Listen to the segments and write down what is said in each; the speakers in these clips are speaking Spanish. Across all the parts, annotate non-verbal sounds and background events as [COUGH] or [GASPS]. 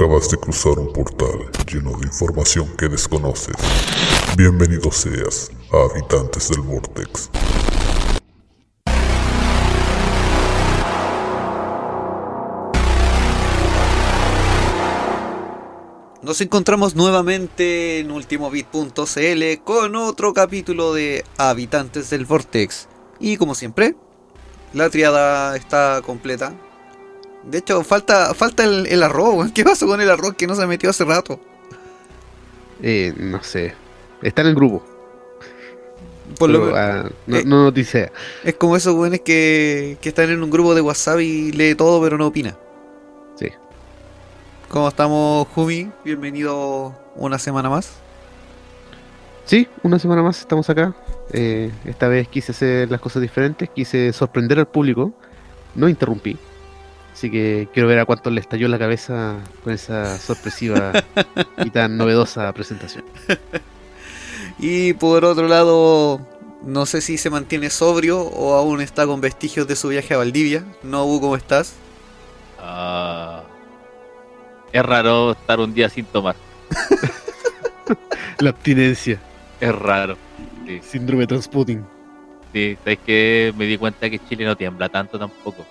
Acabas de cruzar un portal lleno de información que desconoces. Bienvenido seas a Habitantes del Vortex. Nos encontramos nuevamente en ultimobit.cl con otro capítulo de Habitantes del Vortex. Y como siempre, la triada está completa. De hecho, falta, falta el, el arroz. weón. ¿Qué pasó con el arroz que no se metió hace rato? Eh, no sé. Está en el grupo. Por lo que- ah, no, eh. no noticia. es como esos weones que, que están en un grupo de WhatsApp y lee todo pero no opina. Sí. ¿Cómo estamos, Jumi? Bienvenido una semana más. Sí, una semana más estamos acá. Eh, esta vez quise hacer las cosas diferentes, quise sorprender al público, no interrumpí. Así que quiero ver a cuánto le estalló la cabeza con esa sorpresiva y tan novedosa presentación. [LAUGHS] Y por otro lado, no sé si se mantiene sobrio o aún está con vestigios de su viaje a Valdivia. No, Hugo, ¿cómo estás? Ah, es raro estar un día sin tomar. [LAUGHS] La abstinencia, Es raro. Sí, síndrome Transputin. sí. Sabes que me di cuenta que Chile no tiembla tanto tampoco.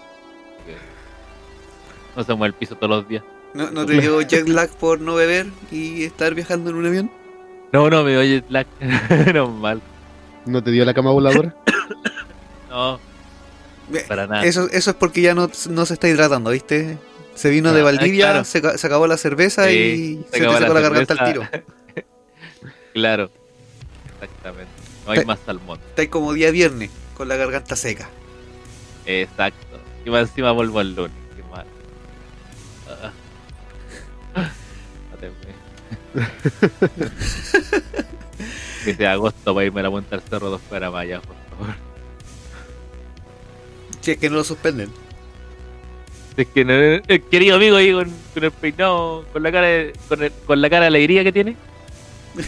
No [LAUGHS] se mueve el piso todos los días. ¿No, no te dio jet lag por no beber y estar viajando en un avión? No, no, me oye lag. [LAUGHS] no mal. ¿No te dio la cama voladora? [COUGHS] No, para nada. Eso, eso es porque ya no, no se está hidratando, ¿viste? Se vino de Ah, Valdivia, claro. se, se acabó la cerveza Sí, y se se te sacó la la garganta al tiro. [LAUGHS] Claro. Exactamente. No hay Te- más salmón. Estáis como día viernes, con la garganta seca. Exacto. Y más encima vuelvo el lunes. [LAUGHS] Sea agosto para irme a la punta del cerro dos para Maya, por favor. Si es que no lo suspenden. Es que no- el querido amigo ahí con, con el peinado, con la cara de, con, el- con la cara de alegría que tiene. [LAUGHS]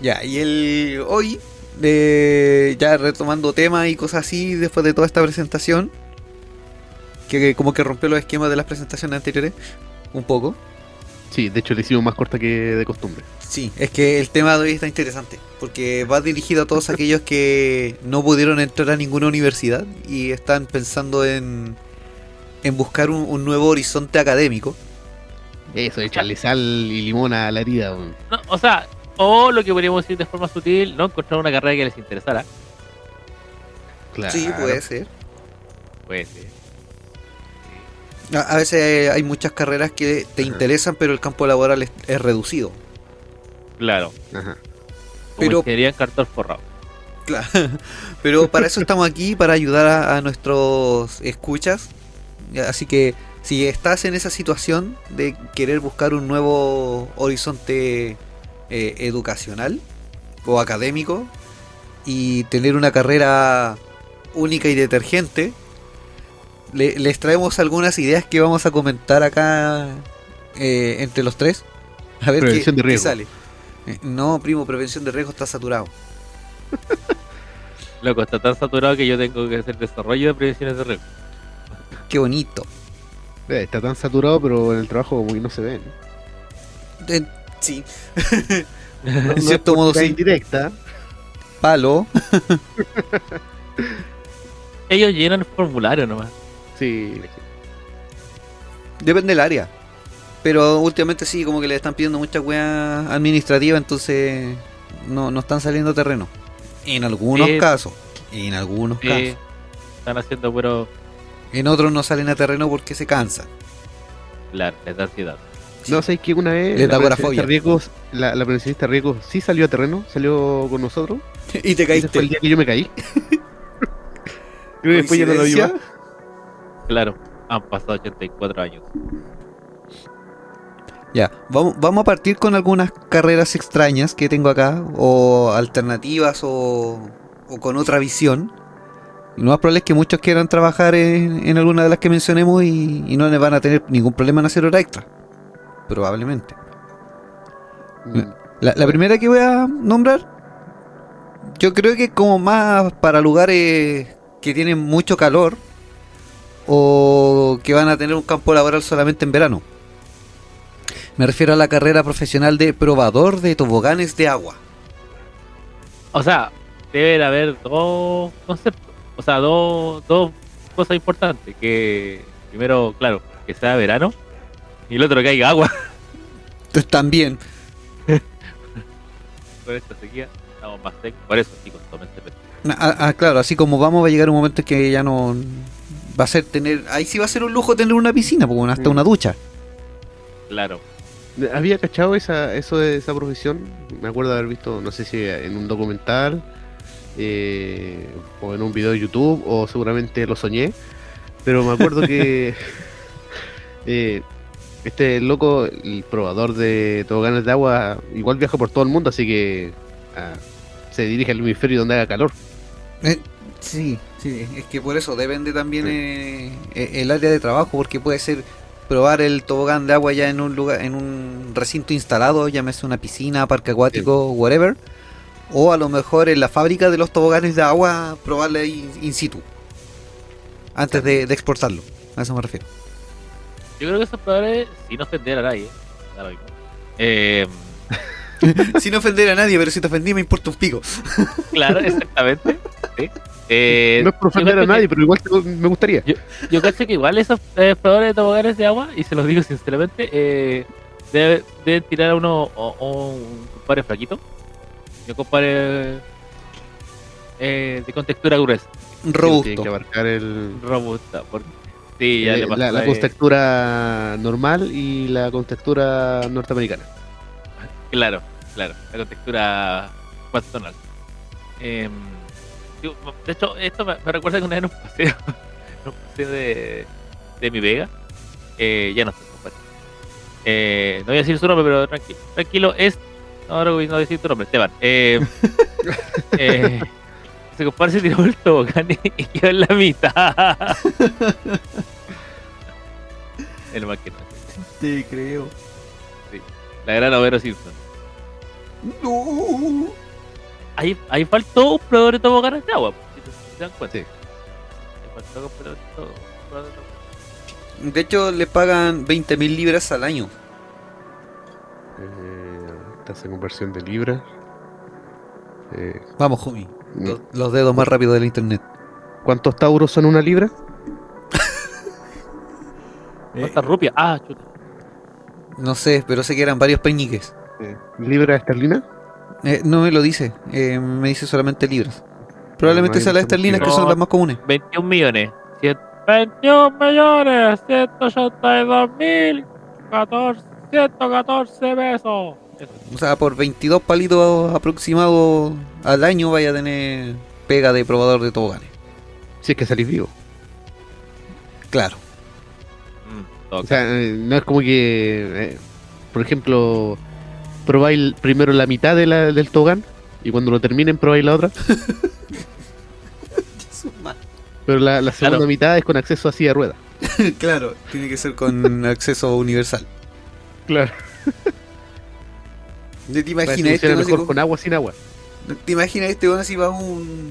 Ya, y el hoy, de, ya retomando temas y cosas así, después de toda esta presentación, que como que rompió los esquemas de las presentaciones anteriores, un poco. Sí, de hecho le hicimos más corta que de costumbre. Sí, es que el tema de hoy está interesante, porque va dirigido a todos aquellos que no pudieron entrar a ninguna universidad y están pensando en, en buscar un, un nuevo horizonte académico. Eso, echarle sal y limón a la herida. No, o sea, o lo que podríamos decir de forma sutil, no encontrar una carrera que les interesara. Claro. Sí, puede ser. Puede ser. A, a veces hay muchas carreras que te Ajá. interesan, pero el campo laboral es, es reducido. Claro. Ajá. Como Pero- cartón forrado. Claro. [LAUGHS] Pero para eso estamos aquí, para ayudar a, a nuestros escuchas. Así que si estás en esa situación de querer buscar un nuevo horizonte eh, educacional o académico y tener una carrera única y detergente, le- les traemos algunas ideas que vamos a comentar acá eh, entre los tres. A ver qué, Prevención de qué riesgo. sale. Eh, No, primo, prevención de riesgo está saturado. [LAUGHS] Loco, está tan saturado que yo tengo que hacer desarrollo de previsiones de riesgo. Qué bonito. Eh, Está tan saturado, pero en el trabajo como que no se ve. ¿no? Eh, sí. [LAUGHS] No, En no es cierto modo, sí. indirecta. Palo. [LAUGHS] Ellos llenan el formulario nomás. Sí. Depende del área. Pero últimamente sí, como que le están pidiendo mucha weas administrativa, entonces no, no están saliendo a terreno. En algunos Sí. casos. En algunos Sí, casos. están haciendo puro. En otros no salen a terreno porque se cansan. Claro, les da ansiedad. No, sé que una vez la de riesgos, la, la riesgos sí salió a terreno, salió con nosotros. [LAUGHS] y te Ese fue el caíste. día que yo me caí. [LAUGHS] Creo que después ya no lo vi más. Claro, han pasado 84 años. Ya, vamos, vamos a partir con algunas carreras extrañas que tengo acá, o alternativas, o, o con otra visión. Lo más probable es que muchos quieran trabajar en, en alguna de las que mencionemos y, y no les van a tener ningún problema en hacer hora extra. Probablemente. Mm, La, la primera que voy a nombrar, yo creo que como más para lugares que tienen mucho calor, o que van a tener un campo laboral solamente en verano. Me refiero a la carrera profesional de probador de toboganes de agua. O sea, deben haber dos conceptos. O sea, dos, dos cosas importantes. Que primero, claro, que sea verano. Y el otro que haya agua. [LAUGHS] Entonces también, Con esta sequía estamos más secos. Por eso, chicos, tomen ah, ah, claro, así como vamos va a llegar un momento en que ya no va a ser tener, ahí sí va a ser un lujo tener una piscina, porque hasta una ducha. Claro. Había cachado esa, eso de esa profesión. Me acuerdo de haber visto, no sé si en un documental eh, o en un video de YouTube o seguramente lo soñé. Pero me acuerdo que [LAUGHS] [LAUGHS] eh, este loco, el probador de toboganes de agua, igual viaja por todo el mundo, así que ah, se dirige al hemisferio donde haga calor. Eh, sí, sí, es que por eso depende también eh, eh, el área de trabajo, porque puede ser probar el tobogán de agua ya en un lugar, en un recinto instalado, llámese una piscina, parque acuático, whatever, o a lo mejor en la fábrica de los toboganes de agua probarle in, in situ, antes de, de exportarlo, a eso me refiero. Yo creo que esos probadores, sin ofender a nadie. Eh, [LAUGHS] Sin ofender a nadie, pero si te ofendí me importa un pico. claro, exactamente. sí. Eh, no es por yo ofender a que- nadie, pero igual te- me gustaría. Yo cacho que igual esos eh, de toboganes de agua, y se los digo sinceramente, eh, debe- deben tirar a uno o, o un compadre flaquito. Yo compadre eh, de con textura gruesa, Tienen que Robusto. abarcar el, robusta. Porque, sí, ya eh, le pasó la, la contextura normal y la contextura norteamericana. Claro, claro, la contextura patronal. Eh, de hecho, esto me, me recuerda que una vez en un paseo, [LAUGHS] en un paseo de, de mi Vega, eh, ya no sé, compadre. Eh, no voy a decir su nombre, pero tranquilo, tranquilo, es. No, no voy a decir tu nombre, Esteban. Eh, [LAUGHS] eh, ese compadre se tiró el tobogán y y quedó en la mitad. [LAUGHS] El más que no. Te creo. La gran Homero Simpson. Ahí, ahí faltó un probador de toboganes de agua, si te- si dan cuenta. Sí. Ahí faltó un probador de to- probador de agua. De hecho, le pagan 20.000 libras al año. Eh, tasa de conversión de libras. Eh, Vamos. Los, los dedos más rápidos del internet. ¿Cuántos tauros son una libra? [LAUGHS] ¿Cuántas rupias? Ah, chuta. No sé, pero sé que eran varios peñiques. Eh, ¿Libra esterlina? Eh, no me lo dice, eh, me dice solamente libras. Probablemente No, sea las esterlinas que son las más comunes. 21 millones. Cien- 21 millones 182 mil 14 114 pesos. Eso. O sea, por 22 palitos aproximados al año vaya a tener pega de probador de toboganes. Si es que salís vivo. Claro. Mm, O sea, eh, no es como que, eh, por ejemplo, probáis primero la mitad de la, del tobogán y cuando lo terminen probáis la otra. [LAUGHS] Pero la, la segunda Claro. mitad es con acceso así a rueda. [LAUGHS] claro, tiene que ser con [LAUGHS] acceso universal. Claro. ¿Te imaginas este mejor como- con agua sin agua. ¿Te imaginas este weón así va a un,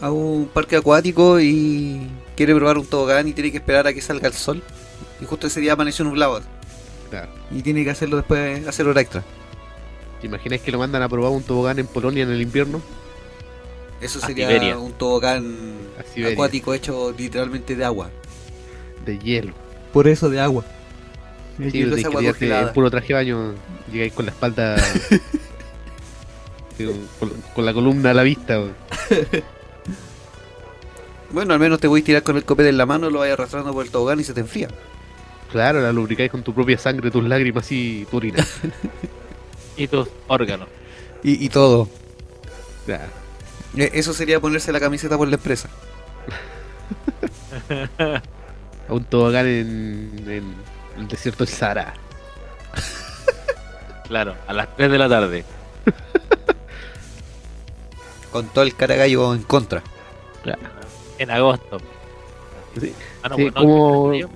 a un parque acuático y quiere probar un tobogán y tiene que esperar a que salga el sol? Y justo ese día amaneció nublado. Claro. Y tiene que hacerlo después, hacer hora extra. ¿Te imaginas que lo mandan a probar un tobogán en Polonia en el invierno? Eso sería un tobogán acuático hecho literalmente de agua. De hielo. Por eso de agua. Sí, Es de agua congelada. en puro traje de baño, llegáis con la espalda. [LAUGHS] con, con la columna a la vista. weón. Bueno, al menos te voy a tirar con el copete en la mano, lo vas arrastrando por el tobogán y se te enfría. Claro, la lubricáis con tu propia sangre, tus lágrimas y tu orina. [LAUGHS] Y tus órganos. Y, y todo. Claro. Eh, Eso sería ponerse la camiseta por la empresa. A [LAUGHS] un tobogán en, en el desierto del Sahara. [LAUGHS] Claro, a las 3 de la tarde. [LAUGHS] Con todo el caragallo en contra. En agosto. Sí. Ah, no, Sí, pues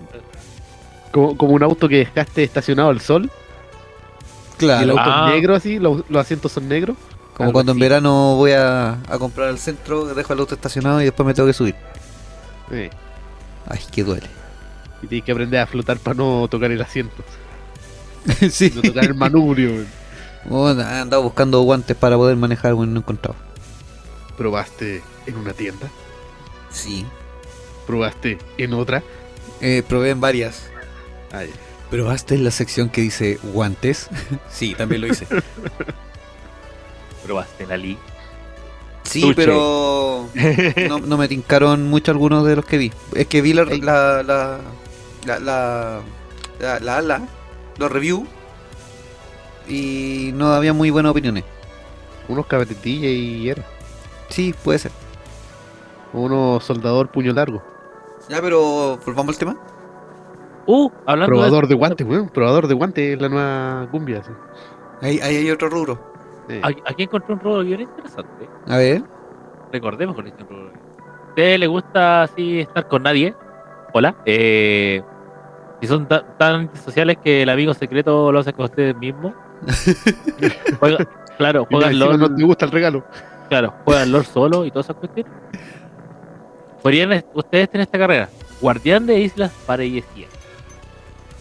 Como, como un auto que dejaste estacionado al sol. Y el Claro. auto Ah. es negro así, los, los asientos son negros. Como cuando en verano voy a, a comprar al centro, dejo el auto estacionado y después me tengo que subir. Sí. Ay, que duele. Y tienes que aprender a flotar para no tocar el asiento. [LAUGHS] sí. No tocar el manubrio. Oh, he andado buscando guantes para poder manejar, bueno, no he encontrado. ¿Probaste en una tienda? Sí. ¿Probaste en otra? Eh, probé en varias. Ay, ¿Probaste en la sección que dice guantes? [LAUGHS] sí, también lo hice. Probaste la Lee. Sí, Tuche. pero no, no me tincaron mucho algunos de los que vi. Es que vi la la la la la, la, la- la- los reviews y no había muy buenas opiniones. unos cabetillas y era. Sí, puede ser. Uno soldador puño largo. Ya, pero volvamos al tema. Uh, hablando Probador de, de guantes, weón. Probador de guantes es la nueva cumbia. sí. Ahí, ahí hay otro rubro. Aquí encontré un rubro bien interesante. A ver. Recordemos con este rubro. ¿A usted le gusta así estar con nadie? Hola. Eh, si son ta- tan sociales que el amigo secreto lo hace con ustedes mismos. [LAUGHS] Juega- claro, juegan LOL. no te gusta el regalo. Claro, juegan LOL solo y todas esas cuestiones. Podrían ustedes tener esta carrera. Guardián de Islas Paradisíacas.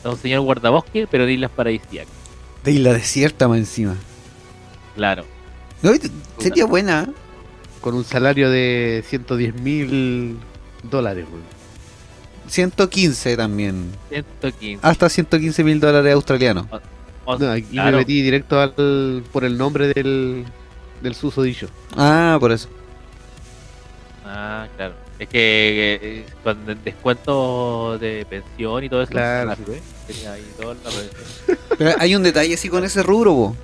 Un señor guardabosque, pero de Islas Paradisíacas. De isla desierta más encima. Claro. No, sería buena. ¿eh? Con un salario de 110 mil dólares, weón. 115 también. 115. Hasta 115 mil dólares australianos. O- No, aquí claro, me metí directo al, por el nombre del, del susodicho. Ah, por eso. Ah, claro. Es que eh, con el descuento de pensión y todo eso. Claro, sí. ¿ves? Tenía ahí todo la. Pero hay un detalle así con ese rubro, po,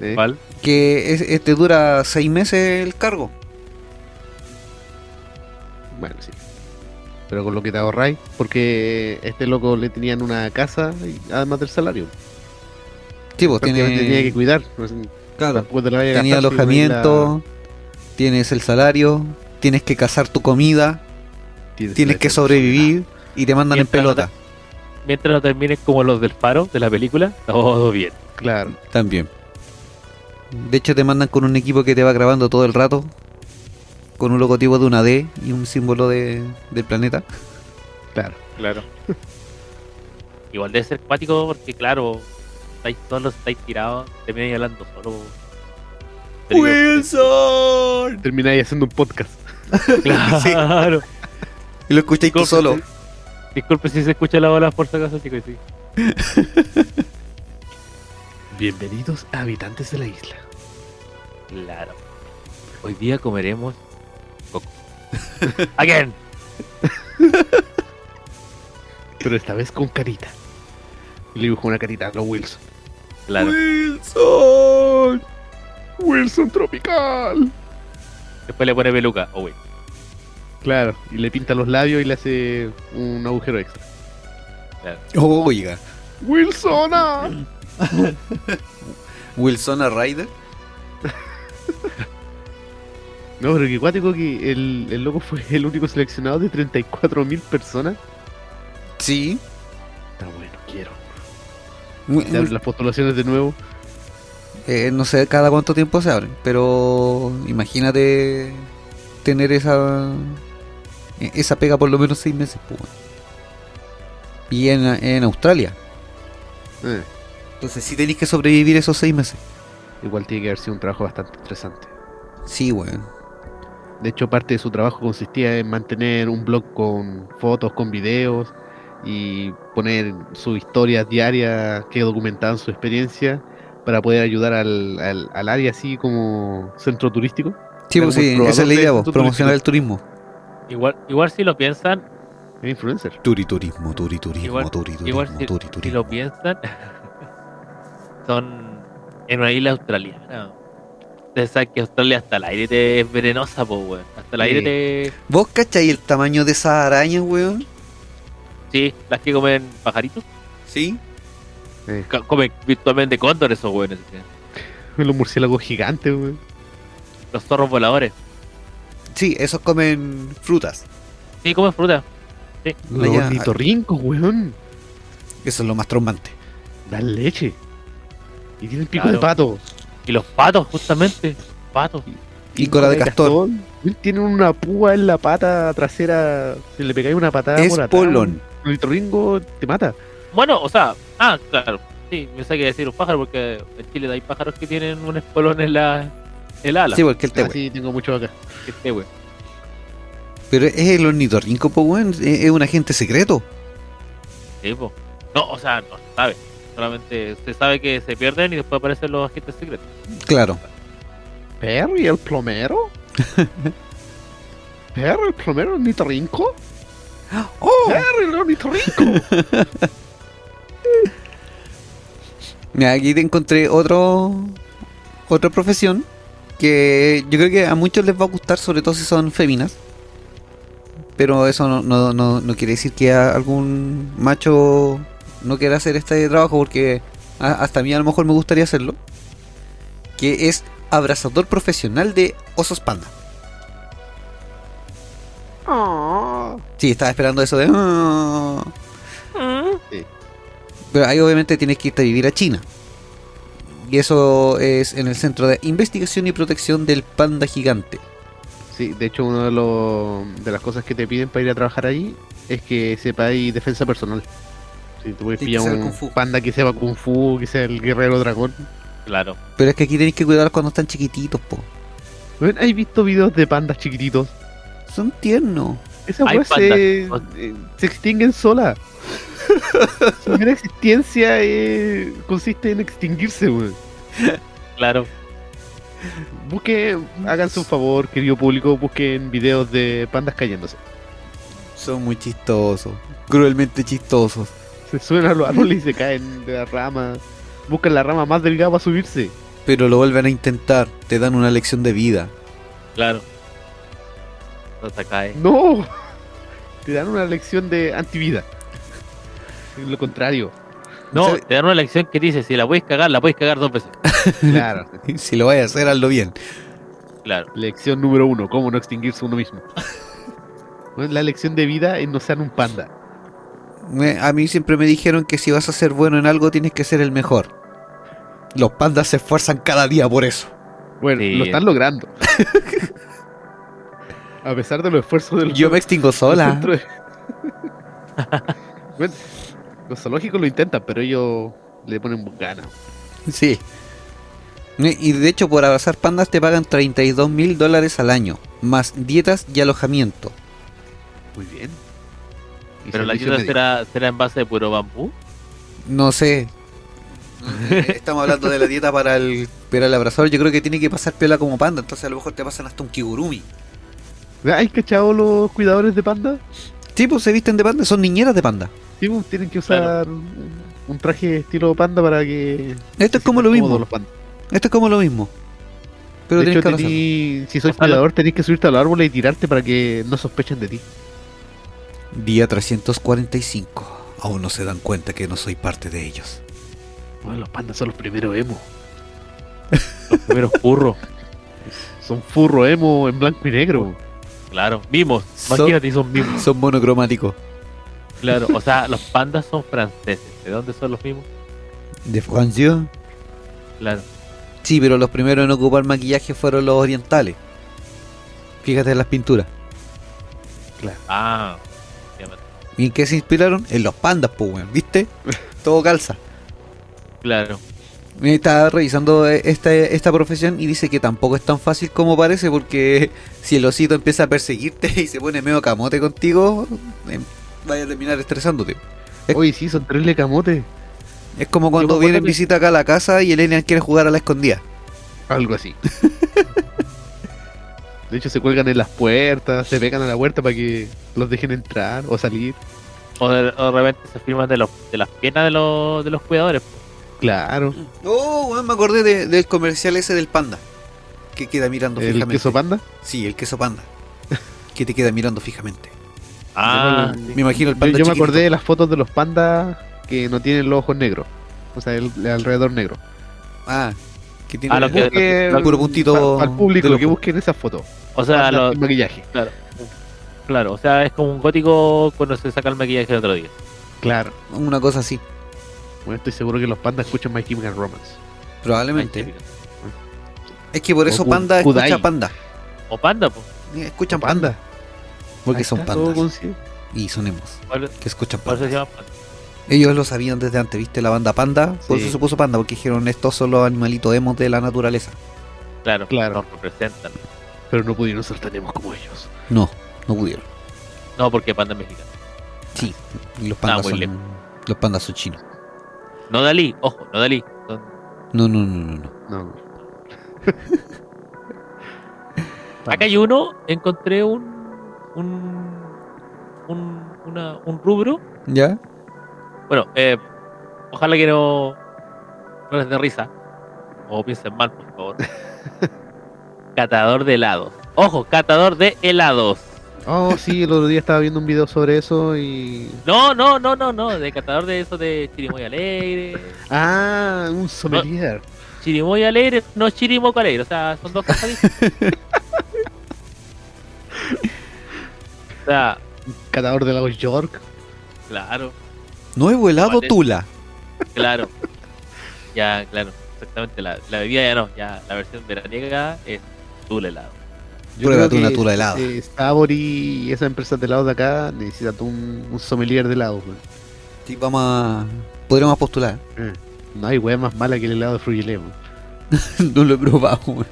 ¿eh? ¿Cuál? que es, es- te dura 6 meses el cargo. Bueno, sí. Pero con lo que te ahorráis, porque este loco le tenían una casa, y además del salario. Sí, pues Prácticamente tenía que tiene, cuidar. claro, te la tenía alojamiento, tienes el salario, tienes que cazar tu comida, tienes, que sobrevivir y te mandan en no pelota. Mientras no termines como los del faro de la película, todo bien. Claro. También. De hecho, te mandan con un equipo que te va grabando todo el rato. Con un logotipo de una D y un símbolo de, del planeta. Claro. Claro. [LAUGHS] Igual debe ser cuático porque, claro, estáis solos, estáis tirados, termináis hablando solo. ¡Wilson! Termináis haciendo un podcast. [LAUGHS] Claro. Y lo escucháis tú solo. Disculpe si se escucha la bola por si acaso, chicos. Sí. [LAUGHS] Bienvenidos a habitantes de la isla. Claro. Hoy día comeremos coco. [LAUGHS] Again. Pero esta vez con carita. Y le dibujo una carita a los Wilson. Claro. ¡Wilson! Wilson tropical. Después le pone peluca. Oh, wey. Claro. Y le pinta los labios y le hace un agujero extra. Oiga. Wilsona. [LAUGHS] Wilson a Ryder. [LAUGHS] No, pero que cuático que el, el loco fue el único seleccionado de 34.000 personas. Sí. Está bueno, quiero. Abren las postulaciones de nuevo. Eh, no sé cada cuánto tiempo se abren, pero imagínate tener esa eh, esa pega por lo menos seis meses. pues. Y en, en Australia. Eh, Entonces sí tenéis que sobrevivir esos seis meses. igual tiene que haber sido un trabajo bastante estresante. Sí, weón. De hecho, parte de su trabajo consistía en mantener un blog con fotos, con videos y poner sus historias diarias que documentaban su experiencia para poder ayudar al, al, al área así como centro turístico. Sí, pues sí, esa es la idea, de vos, tu promocionar el turismo. Igual, igual si lo piensan, Es influencer. Turi turismo, turi turismo, Igual- turi turismo, igual si, turi si lo piensan, [LAUGHS] son en una isla australiana. Ustedes saben que Australia hasta el aire te es venenosa, po, weón. Hasta el aire Sí. te. ¿Vos cacháis el tamaño de esas arañas, weón? Sí, las que comen pajaritos. Sí. Ca- Comen virtualmente cóndores esos weones. ¿sí? [LAUGHS] los murciélagos gigantes, weón. Los zorros voladores. Sí, esos comen frutas. Sí, comen fruta. Los Allá- ornitorrincos, weón. Eso es lo más traumante. Dan leche. Y tienen pico Claro. de pato. Y los patos, justamente. Patos. Y cola de castor. Tienen una púa en la pata trasera. Si le pegáis una patada Es por atrás, polón. Un ornitorrinco te mata. Bueno, o sea, ah, claro. Sí, pensé que decir un pájaro porque en Chile hay pájaros que tienen un espolón en la, en la ala. Sí, porque el te, Así tengo mucho acá. Este. Pero es el ornitorrinco, po, weón. Es es un agente secreto. Sí, po. No, o sea, no se sabe. Solamente se sabe que se pierden y después aparecen los agentes secretos. Claro. ¿Perry el plomero? [LAUGHS] ¿Perry el plomero ornitorrinco? ¡Oh! ¡Perry el ornitorrinco! [LAUGHS] Mira, aquí te encontré otro otra profesión que yo creo que a muchos les va a gustar, sobre todo si son féminas. Pero eso no, no, no, no quiere decir que a algún macho no quiera hacer este trabajo porque a- hasta a mí a lo mejor me gustaría hacerlo. Que es abrazador profesional de osos panda. Sí, estaba esperando eso de... "Ah". Sí. Pero ahí obviamente tienes que irte a vivir a China. Y eso es en el Centro de Investigación y Protección del Panda Gigante. Sí, de hecho, una de, los- de las cosas que te piden para ir a trabajar allí es que sepáis defensa personal. Si tú puedes pillar un Kung Fu. panda que sepa Kung Fu, que sea el guerrero dragón. Claro. Pero es que aquí tenéis que cuidar cuando están chiquititos, po. ¿Has visto videos de pandas chiquititos? Son tiernos. Esas weas se, se extinguen solas. [LAUGHS] Su mera existencia eh, consiste en extinguirse, weón. Claro. Busquen, háganse un favor, querido público, busquen videos de pandas cayéndose. Son muy chistosos. Cruelmente chistosos. Se suben a los árboles y se caen de la rama. Buscan la rama más delgada para subirse. Pero lo vuelven a intentar. Te dan una lección de vida. Claro. No cae. [LAUGHS] ¡No! Te dan una lección de antivida. Lo contrario. No, te dan una lección que dice, si la puedes cagar, la puedes cagar dos veces. [LAUGHS] Claro. [LAUGHS] si lo vais a hacer, hazlo bien. Claro. lección número uno, cómo no extinguirse uno mismo. Bueno, la lección de vida es no sean un panda. Me- A mí siempre me dijeron que si vas a ser bueno en algo, tienes que ser el mejor. Los pandas se esfuerzan cada día por eso. Bueno, Sí. lo están logrando. A pesar de los esfuerzos del Yo me extingo sola. de- [LAUGHS] Bueno, los zoológicos lo intentan, pero ellos le ponen ganas. Sí. Y de hecho, por abrazar pandas te pagan 32 mil dólares al año, más dietas y alojamiento. Muy bien. Pero la ayuda será, será en base de puro bambú. No sé. Estamos hablando de la dieta para el, para el abrazador. Yo creo que tiene que pasar piola como panda. Entonces, a lo mejor te pasan hasta un kigurumi. ¿Hay cachado los cuidadores de panda? Sí, pues se visten de panda, son niñeras de panda. Sí, pues, tienen que usar un- un traje estilo panda para que. Esto es como lo mismo. los pandas. Esto es como lo mismo. Pero de tienes hecho, que tení- si sois cuidador, tenéis que subirte a los árboles y tirarte para que no sospechen de ti. Día 345. Aún no se dan cuenta que no soy parte de ellos. Bueno, los pandas son los primeros emo. Los primeros furros. [LAUGHS] Son furro emo en blanco y negro. Claro. Mimos. Son- Imagínate, son mimos. Son monocromáticos. Claro. O sea, los pandas son franceses. ¿De dónde son los mimos? ¿De Francia? Claro. Sí, pero los primeros en ocupar maquillaje fueron los orientales. Fíjate en las pinturas. Ah. ya me- ¿Y en qué se inspiraron? En los pandas, pues, weón. ¿Viste? [LAUGHS] Todo calza. Claro. Estaba revisando eh, esta, esta profesión y dice que tampoco es tan fácil como parece porque [LAUGHS] si el osito empieza a perseguirte [LAUGHS] y se pone medio camote contigo, eh, vaya a terminar estresándote. Es- Oye, sí, son terrible camote. Es como cuando me viene acuerdo en que- visita acá a la casa y el alien quiere jugar a la escondida. Algo así. [LAUGHS] De hecho, se cuelgan en las puertas, se pegan a la puerta para que los dejen entrar o salir. O de, o de repente se firman de, los, de las piernas de los, de los cuidadores. Claro. Oh, me acordé de- del comercial ese del panda. Que queda mirando El fijamente. queso panda. Sí, el queso panda. que te queda mirando fijamente. Ah, Yo Me imagino el Yo, panda yo me chiquitito. acordé de las fotos de los pandas que no tienen los ojos negros. O sea, el, el alrededor negro. Ah, que tiene Ah, lo que- el puro puntito Al público del que busquen esas fotos. o sea, lo- sin maquillaje. claro, claro, o sea, es como un gótico cuando se saca el maquillaje el otro día. Claro. Una cosa así. Bueno, estoy seguro que los pandas escuchan My Chemical Romance. Probablemente. Es que por O eso Panda Kudai. escucha Panda. O panda, pues. Escuchan panda. Panda. Porque Ahí son pandas. Y son emos. ¿Cuál- Que escuchan pandas. Panda? Ellos lo sabían desde antes, ¿viste? La banda panda. Por Sí. eso se puso panda. Porque dijeron, estos son los animalitos emos de la naturaleza. Claro, Claro. nos representan. Pero no pudieron ser tan emos como ellos. No, no pudieron. No, porque Panda es mexicano. Sí. Y los pandas son. lejos. Los pandas son chinos. No Dalí, ojo, no Dalí. No, no, no. no. No. [LAUGHS] Acá hay uno, encontré un. un. un, una- un rubro. ¿Ya? Bueno, eh, ojalá que no. no les dé risa. O piensen mal, por favor. [LAUGHS] catador de helados. Ojo, catador de helados. Oh, sí, el otro día estaba viendo un video sobre eso y. No, no, no, no, no. De catador de eso de chirimoya alegre. Ah, un sommelier. Chirimoya alegre, no chirimoco alegre. O sea, son dos cosas distintas. [LAUGHS] o sea, Catador de lagos York. claro, Nuevo helado Vale. Tula. claro. Ya, claro. Exactamente. La, la bebida ya no. Ya la versión veraniega es Tula helado. Una que, tula helada. eh, Sabor y esas empresas de helados de acá necesitan un, un sommelier de helados. weón. Sí, vamos a. Podríamos postular. No hay wea más mala que el helado de Frugilé. weón. [LAUGHS] no lo he probado, weón.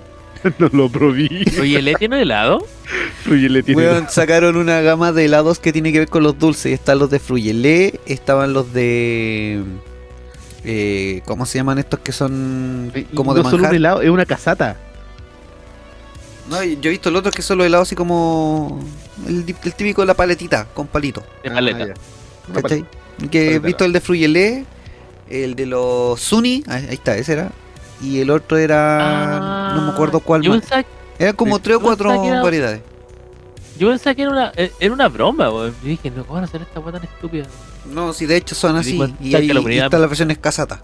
[LAUGHS] no lo probé. Oye, ¿le tiene helado? [LAUGHS] Frugilé tiene. Weón, sacaron una gama de helados que tiene que ver con los dulces. Están los de Fruyelé, estaban los de. Eh, ¿Cómo se llaman estos que son Y como no de solo un manjar? helado, es una casata. No, yo he visto los otros que son los helados así como. El, el típico de la paletita, con palito. De Ah, paleta. ¿Cachai? paleta. Que he visto el de Fruyelé, el de los Suni, ahí ahí está, ese era. Y el otro era. no me acuerdo cuál Ah, Yo más. Eran como Sí. tres o cuatro variedades. yo pensaba que era una, eh, era una broma, weón. Yo dije, no, ¿cómo van a hacer esta weá tan estúpida? No, sí, de hecho son así. Y ahí la y unidad. están las versiones casata.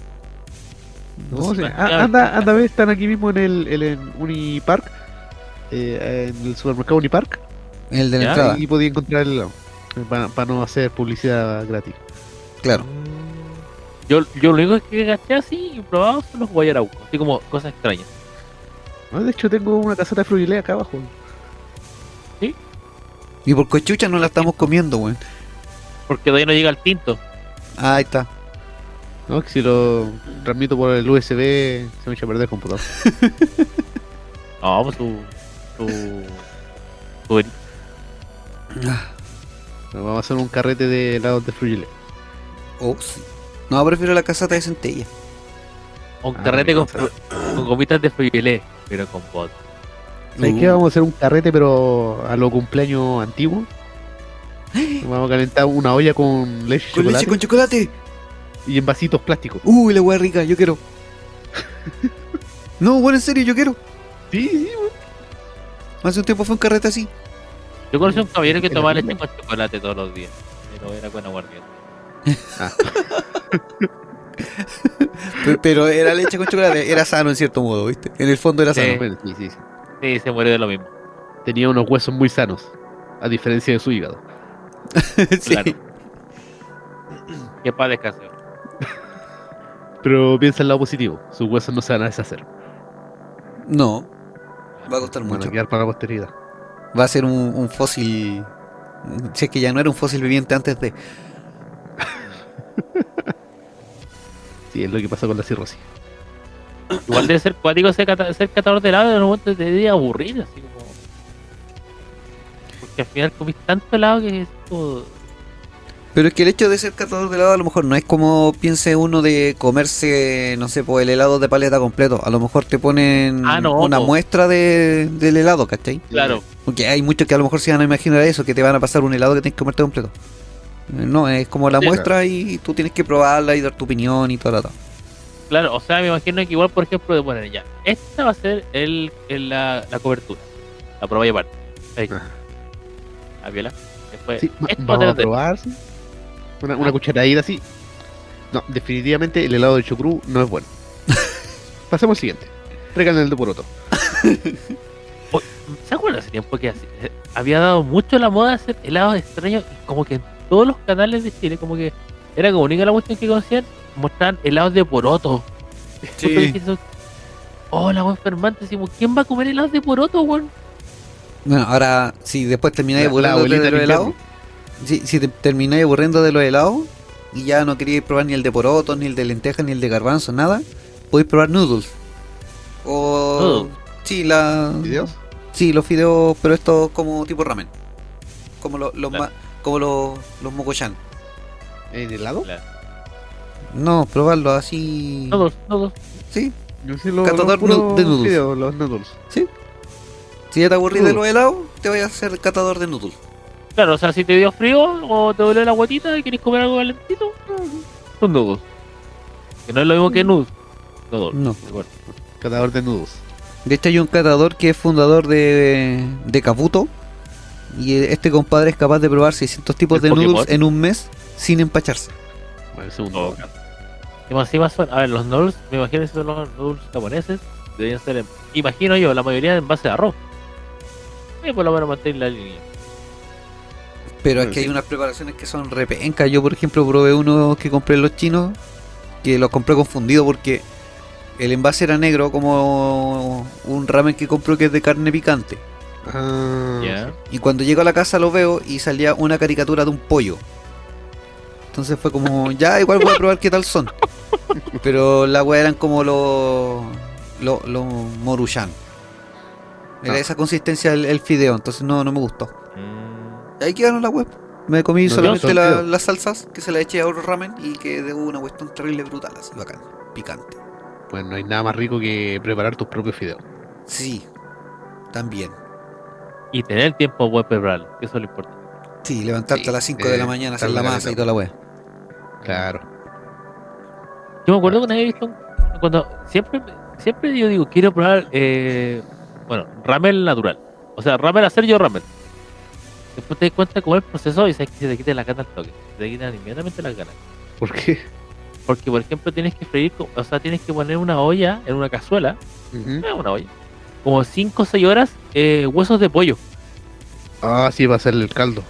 No, sí. más Ah, anda, anda, están aquí mismo en el, el en Unipark. Eh, en el supermercado Unipark. El de la Ya, entrada. Y podía encontrar el. Para, para no hacer publicidad gratis. Claro. Mm. Yo, yo lo único que caché así y probado son los guayaraucos. Así como cosas extrañas. No, de hecho, tengo una casata de Frugilé acá abajo. Y por cochucha no la estamos comiendo, weón. Porque todavía no llega el tinto. Ah, ahí está. ¿no? Que si lo transmito por el USB, se me echa a perder el computador. [LAUGHS] No, pues su. Su. su- Pero vamos a hacer un carrete de helados de Frugilé. Oh, sí. No, prefiero la casata de centella. un Ah, carrete con, con gomitas de fruyelé, pero con bot. ¿Sabes Uh. qué? Vamos a hacer un carrete, pero a lo cumpleaños antiguo. [GASPS] Vamos a calentar una olla con leche y Con chocolate leche con chocolate. y en vasitos plásticos. Uy, la hueá rica, yo quiero. [LAUGHS] no, bueno, en serio, yo quiero. Sí, sí, Hace un tiempo fue un carrete así. Yo conocí a un caballero que ¿En tomaba leche con chocolate todos los días. Pero era con aguardiente. [LAUGHS] Pe- Pero era leche con chocolate, era sano en cierto modo, ¿viste? En el fondo era Sí. sano. Sí, sí, sí. Sí, se murió de lo mismo. Tenía unos huesos muy sanos, a diferencia de su hígado. [LAUGHS] Sí. Claro. Que para descansar. Pero piensa en el lado positivo, sus huesos no se van a deshacer. No, va a costar Van mucho. a quedar para la posteridad. Va a ser un, un fósil. Si es que ya no era un fósil viviente antes de. [LAUGHS] Sí, es lo que pasa con la cirrosis. Igual debe ser cuático ser, cata- ser catador de helado, en un momento te debe aburrir, así como. Porque al final comís tanto helado que es como. Pero es que el hecho de ser catador de helado a lo mejor no es como piense uno de comerse, no sé, pues el helado de paleta completo. A lo mejor te ponen Ah, no, una muestra de, del helado, ¿cachai? Claro, Porque hay muchos que a lo mejor se van a imaginar eso, que te van a pasar un helado que tienes que comerte completo. Eh, No, es como la Sí, muestra y tú tienes que probarla y dar tu opinión y todo. todo. claro. O sea, me imagino que igual, por ejemplo, de poner ya. Esta va a ser el, el- la, la cobertura. La prueba y aparte. Ahí. Ah. ¿La viola? Después. Sí, esto va a probar. sí. Una, una cucharadita así. No, definitivamente el helado de chocrú no es bueno. [LAUGHS] Pasemos al siguiente. Tráiganle el de poroto. [LAUGHS] ¿Se acuerdan hace tiempo que así- eh, había dado mucho la moda de hacer helados extraños? Y como que en todos los canales de Chile, como que era como única la cuestión que conocían, mostraban helados de poroto. Eso, Oh, la wea enfermante, decimos, ¿quién va a comer helados de poroto, weón? Bueno, ahora, si después termináis de los del helados, si, si te termináis aburriendo de los helados y ya no queríais probar ni el de porotos, ni el de lentejas, ni el de garbanzo, nada, podéis probar noodles. O. Noodles. Sí, la. Sí, los fideos, pero esto como tipo ramen. Como lo- los Claro. ma- como los, los mokoyan. ¿En helado? Claro. No, probarlo así. Todos, todos. Sí, Yo sí los Catador de noodles. fideos, los noodles. sí. Si ya te aburrís de Noodles. los helados, te voy a hacer catador de noodles. Claro, o sea, si te dio frío o te duele la guatita y quieres comer algo calentito, son nudos. Que no es lo mismo que nudos. Nudos. No. de acuerdo. Catador de nudos. De hecho hay un catador que es fundador de, de Kabuto. Y este compadre es capaz de probar 600 tipos ¿El de Pokémon? noodles en un mes sin empacharse. Bueno, el segundo. Oh, Y más son, a ver, los noodles, me imagino que son los noodles japoneses, deberían ser, en- imagino yo, la mayoría en base de arroz. Y por lo menos mantener la línea. Pero que hay unas preparaciones que son repencas. Yo, por ejemplo, probé uno que compré en los chinos, que los compré confundido porque el envase era negro como un ramen que compró que es de carne picante. Ah. Y cuando llego a la casa lo veo y salía una caricatura de un pollo. Entonces fue como, [LAUGHS] ya igual voy a probar qué tal son. Pero la weá eran como los los moruchan. Era Ah. esa consistencia el, el fideo, entonces no, no me gustó. Mm, ahí quedaron la web. Me comí No, solamente la- las salsas que se le eché a otro ramen y que de una cuestión terrible brutal, así bacán, picante. Bueno, no hay nada más rico que preparar tus propios fideos. Sí, también. Y tener tiempo para prepararlo, eso es lo importante. Sí, levantarte Sí, a las 5 de la eh, mañana, hacer la masa y toda la wea. Claro. Yo me acuerdo que una vez visto un- cuando siempre siempre yo digo quiero probar eh, bueno ramen natural o sea ramen hacer yo ramen después te das cuenta cómo es el proceso y sabes que se te quita la gana al toque se te quitan inmediatamente las ganas ¿Por qué? porque por ejemplo tienes que freír o sea tienes que poner una olla en una cazuela eh, una olla como 5 o 6 horas eh, huesos de pollo Ah, sí, va a ser el caldo.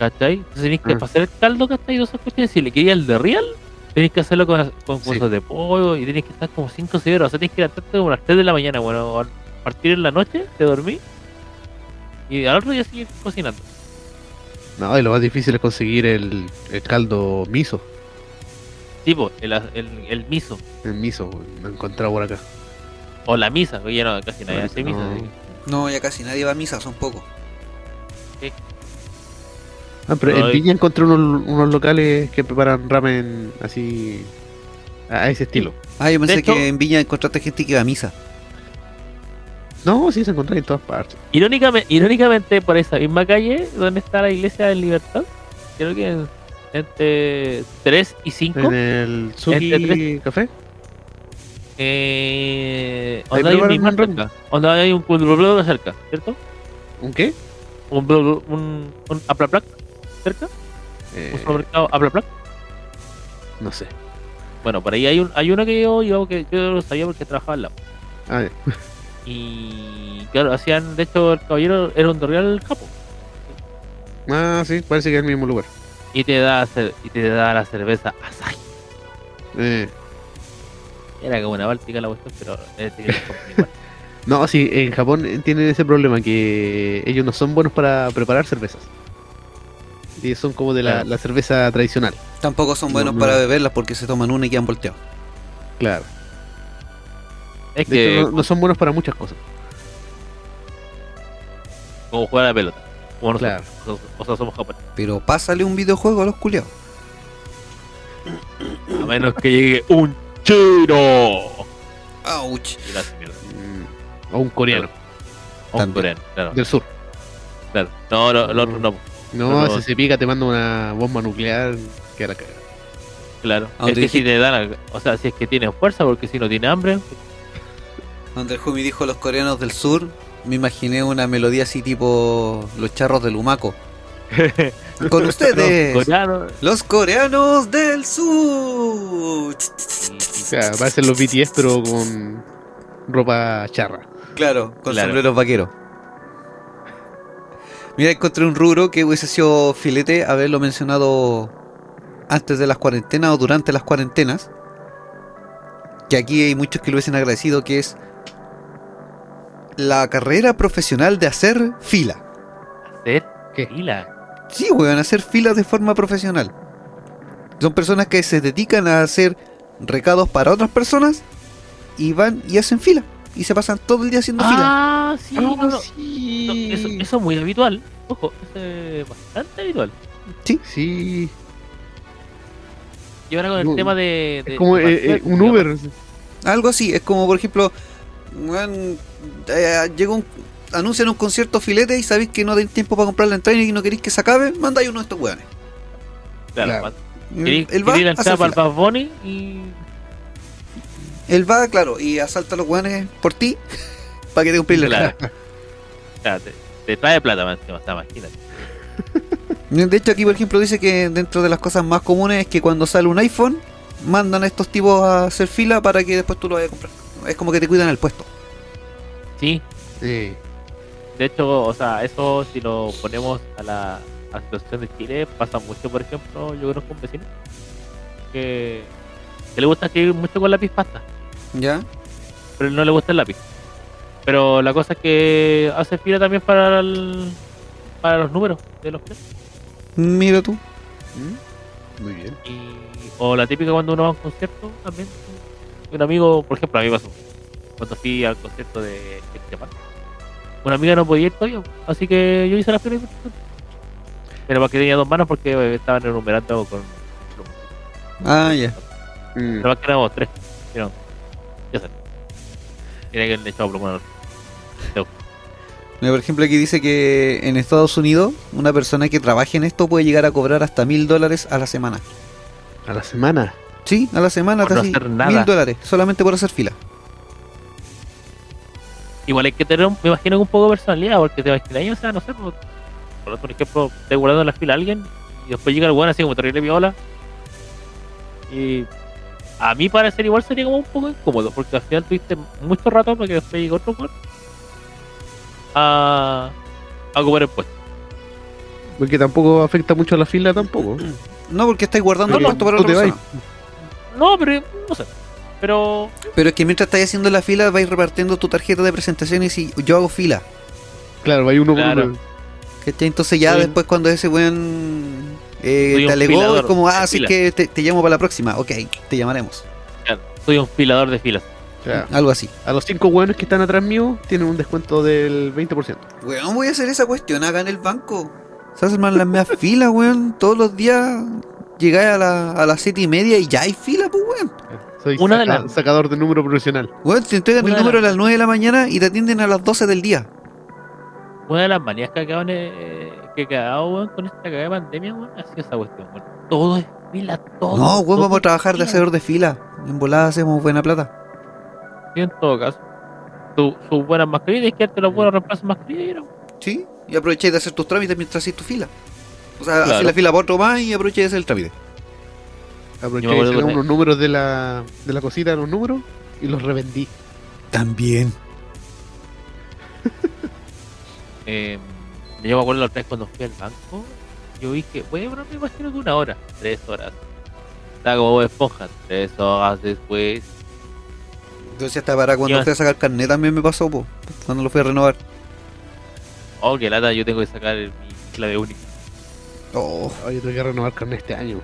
¿cachai? entonces tenés que Ah. pasar el caldo ¿cachai? y esas cuestiones si le quería el de real tenés que hacerlo con, con Sí. huesos de pollo y tenés que estar como 5 o 6 horas. O sea, tenés que levantarte como a las 3 de la mañana, bueno, a partir en la noche, te dormí y al otro día seguir cocinando. No, y lo más difícil es conseguir el, el caldo miso. Tipo, el, el, el miso El miso, lo he encontrado por acá. o la misa, que ya no, casi nadie hace misa. No, ya casi nadie va a misa, son pocos. Ah, pero No, en Viña encontré unos, unos locales que preparan ramen así. a ese estilo. Ah, yo pensé hecho- que en Viña encontraste gente que iba a misa. No, sí se encuentra en todas partes. Irónicamente, irónicamente, por esa misma calle donde está la iglesia de Libertad, creo que en- entre 3 y 5, En el Suki Café. eh, donde hay un cerca, donde hay un Culbro cerca, ¿cierto? ¿Un qué? Un, blo- un, un Aplaplac cerca, Eh, un supermercado Aplaplac. no sé. Bueno, por ahí hay, un, hay uno que yo, yo, que yo lo sabía porque trabajaba al lado. Ah. Y claro, hacían, de hecho, el caballero era un Real Japo. ah, sí, parece que es el mismo lugar. Y te da, y te da la cerveza Asahi. Eh, Era como una báltica la cuestión, pero te querías comprar igual. no, sí, en Japón tienen ese problema que ellos no son buenos para preparar cervezas. Y son como de la, Claro. la cerveza tradicional. Tampoco son No, buenos no. para beberlas porque se toman una y quedan volteados. Claro. Es De que hecho, no, no son buenos para muchas cosas. como jugar a la pelota. Como nosotros. Claro. O sea, somos japoneses. Pero pásale un videojuego a los culiados. A menos que llegue un chino. Mierda. Mm, O un coreano O un coreano, claro. del sur. claro. No, no, el otro no. No, No, no. si se pica te manda una bomba nuclear que a la cagada. Claro. Es que si te dan, o sea, si es que tienes fuerza, porque si no tiene hambre, Donde el Jumi dijo los coreanos del sur, me imaginé una melodía así tipo los charros del Humaco. [LAUGHS] Con ustedes, los coreanos del sur. O sea, parecen los BTS pero con ropa charra. Claro, con Claro. sombreros vaqueros. Mira, encontré un rubro que hubiese sido filete haberlo mencionado antes de las cuarentenas o durante las cuarentenas. Que aquí hay muchos que lo hubiesen agradecido, que es la carrera profesional de hacer fila. Hacer ¿Qué? fila. Sí, weón, hacer filas de forma profesional. Son personas que se dedican a hacer recados para otras personas y van y hacen fila. Y se pasan todo el día haciendo fila. Ah, sí, no, no. sí. No, eso, eso es muy habitual. Ojo, eso es bastante habitual. Sí, Y ahora con el No, tema de. de- es como de eh, eh, un Uber. Algo así, es como por ejemplo, weón, eh, llega un, anuncian un concierto filete y sabéis que no tenéis tiempo para comprar la entrada y no queréis que se acabe, mandáis uno de estos weones. Claro, Claro. Él, va, para el fila. Bad Bunny y. Él va, claro, y asalta a los weones por ti [LAUGHS] para que te compres la Claro. entrada. Claro, te, te trae plata, sea, imagínate. [LAUGHS] De hecho, aquí por ejemplo dice que dentro de las cosas más comunes es que cuando sale un iPhone, mandan a estos tipos a hacer fila para que después tú lo vayas a comprar. Es como que te cuidan el puesto. Sí, Sí. de hecho, o sea, eso si lo ponemos a la, a la situación de Chile, pasa mucho, por ejemplo, yo conozco un vecino que, que le gusta escribir mucho con lápiz pasta, ¿Ya? pero no le gusta el lápiz. Pero la cosa es que hace fila también para el- para los números de los planes. Mira tú. ¿Mm? Muy bien. Y, o la típica cuando uno va a un concierto también. Un amigo, por ejemplo, a mí pasó. Cuando fui al concierto de Esteban. Una amiga no podía ir todavía, así que yo hice la fila. Pero más que tenía dos manos porque eh, estaban enumerando con. Ah, ya. Mm. Pero más que éramos tres. Pero, ya sé. Tiene que le echado. Mira, por ejemplo, aquí dice que en Estados Unidos una persona que trabaje en esto puede llegar a cobrar hasta mil dólares a la semana. A la semana. Sí, a la semana, Por no casi hacer nada. mil dólares, solamente por hacer fila. Igual hay que tener, un- me imagino, que un poco de personalidad, porque te imaginas, o sea, no sé, por, por por ejemplo, te guardando en la fila a alguien y después llega el weón así como terrible viola. Y a mí parecer igual sería como un poco incómodo, porque al final tuviste mucho rato para que después llegue otro weón a, a ocupar el puesto. Porque tampoco afecta mucho a la fila tampoco. No, porque estáis guardando el Porque puesto para otra persona. No, pero no sé. Pero Pero es que mientras estáis haciendo la fila, vais repartiendo tu tarjeta de presentación y si yo hago fila. Claro, hay uno por Claro. uno. ¿cachai? Entonces ya Sí. después cuando ese weón eh, te alegó, filador es como, ah, así que te, te llamo para la próxima. Ok, te llamaremos. claro, soy un filador de filas. Sea, Algo así. a los cinco hueones que están atrás mío tienen un descuento del 20%. Weón, voy a hacer esa cuestión acá en el banco. Se hacen más las medias filas, weón. Todos los días llegáis a, la, a las siete y media y ya hay fila, pues, weón. Soy Una de saca- las- sacador de número profesional. Weón, te entregan Una el número a las- las 9 de la mañana y te atienden a las 12 del día. Una de las manías que acaban eh, que he cagado, weón, con esta cagada de pandemia, weón, ha sido esa cuestión, weón. Todo es fila, todo. No, weón, todo vamos a trabajar de hacedor de fila. En volada hacemos buena plata. Sí, en todo caso. Sus su buenas mascarillas, quedarte los buenos reemplazos mascarillas. Sí, y aprovecháis de hacer tus trámites mientras haces tu fila. O sea, Claro. haces la fila para otro más y aprovecháis de hacer el trámite. Aproveché Yo que- unos números de la, de la cosita, los números, y los revendí. También. [LAUGHS] Eh, yo me acuerdo la otra vez cuando fui al banco, yo dije, bueno, me imagino que una hora, tres horas. Estaba como Bob esponja, tres horas después. Entonces hasta para cuando fui a sacar carnet también me pasó, po, cuando lo fui a renovar. Oh, que lata, yo tengo que sacar mi clave única. Oh, Oye, tengo que renovar carne este año.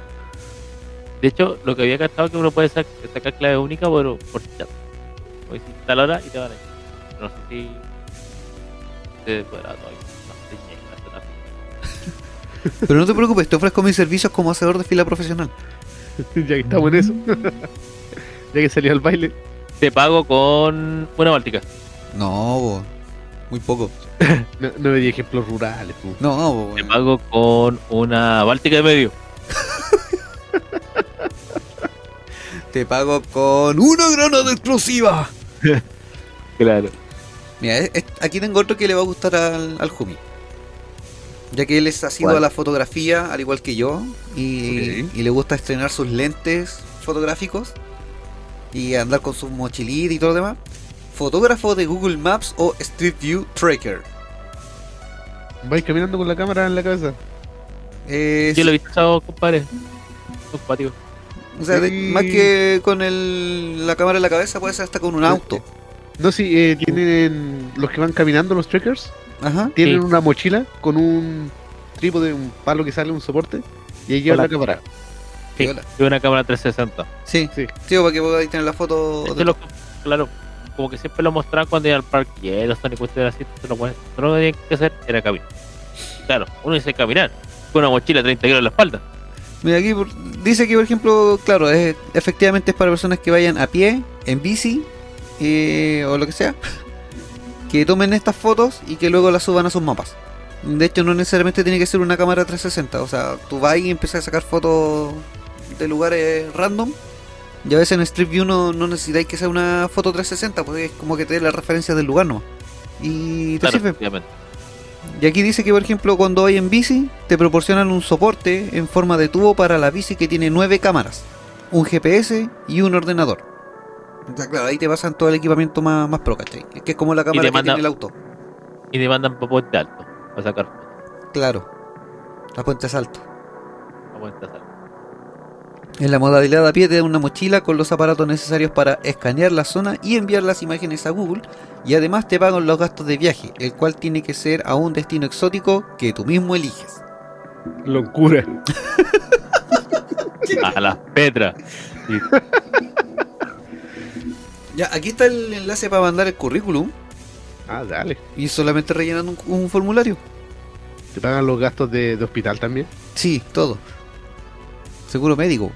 De hecho, lo que había cantado que uno puede sac- sacar clave única por, por chat. O decir tal hora y te van a ir. No sé si se podrá todavía. No sé si [LAUGHS] hay pero no te preocupes, te ofrezco mis servicios como hacedor de fila profesional. [LAUGHS] ya que estamos en eso. [LAUGHS] ya que salió al baile. Te pago con una báltica. No, po, muy poco. No, no me di ejemplos rurales. pu. No, po, Te pago con una báltica de medio. Te pago con una granada explosiva. [LAUGHS] Claro. Mira, es- es- aquí tengo otro que le va a gustar al, al Jumi. Ya que él es asiduo ¿Cuál? a la fotografía, al igual que yo, y, le gusta estrenar sus lentes fotográficos y andar con su mochilita y todo lo demás. Fotógrafo de Google Maps o Street View Tracker. Vais caminando con la cámara en la cabeza. Eh, Yo lo he visto, compadre. Compatible. O sea, de- más que con el, la cámara en la cabeza, puede ser hasta con un auto. No, sí, eh, tienen los que van caminando, los trekkers, Ajá. tienen Sí. una mochila con un trípode, un palo que sale, un soporte, y ahí llevan Hola. la cámara. Sí, y una cámara 360. Sí, Sí. sí, para que podáis tener la foto. Esto de- lo- claro, como que siempre lo mostraban cuando iba al parque y cuestiones así, entonces lo, que tenían que hacer era caminar. Claro, uno dice caminar, con una mochila de 30 kilos en la espalda. Mira, aquí por- dice que, por ejemplo, claro, es, efectivamente es para personas que vayan a pie, en bici eh, o lo que sea, [LAUGHS] que tomen estas fotos y que luego las suban a sus mapas. De hecho, no necesariamente tiene que ser una cámara 360, o sea, tú vas y empiezas a sacar fotos de lugares random. Y a veces en Street View no, no necesitáis que sea una foto 360, porque es como que te dé la referencia del lugar nomás. Y te Claro, sirve. Y aquí dice que, por ejemplo, cuando hay en bici, te proporcionan un soporte en forma de tubo para la bici que tiene nueve cámaras, un GPS y un ordenador. O sea, claro, ahí te pasan todo el equipamiento más, más pro, ¿cachai? Es que es como la cámara que manda- tiene el auto. Y te mandan para Puente Alto a sacar. Claro. La puente salto. a Puente Alto. En la modalidad a pie te da una mochila con los aparatos necesarios para escanear la zona y enviar las imágenes a Google. Y además te pagan los gastos de viaje, el cual tiene que ser a un destino exótico que tú mismo eliges. Locura. [LAUGHS] A las Petras. Y Ya, aquí está el enlace para mandar el currículum. Ah, dale. Y solamente rellenando un, un formulario. ¿Te pagan los gastos de, de hospital también? Sí, todo. Seguro médico.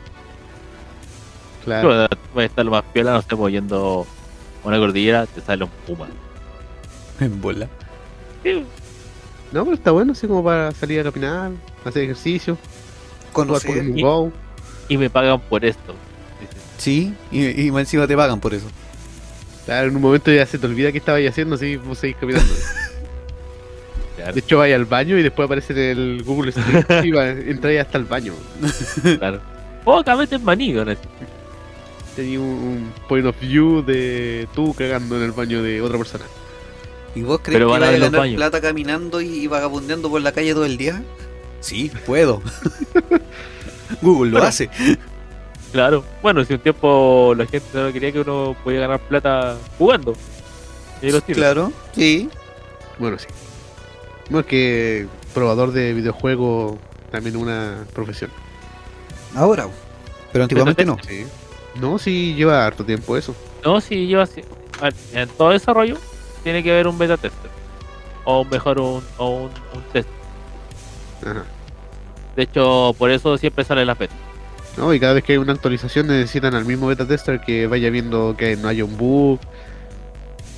Claro. va a estar lo más piola, no sé, pues yendo a una cordillera, te sale un puma. [LAUGHS] En bola. Sí, No, pero está bueno, así como para salir a caminar, hacer ejercicio, Conocer. Y- Go. Y me pagan por esto. Sí, y, y más encima te pagan por eso. Claro, en un momento ya se te olvida qué estabas haciendo, así vos seguís caminando. [LAUGHS] claro, De hecho, vaya al baño y después aparece en el Google Street y va, entra hasta el baño. claro. Oh, cabeza es maní, ¿no? Tenía un, un point of view de tú cagando en el baño de otra persona. ¿Y vos crees Pero que vas a ganar baños. plata caminando y, y vagabundeando por la calle todo el día? Sí, puedo. [LAUGHS] Google lo Bueno. hace. Claro. Bueno, si un tiempo la gente no quería que uno podía ganar plata jugando. Y los. Claro, sí. Bueno, sí. No es que probador de videojuegos también una profesión. Ahora. Pero antiguamente no. Sí. No, sí lleva harto tiempo eso. No, si lleva en todo desarrollo tiene que haber un beta tester. O mejor un, o un, un test. Ajá. De hecho, por eso siempre sale la beta. ¿no? Y cada vez que hay una actualización necesitan al mismo beta tester que vaya viendo que no haya un bug.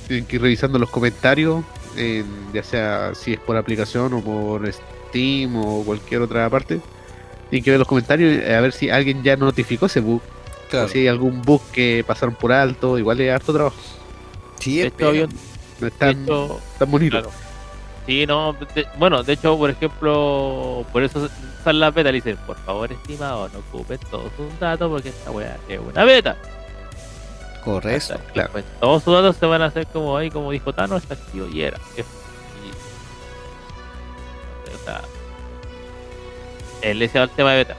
Tienen que ir revisando los comentarios, en- ya sea si es por aplicación o por Steam o cualquier otra parte. Tienen que ver los comentarios eh, a ver si alguien ya notificó ese bug. Claro. O si hay algún bug que pasaron por alto. Igual es harto trabajo. Sí, es No es tan, hecho, tan bonito. Claro. Sí, no, de- bueno, de hecho, por ejemplo, por eso sale la beta, le dicen, por favor, estimado, no ocupen todos sus datos porque esta weá es una beta. Correcto. ¿Cachai? claro. Pues todos sus datos se van a hacer como ahí, como dijo Thanos, está activo y era. Y- o sea, él es el tema de beta.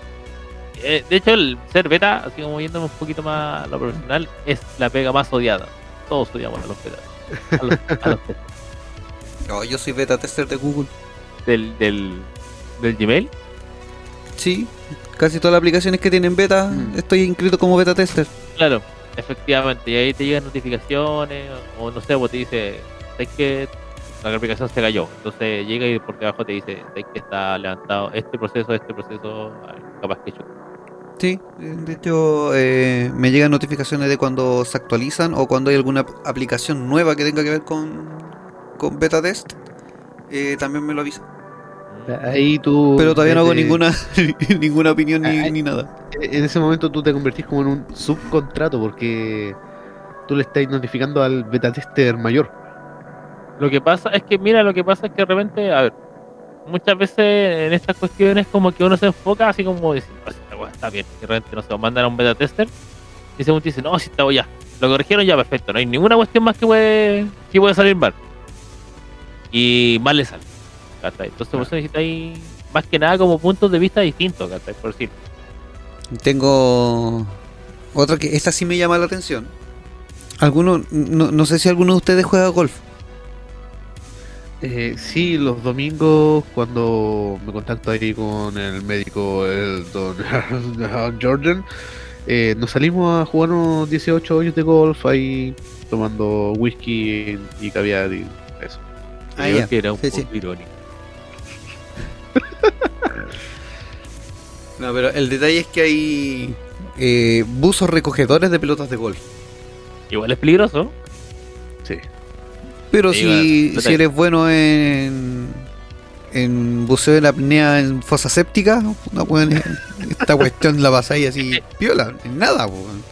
Eh, de hecho, el ser beta, así como yéndome un poquito más a lo profesional, es la pega más odiada. Todos odiamos a los betas. A los, a los betas. [LAUGHS] No, yo soy beta tester de Google. del, del, del Gmail. Sí. Casi todas las aplicaciones que tienen beta, Mm. estoy inscrito como beta tester. Claro, efectivamente. Y ahí te llegan notificaciones, o, no sé, pues te dice, sé que la aplicación se cayó. Entonces llega y por debajo te dice, sé que está levantado este proceso, este proceso, ah, capaz que yo. Sí, eh, de hecho eh, me llegan notificaciones de cuando se actualizan o cuando hay alguna ap- aplicación nueva que tenga que ver con, con beta test. eh, también me lo avisa. Ahí tú. Pero todavía no hago ninguna [LAUGHS] ninguna opinión ni, Ay. ni nada. En ese momento tú te convertís como en un subcontrato porque tú le estás notificando al beta tester mayor. Lo que pasa es que, mira, lo que pasa es que de repente, a ver, muchas veces en estas cuestiones como que uno se enfoca así como decir, "Oh, weá está bien, y de repente no se mandan a un beta tester y según te dice, no, si está ya, lo corrigieron ya, perfecto, no hay ninguna cuestión más que puede, que puede salir mal. Y mal le sale. ¿cachai? Entonces por eso necesitáis más que nada como puntos de vista distintos, ¿cachai? Por decir. Tengo otra que esta sí me llama la atención. Alguno, no, no sé si alguno de ustedes juega golf. Eh, sí, los domingos cuando me contacto ahí con el médico, el don [LAUGHS] Jordan, eh, nos salimos a jugar unos 18 hoyos de golf ahí tomando whisky y caviar y eso. Ah, Creo ya. que era un Sí, poco sí. irónico. No, pero el detalle es que hay eh, buzos recogedores de pelotas de golf. Igual es peligroso. Sí. Pero Sí, si, si eres bueno en, en buceo de la apnea en fosa séptica, no, weón, esta cuestión la pasáis así piola, en nada, weón.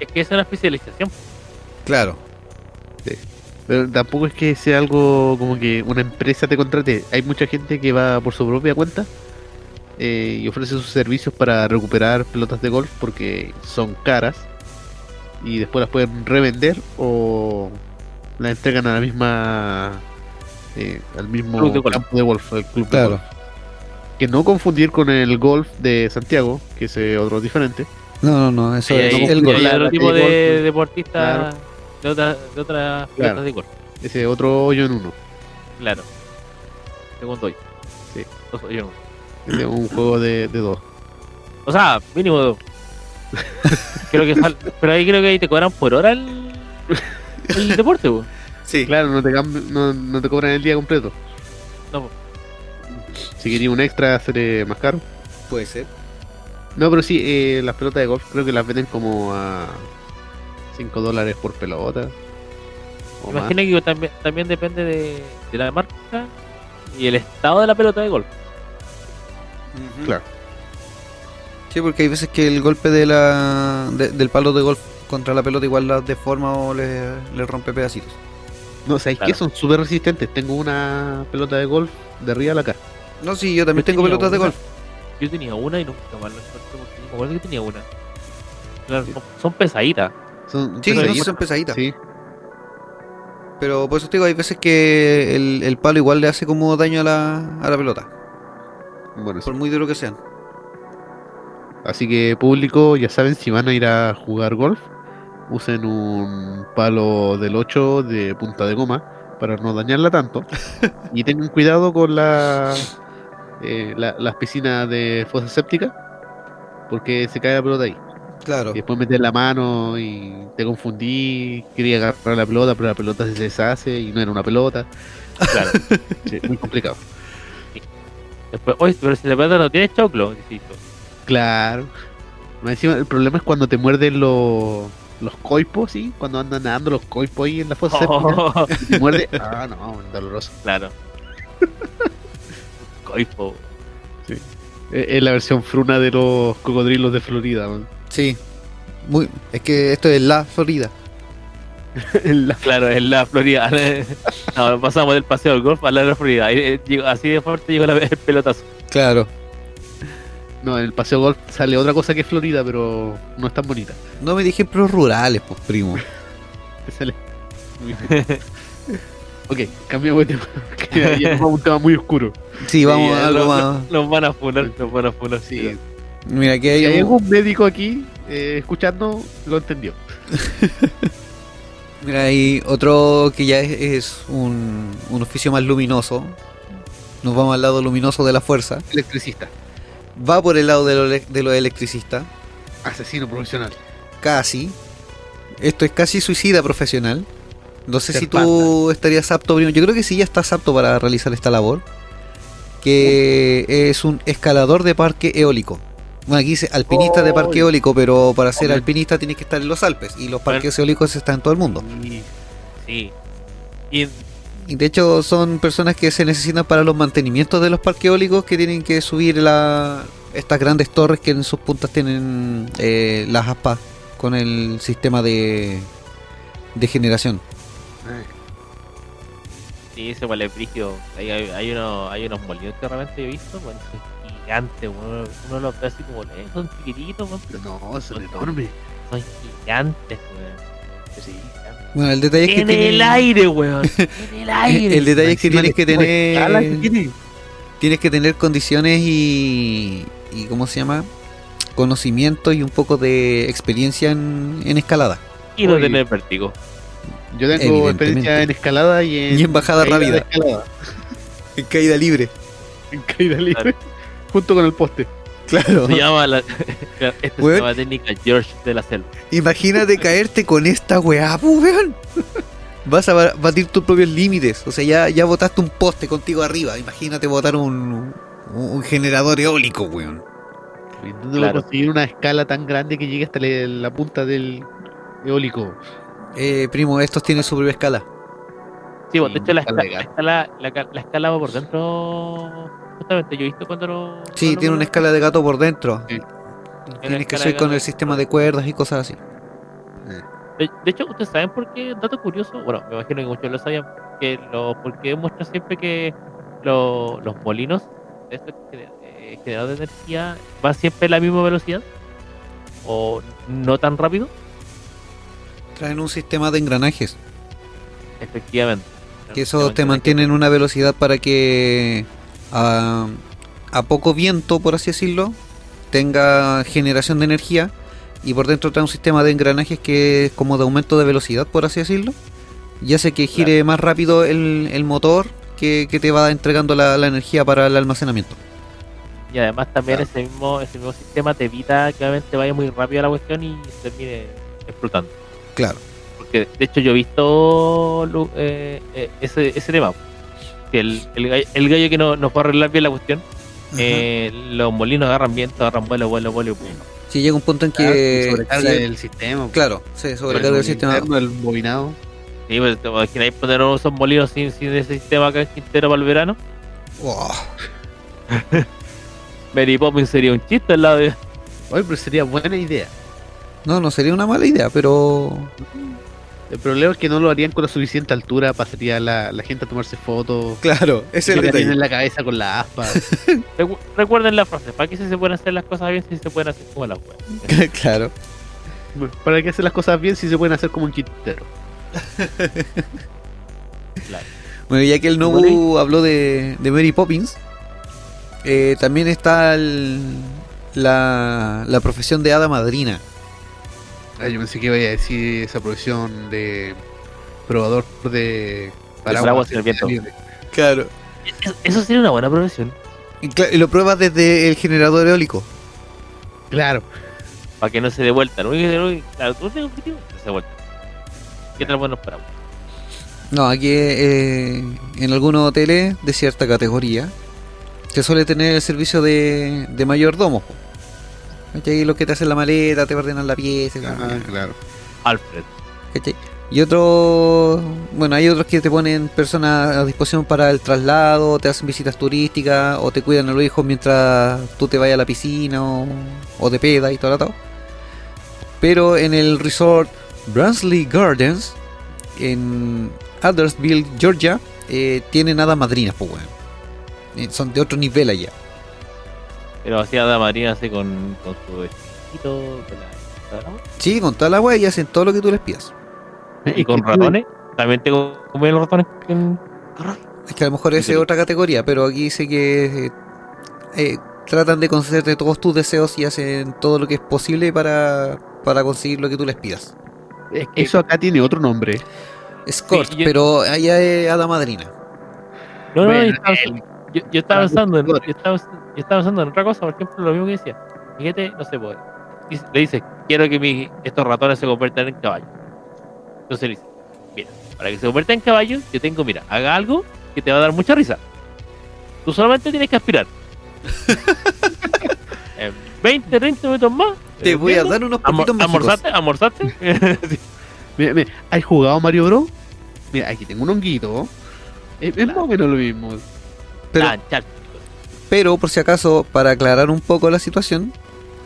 Es que es una especialización. Claro. Pero tampoco es que sea algo como que una empresa te contrate. Hay mucha gente que va por su propia cuenta eh, y ofrece sus servicios para recuperar pelotas de golf porque son caras y después las pueden revender o las entregan a la misma eh, al mismo Club de golf. campo de golf, el club de Claro. golf. Que no confundir con el golf de Santiago, que es eh, otro diferente. No, no, no, eso es el golf. hay La- otro la tipo de de golf, deportistas claro. de, otra- de otras Claro. de golf. Ese otro hoyo en uno. Claro. Segundo hoyo. Sí. Dos hoyos en uno. Ese es un juego de, de dos. O sea, mínimo dos. [LAUGHS] creo que fal- pero ahí creo que ahí te cobran por hora el, [LAUGHS] el deporte, po. Sí. Claro, no te, no, no te cobran el día completo. No, po. Si quería un extra, sale más caro. Puede ser. No, pero sí, eh, las pelotas de golf creo que las venden como a 5 dólares por pelota. Más. Imagina que también, también depende de, de la marca y el estado de la pelota de golf. Claro. Sí, porque hay veces que el golpe de la, de- del palo de golf contra la pelota igual la deforma o le, le rompe pedacitos. No, ¿sabéis Claro. que Son súper resistentes. Tengo una pelota de golf de arriba a la cara. No, sí, yo también Yo tengo pelotas de golf. Yo tenía una y nunca más la encontré porque me acuerdo que tenía una. Claro, son, son pesaditas. Son Sí, no, pesaditas. sí son pesaditas. Sí, Pero por eso te digo, hay veces que el, el palo igual le hace como daño a la, a la pelota. bueno, sí. Por muy duro que sean. Así que público, ya saben, si van a ir a jugar golf, usen un palo del 8 de punta de goma para no dañarla tanto. [LAUGHS] y tengan cuidado con la, eh, la- las piscinas de fosa séptica, porque se cae la pelota ahí. Claro. Y después metes la mano y te confundí, quería agarrar la pelota, pero la pelota se deshace y no era una pelota. Claro. [LAUGHS] Sí, muy complicado. Después, oye, pero si la pelota no tiene choclo, insisto. Claro. Encima, el problema es cuando te muerden los, los coipos, ¿sí? Cuando andan nadando los coipos ahí en la fosa séptica. te [LAUGHS] muerde. Ah, no, doloroso. claro. [LAUGHS] Coifo. Es es la versión fruna de los cocodrilos de Florida. man. Sí. Muy, es que esto es la Florida. [LAUGHS] La- Claro, en la Florida. No, pasamos del paseo del golf a la Florida. Eh, Así de fuerte llegó la, el pelotazo. Claro. No, en el paseo golf sale otra cosa que Florida, pero no es tan bonita. No me dije ejemplos rurales, pues primo. [LAUGHS] Te sale. muy ok, cambiamos de tema. [LAUGHS] que a un tema muy oscuro. Sí, vamos Sí, a algo nos, más. nos van a funar, nos van a funar. Sí. Mira, aquí Si hay hay un- algún médico aquí eh, escuchando, lo entendió. [LAUGHS] Mira, hay otro que ya es, es un, un oficio más luminoso. Nos vamos al lado luminoso de la fuerza. Electricista, Va por el lado de lo, ele- de lo electricista. asesino profesional. Casi. Esto es casi suicida profesional. No sé Ser si tú estarías apto. Yo creo que sí ya estás apto para realizar esta labor. Que es un escalador de parque eólico. Bueno, aquí dice alpinista de parque ¡Ay! eólico, pero para ser Hombre. alpinista tienes que estar en los Alpes. Y los Bueno. parques eólicos están en todo el mundo. Sí. Y Y de hecho son personas que se necesitan para los mantenimientos de los parques eólicos que tienen que subir la, estas grandes torres que en sus puntas tienen eh, las aspas con el sistema de, de generación. Sí, ese vale brígido. Hay, hay, hay, unos, hay unos molinos que realmente he visto, bueno, son gigantes, uno, uno los ve así como, eh, son chiquititos, pero no, son enormes. son gigantes, weón. Sí. Bueno, el detalle es que En tienen- el aire, weón. [LAUGHS] En el aire. el detalle es que tienes que tener tiene. tienes que tener condiciones y, y ¿cómo se llama? conocimiento y un poco de experiencia en, en escalada. Y no tener vértigo. Yo tengo experiencia en escalada y en, Y en bajada rápida. En caída libre. En caída libre. Junto con el poste. Claro. Se llama la, [LAUGHS] esta Weón. se llama técnica George de la selva. Imagínate caerte con esta weá, pues, weón. Vas a ba- batir tus propios límites. O sea, ya, ya botaste un poste contigo arriba. Imagínate botar un, un, un generador eólico, weón. Intentando Claro. conseguir una escala tan grande que llegue hasta la, la punta del eólico. Eh, primo, estos tienen su propia escala. Sí, bueno, de hecho la, escala la escala va por dentro. Justamente, yo he visto cuando lo. Sí, cuando tiene lo- una escala de gato por dentro. Sí. Tienes que ser con el sistema de cuerdas y cosas así. De, de hecho, ustedes saben por qué, dato curioso, bueno, me imagino que muchos lo sabían, que lo, porque muestra siempre que lo- los molinos estos eh, generadores de energía van siempre a la misma velocidad o no tan rápido, Traen un sistema de engranajes. efectivamente. Que eso te mantiene en una velocidad para que a, a poco viento, por así decirlo, tenga generación de energía. Y por dentro trae un sistema de engranajes que es como de aumento de velocidad, por así decirlo. Y hace que gire más rápido el, el motor que, que te va entregando la, la energía para el almacenamiento. Y además también Claro. ese mismo ese mismo sistema te evita que obviamente vaya muy rápido la cuestión y se termine explotando. Claro. Porque de hecho yo he visto eh, eh, ese, ese tema. El, el, gallo, el gallo que no, nos a arreglar bien la cuestión, eh, los molinos agarran viento, agarran vuelo, vuelo, vuelo y pum. Si llega un punto en Claro, que... sobrecarga sí, el sistema. claro, se sobrecarga el sistema. interno, el bobinado. Sí, pues te imagináis poner esos molinos sin, sin ese sistema acá en Quintero para el verano. Oh, [LAUGHS] Mary Poppins sería un chiste al lado de. Oye, pero sería buena idea. no, no sería una mala idea, pero... El problema es que no lo harían con la suficiente altura, pasaría la, la gente a tomarse fotos. Claro, ese es el detalle. en la cabeza con la aspa. [LAUGHS] Recu- Recuerden la frase: ¿para qué si se pueden hacer las cosas bien si se pueden hacer como las weas? [LAUGHS] claro. ¿Para qué hacer las cosas bien si se pueden hacer como un quintero? [LAUGHS] Claro. Bueno, ya que el Nobu habló de, de Mary Poppins, eh, también está el- la, la profesión de hada madrina. Ah, yo pensé que iba a decir esa profesión de probador de paraguas en el viento. Claro. Eso, sería una buena profesión. Y, lo pruebas desde el generador eólico. Claro. Para que no se dé vuelta. Único- claro, tú tienes objetivo, que se dé vuelta. ¿Qué tal buenos paraguas? No, aquí eh, en algunos hoteles de cierta categoría se suele tener el servicio de, de mayordomo. ¿Cachai? Los que te hacen la maleta, te ordenan la pieza. Ah, claro. Alfred. ¿cachai? Y otros, bueno, hay otros que te ponen personas a disposición para el traslado, te hacen visitas turísticas o te cuidan a los hijos mientras tú te vayas a la piscina o, o de peda y todo lo todo. Pero en el resort Bransley Gardens, en Adlersville, Georgia, eh, tienen hadas madrinas, pues, weón. Eh, Son de otro nivel allá. Pero hacía de Marina así con, con su vestidito, con la. ¿no? Sí, con toda la weá y hacen todo lo que tú les pidas. Y con ratones. También tengo como los ratones en. Es que a lo mejor esa es otra categoría, pero aquí dice que eh, eh, tratan de concederte todos tus deseos y hacen todo lo que es posible para, para conseguir lo que tú les pidas. Es que eso acá tiene otro nombre. Escort, Sí, yo- pero allá es hada madrina. No, no, Bueno, estaba, el- yo, yo estaba pensando en, yo estaba, yo estaba pensando en otra cosa, por ejemplo, lo mismo que decía. Fíjate, no sé, pues, dice- le dice, quiero que mi, estos ratones se conviertan en caballos. Entonces le dice, mira, para que se conviertan en caballos, yo tengo, mira, haga algo que te va a dar mucha risa. Tú solamente tienes que aspirar. [LAUGHS] en 20, 30 minutos más. Te voy a dar unos poquitos mágicos. ¿Almorzaste? ¿Almorzaste? [LAUGHS] Sí. Mira, mira, ¿has jugado Mario Bros? Mira, aquí tengo un honguito. Es, es más o menos lo mismo. Pero, Ah, pero por si acaso, para aclarar un poco la situación,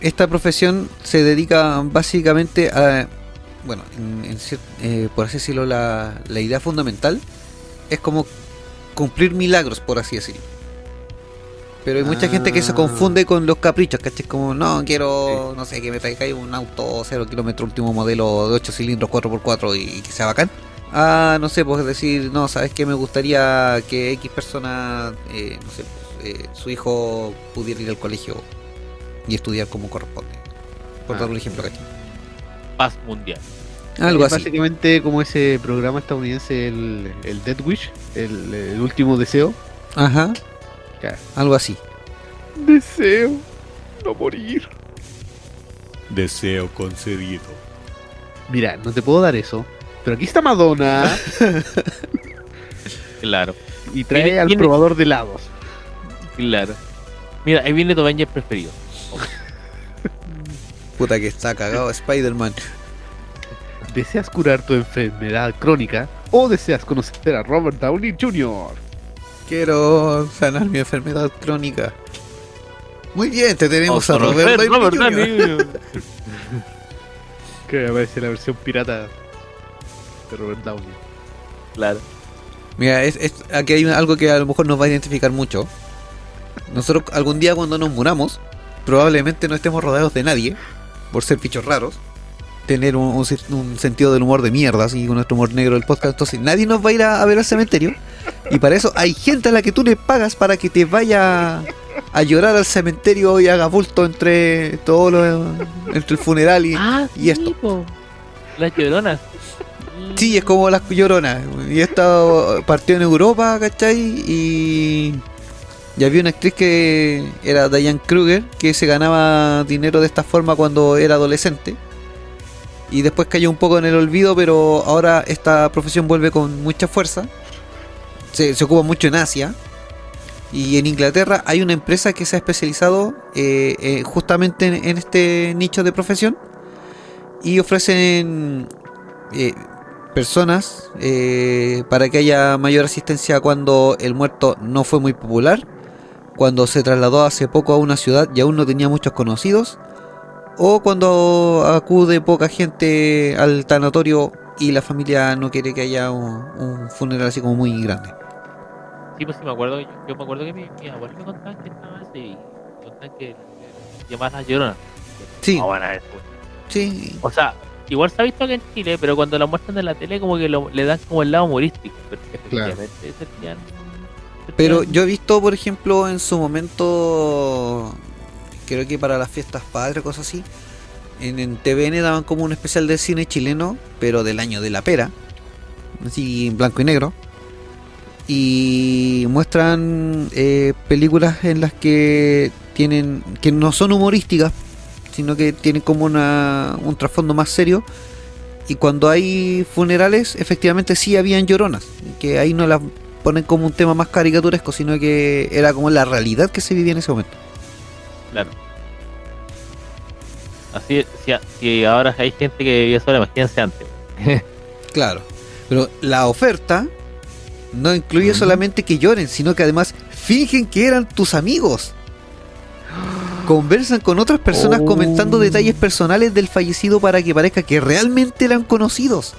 esta profesión se dedica básicamente a, bueno, en- en cier- eh, por así decirlo, la, la idea fundamental es como cumplir milagros, por así decirlo. Pero hay mucha gente que se Ah. confunde con los caprichos, ¿cachai? Como, no, quiero, no sé, que me traiga un auto 0 kilómetro último modelo de 8 cilindros 4x4 y que sea bacán. Ah, no sé, pues decir, no, ¿sabes qué? Me gustaría que X persona, eh, no sé, pues, eh, su hijo pudiera ir al colegio y estudiar como corresponde. Por Ah. dar un ejemplo, ¿cachai? Paz mundial. Algo Es así. Básicamente como ese programa estadounidense, el, el Dead Wish, el, el último deseo. Ajá, Ya. algo así. Deseo no morir. Deseo concedido. Mira, no te puedo dar eso. Pero aquí está Madonna [LAUGHS] Claro, y trae Viene- al viene- probador de helados. claro. Mira, ahí viene tu Avenger preferido. [LAUGHS] Puta que está cagado Spider-Man. ¿Deseas curar tu enfermedad crónica o deseas conocer a Robert Downey Jr.? Quiero sanar mi enfermedad crónica. Muy bien, te tenemos a Robert, conocer Downey Robert Jr. [LAUGHS] Que aparece la versión pirata de Robert Downey. Claro. Mira, es, es- aquí hay algo que a lo mejor nos va a identificar mucho. Nosotros algún día cuando nos muramos, probablemente no estemos rodeados de nadie, por ser bichos raros, tener un, un se- un sentido del humor de mierda, así con nuestro humor negro del podcast, entonces nadie nos va a ir a, a ver al cementerio. Y para eso hay gente a la que tú le pagas para que te vaya a llorar al cementerio y haga bulto entre todo lo, entre el funeral y, Ah, y esto. po. Las lloronas. Sí, es como las lloronas. Y esta partió en Europa, ¿cachai? Y. Y había una actriz que era Diane Kruger, que se ganaba dinero de esta forma cuando era adolescente. Y después cayó un poco en el olvido, pero ahora esta profesión vuelve con mucha fuerza. Se, ocupa mucho en Asia. Y en Inglaterra hay una empresa que se ha especializado eh, eh, justamente en, en este nicho de profesión. Y ofrecen eh, personas eh, para que haya mayor asistencia cuando el muerto no fue muy popular, cuando se trasladó hace poco a una ciudad y aún no tenía muchos conocidos, o cuando acude poca gente al tanatorio y la familia no quiere que haya un, un funeral así como muy grande. Sí, pues sí, me acuerdo. Yo, yo me acuerdo que mi, mi abuelo me contaba que estaba así. Contaban que llamaban las lloronas. Sí, eso, güey. sí, O sea, igual se ha visto acá en Chile, pero cuando lo muestran en la tele, como que lo- le dan como el lado humorístico. Pero Claro. efectivamente Pero yo he visto, por ejemplo, en su momento, creo que para las fiestas padres, cosas así, en, en TVN daban como un especial de cine chileno, pero del año de la pera, así en blanco y negro. Y muestran eh, películas en las que tienen que no son humorísticas, sino que tienen como una, un trasfondo más serio. Y cuando hay funerales, efectivamente sí habían lloronas, que ahí no las ponen como un tema más caricaturesco, sino que era como la realidad que se vivía en ese momento. Claro. Así, si, si ahora hay gente que vivía sola, imagínense antes. [LAUGHS] Claro. Pero la oferta no incluye solamente que lloren, sino que además fingen que eran tus amigos. Conversan con otras personas Oh. comentando detalles personales del fallecido para que parezca que realmente eran conocidos.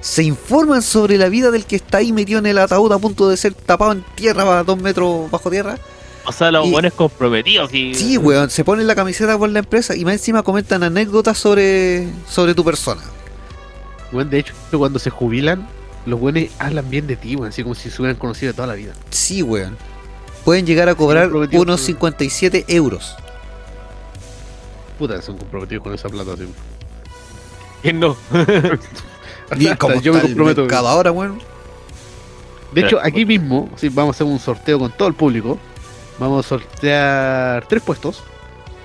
Se informan sobre la vida del que está ahí metido en el ataúd a punto de ser tapado en tierra a dos metros bajo tierra. O sea, los Y- buenos comprometidos y. Sí, weón, se ponen la camiseta por la empresa y más encima comentan anécdotas sobre, sobre tu persona. Bueno, de hecho, cuando se jubilan, los buenos hablan bien de ti, weón, así como si se hubieran conocido de toda la vida. Sí, weón. Pueden llegar a cobrar comprometidos unos con- 57 euros. Puta, son comprometidos con esa plata. ¿Quién no? [LAUGHS] Y como yo me comprometo. mercado ahora, weón. De hecho, aquí mismo, sí, vamos a hacer un sorteo con todo el público. Vamos a sortear tres puestos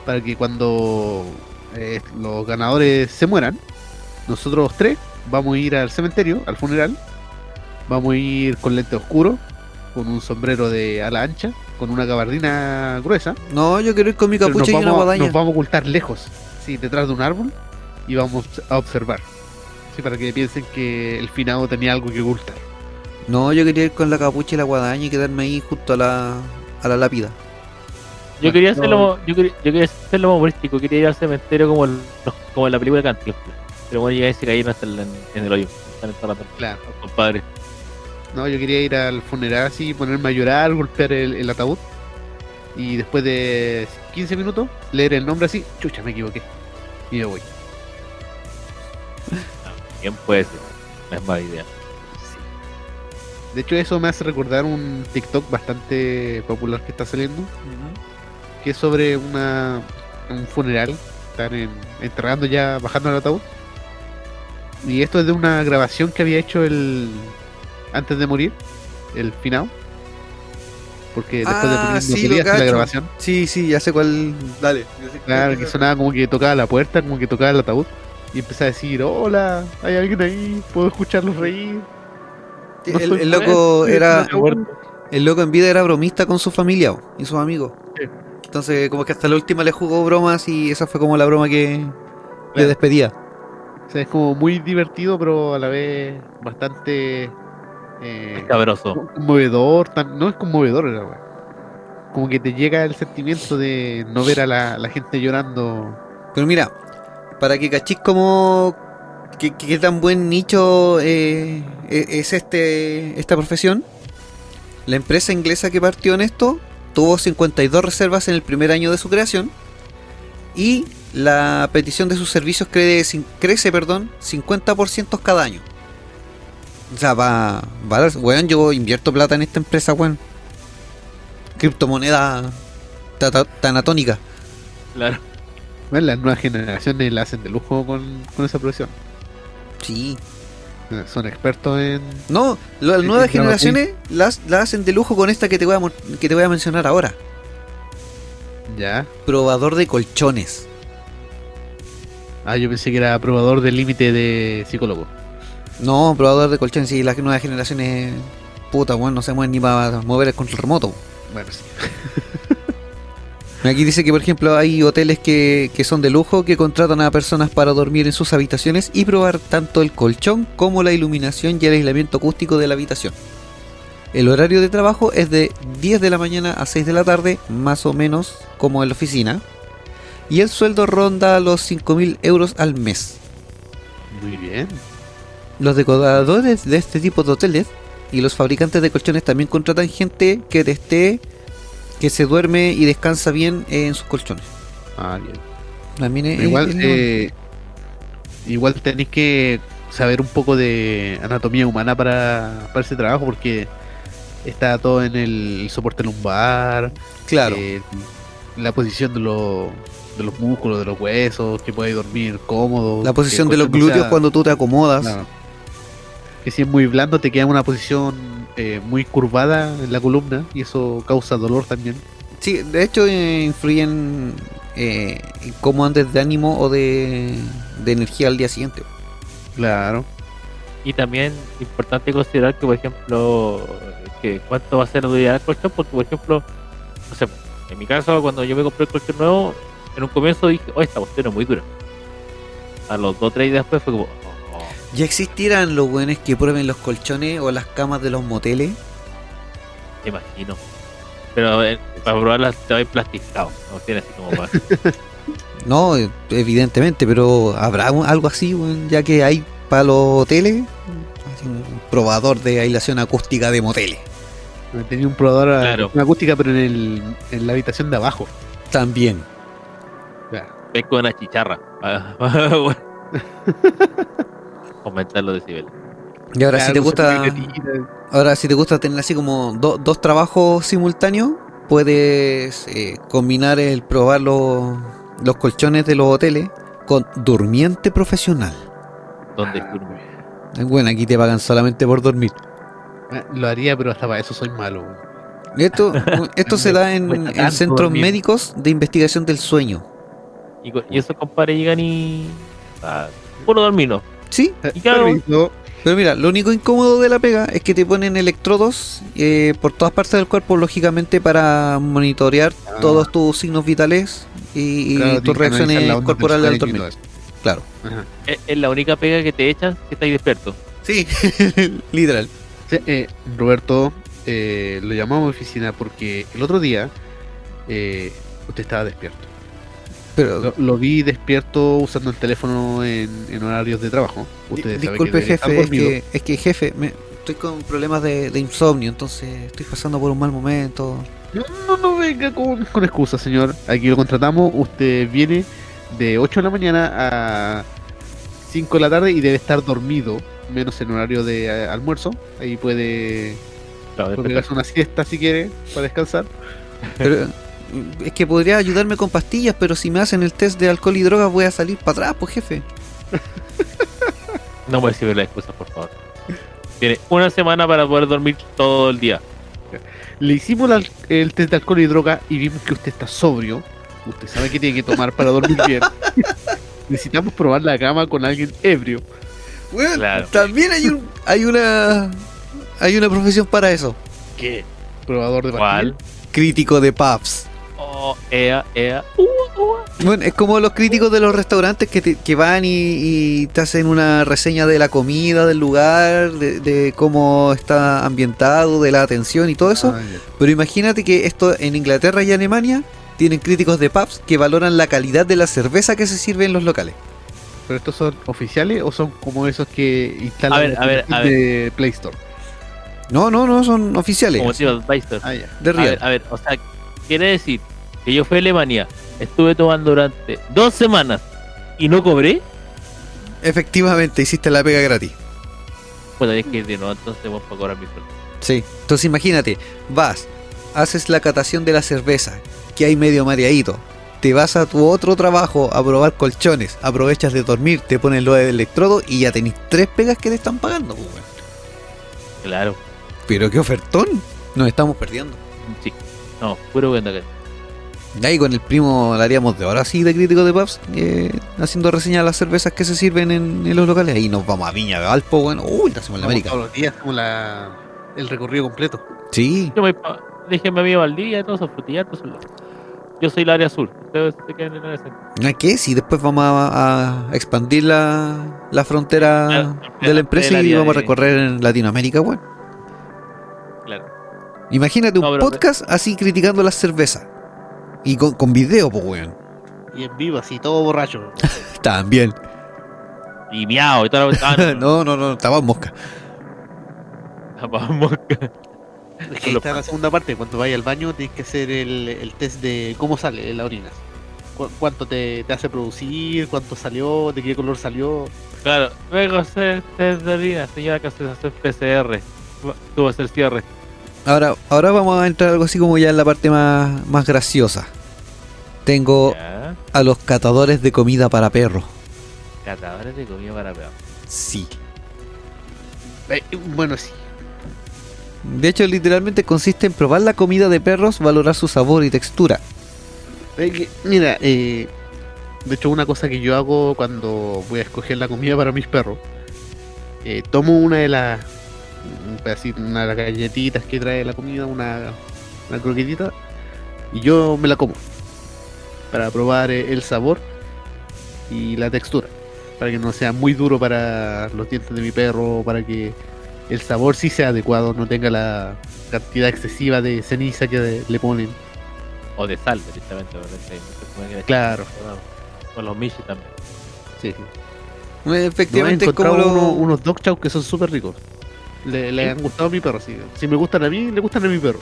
para que cuando eh, los ganadores se mueran, nosotros tres vamos a ir al cementerio, al funeral. Vamos a ir con lente oscuro, con un sombrero de ala ancha, con una gabardina gruesa. No, yo quiero ir con mi capucha y una vamos, a- guadaña. nos vamos a ocultar lejos, sí, detrás de un árbol y vamos a observar. Sí, para que piensen que el finado tenía algo que ocultar. No, yo quería ir con la capucha y la guadaña y quedarme ahí justo a la, a la lápida. Yo quería No. hacerlo, yo quería, yo quería hacerlo humorístico, quería ir al cementerio como, el- como en la película de Cantinflas. Pero bueno, llegué a decir ahí no está en, en el hoyo, están enterrando Claro. compadre. No, yo quería ir al funeral así, ponerme a llorar, golpear el, el ataúd. Y después de 15 minutos, leer el nombre así, chucha, me equivoqué. Y me voy. Bien puede ser, no es mala idea. De hecho, eso me hace recordar un TikTok bastante popular que está saliendo, que es sobre una, un funeral. Están en- enterrando ya, bajando el ataúd. Y esto es de una grabación que había hecho el antes de morir, el final. Porque después de Ah, no sí, hacer la grabación. Sí, sí, ya sé cuál. Dale. sé Claro, cuál- que sonaba como que tocaba la puerta, como que tocaba el ataúd. Y empezaba a decir, hola, hay alguien ahí, puedo escucharlos reír. No el, loco muerto, era. estoy muerto". El loco en vida era bromista con su familia y sus amigos. Sí. Entonces, como que hasta la última le jugó bromas y esa fue como la broma que le despedía. O sea, es como muy divertido, pero a la vez bastante eh, Cabroso. conmovedor. tan- no es conmovedor. Como que te llega el sentimiento de no ver a la, la gente llorando. Pero mira, para que cachis como qué qué tan buen nicho eh, e- es este esta profesión, la empresa inglesa que partió en esto tuvo 52 reservas en el primer año de su creación y la petición de sus servicios crece, crece perdón, 50% cada año. O sea, va, va, weón, yo invierto plata en esta empresa, weón. Criptomoneda ta- ta- tanatónica. Claro. Bueno, las nuevas generaciones la hacen de lujo con, con esa profesión. Sí, Eh, Son expertos en. No, las nuevas generaciones las, las hacen de lujo con esta que te voy a, que te voy a mencionar ahora. Ya. Probador de colchones. Ah, yo pensé que era probador del límite de psicólogo. No, probador de colchones, sí, las nuevas generaciones, puta, bueno, no se mueven ni para mover el control remoto. Bueno, sí. [LAUGHS] Aquí dice que, por ejemplo, hay hoteles que, que son de lujo que contratan a personas para dormir en sus habitaciones y probar tanto el colchón como la iluminación y el aislamiento acústico de la habitación. El horario de trabajo es de 10 de la mañana a 6 de la tarde, más o menos como en la oficina. Y el sueldo ronda los 5.000 euros al mes. Muy bien. Los decoradores de este tipo de hoteles y los fabricantes de colchones también contratan gente que esté, que se duerme y descansa bien en sus colchones. Ah, bien. También es- Igual, es- eh, igual tenéis que saber un poco de anatomía humana para, para ese trabajo porque está todo en el soporte lumbar, claro. eh, la posición de, los de los músculos, de los huesos, que puedes dormir cómodo. La posición de los glúteos sea- cuando tú te acomodas. Claro. Que si es muy blando te queda en una posición eh, muy curvada en la columna y eso causa dolor también. Sí, de hecho eh, influyen eh, en cómo andes de ánimo o de, de energía al día siguiente. Claro. Y también importante considerar que, por ejemplo, que cuánto va a ser la durabilidad del colchón, porque, por ejemplo, no sé, en mi caso, cuando yo me compré el colchón nuevo, en un comienzo dije, oh, esta cuestión es muy dura. A los 2 o 3 días después fue como, ¿Ya existirán los buenos que prueben los colchones o las camas de los moteles? me imagino. Pero eh, para probarlas te va a ir plasticado, no tiene así como para... [LAUGHS] No, evidentemente, pero ¿habrá un- algo así, weón? ya que hay para los hoteles? Un probador de aislación acústica de moteles. Tenía un probador a- Claro. acústica pero en, el, en la habitación de abajo. También. Ves con una chicharra. [LAUGHS] [LAUGHS] Aumentar los decibeles. Y ahora si te gusta... Ahora, si te gusta tener así como do- dos trabajos simultáneos, puedes eh, combinar el probar los, los colchones de los hoteles con durmiente profesional. Donde Ah, Bueno, aquí te pagan solamente por dormir. Ah, Lo haría, pero hasta para eso soy malo. Esto, [LAUGHS] esto se da en, Cuesta en tanto centros dormir. médicos de investigación del sueño. Y, y esos compadres llegan y. Ah, puro dormir, ¿no? Sí, Y claro, Permiso. pero mira, lo único incómodo de la pega es que te ponen electrodos eh, por todas partes del cuerpo, lógicamente, para monitorear Ah. todos tus signos vitales y, y Claro, tus reacciones corporales al dormir. Claro. Ajá. es, es la única pega que te echan que estáis despierto. Sí, [LAUGHS] literal. Sí, eh, Roberto, eh, lo llamamos a oficina porque el otro día eh, usted estaba despierto. Pero Lo, lo vi despierto usando el teléfono en, en horarios de trabajo. Ustedes Disculpe, que jefe, es que, es que, jefe, me- estoy con problemas de, de insomnio, entonces estoy pasando por un mal momento. No, no, no venga con, con excusas, señor. Aquí lo contratamos. Usted viene de 8 de la mañana a 5 de la tarde y debe estar dormido, menos en horario de eh, almuerzo. Ahí puede, Claro, puede despertar. pegarse una siesta si quiere para descansar. Pero [LAUGHS] es que podría ayudarme con pastillas, pero si me hacen el test de alcohol y drogas voy a salir para atrás, pues jefe. [LAUGHS] No voy a la excusa, por favor. Tiene una semana para poder dormir todo el día. Le hicimos la- el test de alcohol y droga y vimos que usted está sobrio. Usted sabe que tiene que tomar para dormir bien. [LAUGHS] Necesitamos probar la cama con alguien ebrio. Claro. también hay un hay una hay una profesión para eso. ¿Qué? Probador de ¿Cuál? pastillas. Crítico de pubs. Oh, ea, ea. Uh, uh. Bueno, es como los críticos de los restaurantes que, te- que van y, y te hacen una reseña de la comida, del lugar, de, de cómo está ambientado, de la atención y todo eso. Ah. Pero imagínate que esto en Inglaterra y Alemania tienen críticos de pubs que valoran la calidad de la cerveza que se sirve en los locales. ¿Pero estos son oficiales o son como esos que instalan A ver, a ver, a de Play Store? No, no, no, son oficiales. Como tío Advisor. Ah, ya. de A real. ver, a ver, o sea, quiere decir que yo fui a Alemania, estuve tomando durante dos semanas y no cobré. Efectivamente, hiciste la pega gratis. Pues hay que de nuevo, entonces vamos a cobrar mi sueldo. Sí. Entonces imagínate, vas, haces la catación de la cerveza, que hay medio mareadito. Te vas a tu otro trabajo a probar colchones, aprovechas de dormir, te pones lo del electrodo y ya tenés tres pegas que te están pagando. pues. Claro, Pero qué ofertón, nos estamos perdiendo. sí. No, puro bueno que. Y ahí con el primo la haríamos de ahora sí de crítico de pubs, eh, haciendo reseña de las cervezas que se sirven en, en los locales. Ahí nos vamos a Viña Valpo, bueno, uy, la hacemos en América. Todos los días como la, el recorrido completo. Sí, Yo me dije a mi amigo Valdivia, todos esos frutillatos. Yo soy el área sur. Ustedes se quedan en el área centro. ¿a qué? Si después vamos a, a expandir la, la frontera de la empresa y vamos a de- recorrer en Latinoamérica, bueno. Imagínate un No, podcast así criticando las cervezas. Y con, con video, pues, weón. Y en vivo, así, todo borracho. [LAUGHS] También. Y miau, y toda la ah, no, no, no, no, estaba mosca. no, vamos. Es que ahí está la segunda parte. Cuando vayas al baño, tienes que hacer el, el test de cómo sale la orina. Cu- ¿Cuánto te, te hace producir? ¿Cuánto salió? ¿De qué color salió? Claro, luego hacer test de orina, señora que se hace PCR. Tuvo que hacer cierre. Ahora, ahora vamos a entrar algo así como ya en la parte más, más graciosa. Tengo Ya. a los catadores de comida para perros. Catadores de comida para peor. Sí. Eh, bueno, sí. De hecho, literalmente consiste en probar la comida de perros, valorar su sabor y textura. Eh, que- mira, eh, de hecho una cosa que yo hago cuando voy a escoger la comida para mis perros, eh, tomo una de las un pedacito, una de las galletitas que trae la comida, una, una croquetita, y yo me la como para probar eh, el sabor y la textura, para que no sea muy duro para los dientes de mi perro, para que el sabor sí sea adecuado, no tenga la cantidad excesiva de ceniza que le ponen. O de sal, directamente. porque Claro. O los mishi también. Sí. Efectivamente, No, he como lo- unos dog chow que son súper ricos. Le, le han gustado a mi perro, sí. Si me gustan a mí, le gustan a mi perro.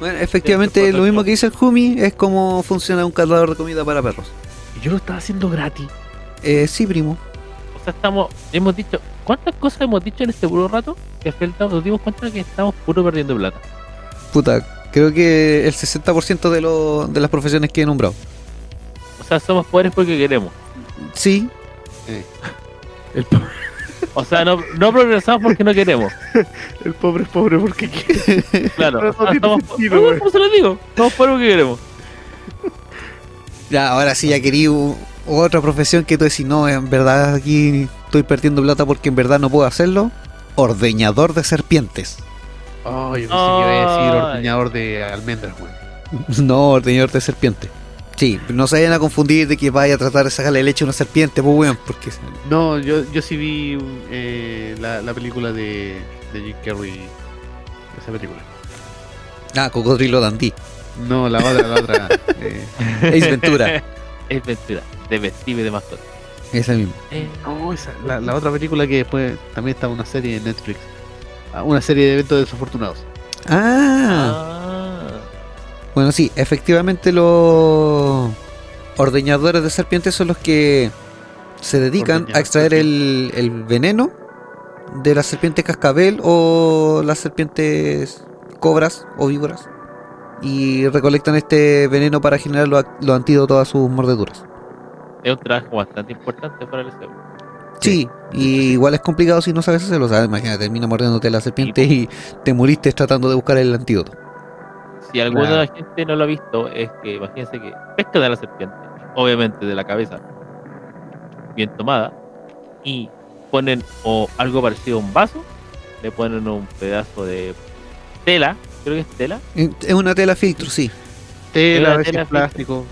Bueno, efectivamente, lo mismo que dice el Jumi es como funciona un catador de comida para perros. Y yo lo estaba haciendo gratis. Eh, sí, primo. O sea, estamos, hemos dicho, ¿cuántas cosas hemos dicho en este puro rato? Que al final nos dimos cuenta que estamos puro perdiendo plata. Puta, creo que el 60% de, lo- de las profesiones que he nombrado. O sea, somos pobres porque queremos. Sí, El, po- O sea, no, no progresamos porque no queremos. [LAUGHS] el pobre es pobre porque quiere. [LAUGHS] Claro, No, no somos, sentido, no, eso lo digo. Pobres porque queremos. [LAUGHS] ya, ahora sí, ya quería otra profesión que tú decís, no, en verdad aquí estoy perdiendo plata porque en verdad no puedo hacerlo. Ordeñador de serpientes. Oh, yo pensé que iba a decir ordeñador de almendras, güey. No, ordeñador de serpientes. Sí, no se vayan a confundir de que vaya a tratar de sacarle leche a una serpiente, pues weón, porque No, yo, yo sí vi eh, la, la película de, de Jim Carrey. Esa película. Ah, Cocodrilo Dandy. No, la otra, la otra. [LAUGHS] eh, Ace Ventura. [LAUGHS] Es Ventura, de vestir de mascota. Esa misma. Eh, no, esa, la, la otra película que después también está una serie en Netflix. Ah, Una serie de eventos desafortunados. Ah, ah, bueno, sí, efectivamente los ordeñadores de serpientes son los que se dedican a extraer el, el veneno de las serpientes cascabel o las serpientes cobras o víboras y recolectan este veneno para generar los, los antídotos a sus mordeduras. es un trabajo bastante importante para el SEO. Sí, y igual es complicado si no sabes hacerlo. O sea, imagínate, termina mordiéndote la serpiente y te moriste tratando de buscar el antídoto. Si alguna Claro. de la gente no lo ha visto, es que imagínense que pescan a la serpiente, obviamente de la cabeza, bien tomada, y ponen o algo parecido a un vaso, le ponen un pedazo de tela, creo que es tela, Es una tela filtro, sí. Tela, Tela, tela, plástico.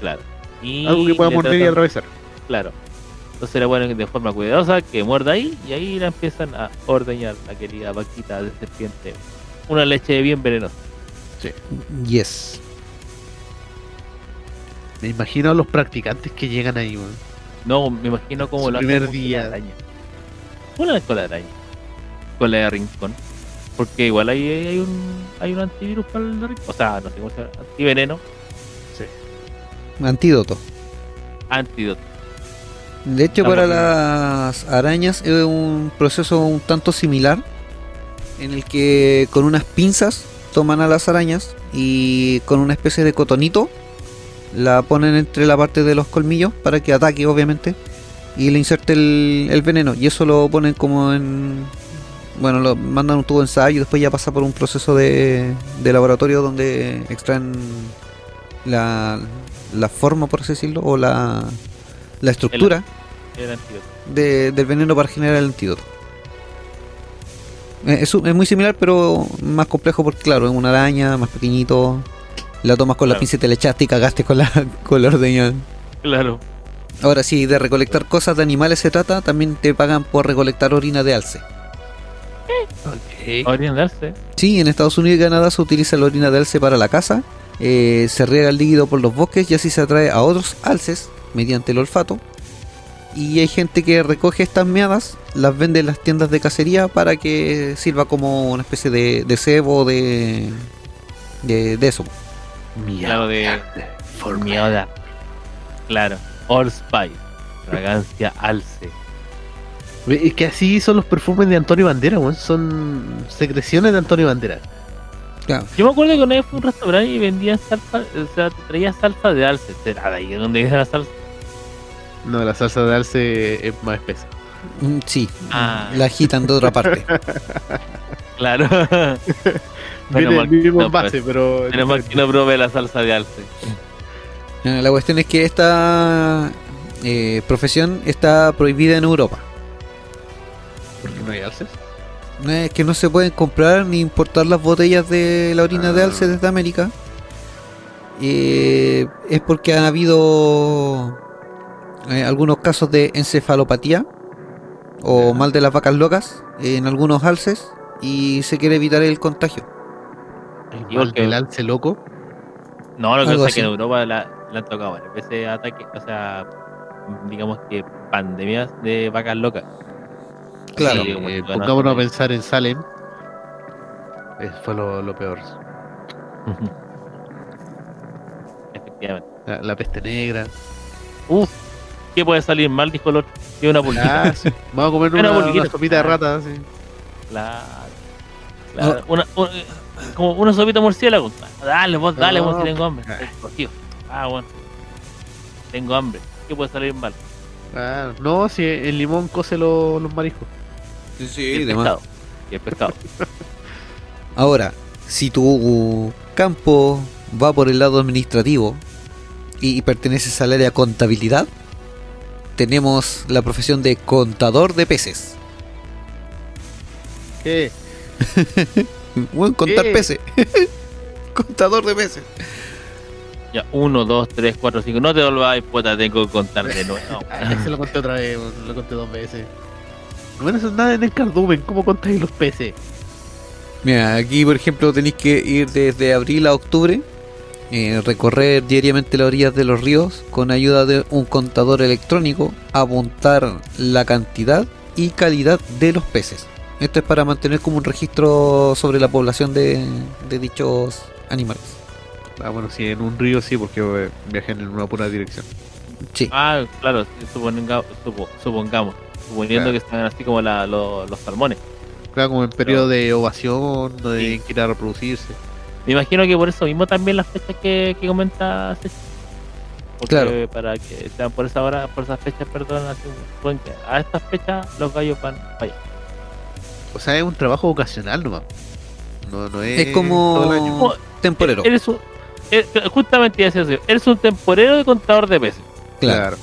claro. Y Algo que pueda morder y tratan- atravesar. Claro. Entonces la ponen de forma cuidadosa, que muerda ahí, y ahí la empiezan a ordeñar la querida vaquita de serpiente. Una leche bien venenosa. Yes. Me imagino a los practicantes que llegan ahí, weón. No, me imagino cómo Su lo primer día. la araña. ¿Cómo la con la araña? Con la de rincón. Porque igual ahí hay, hay un hay un antivirus para el rincón. O sea, no sé cómo se llama. Antiveneno. Antídoto. Antídoto. De hecho, Estamos para bien. las arañas es un proceso un tanto similar en el que con unas pinzas toman a las arañas y con una especie de cotonito la ponen entre la parte de los colmillos para que ataque, obviamente, y le inserte el, el veneno. Y eso lo ponen como en. Bueno, lo mandan un tubo de ensayo y después ya pasa por un proceso de, de laboratorio donde extraen la, la forma, por así decirlo, o la, la estructura El de- del veneno para generar el antídoto. Eh, Es, es muy similar, pero más complejo porque, claro, es una araña más pequeñito. La tomas con la Claro. pinceta, le echaste y cagaste con la, [LAUGHS] con la ordeña. Claro. Ahora, si de recolectar cosas de animales se trata, también te pagan por recolectar orina de alce. Orientarse. Sí, en Estados Unidos y Canadá se utiliza la orina de alce para la caza. eh, se riega el líquido por los bosques y así se atrae a otros alces mediante el olfato. Y hay gente que recoge estas meadas, las vende en las tiendas de cacería para que sirva como una especie de, de cebo de, de, de eso. Claro, de. Mierda. Claro. Old Spice. Fragancia alce. Es que así son los perfumes de Antonio Bandera, weón. Son secreciones de Antonio Bandera. Claro. Yo me acuerdo que una vez fui a un restaurante y vendían salsa, o sea, te traía salsa de alce. ¿Será de ahí donde viene la salsa? No, la salsa de alce es más espesa. Mm, Sí, Ah. la agitan de otra parte. [LAUGHS] Claro. [LAUGHS] Viene mal- el mismo no, envase, pero. Menos mal que no probé la salsa de alce. Eh, La cuestión es que esta eh, profesión está prohibida en Europa. Porque no hay alces. No Es que no se pueden comprar ni importar las botellas de la orina de Ah. alce desde América. Eh, es porque han habido eh, algunos casos de encefalopatía o mal de las vacas locas en algunos alces y se quiere evitar el contagio. El del alce loco. No, lo que Algo pasa es que en. Europa la, la han tocado varias veces ataques, o sea, digamos que pandemias de vacas locas. Claro. Sí, Eh, pongámonos a pensar en Salem. Eh, fue lo, lo peor. [LAUGHS] Efectivamente. La, la peste negra. Uf, ¿qué puede salir mal? Dijo el otro. Y una pulguita. Ah, sí. Vamos a comer [LAUGHS] Una una, pulguita. una sopita de rata. sí. Claro. Claro. Una, una- como una sopita murciélago. Dale, vos, dale, vos, No, si tengo hambre. ah. Ah, bueno. Tengo hambre. ¿Qué puede salir mal? Ah, no, si el limón cose lo- los mariscos. Sí, y el pescado. Y el pescado. [LAUGHS] Ahora, si tu campo va por el lado administrativo y perteneces al área contabilidad, tenemos la profesión de contador de peces. ¿Qué? [LAUGHS] Bueno, contar ¿Qué? peces. [LAUGHS] contador de peces. Ya, uno, dos, tres, cuatro, cinco. No te volváis, puta, tengo que contar de nuevo. [LAUGHS] Ah, ese lo conté otra vez, lo conté dos veces. Bueno, eso es nada en el cardumen. ¿Cómo contáis los peces? Mira, aquí por ejemplo tenéis que ir desde abril a octubre, eh, recorrer diariamente las orillas de los ríos con ayuda de un contador electrónico, apuntar la cantidad y calidad de los peces. Esto es para mantener como un registro sobre la población de, de dichos animales. Ah, bueno, sí, en un río sí, porque eh, viajan en una pura dirección. Sí, Ah, claro, suponga- supo- supongamos. Suponiendo Claro. que están así como la- lo- los salmones. Claro, como en periodo de ovación, donde Sí. tienen que ir a reproducirse. Me imagino que por eso mismo también las fechas que, que comenta. Porque Claro. para que sean por esa hora, por esas fechas, perdón, así, a estas fechas los gallos van para allá. O sea, es un trabajo vocacional nomás. No, no es. Es como temporero. Eres un, eh, justamente eso, eres un temporero de contador de peces. Claro.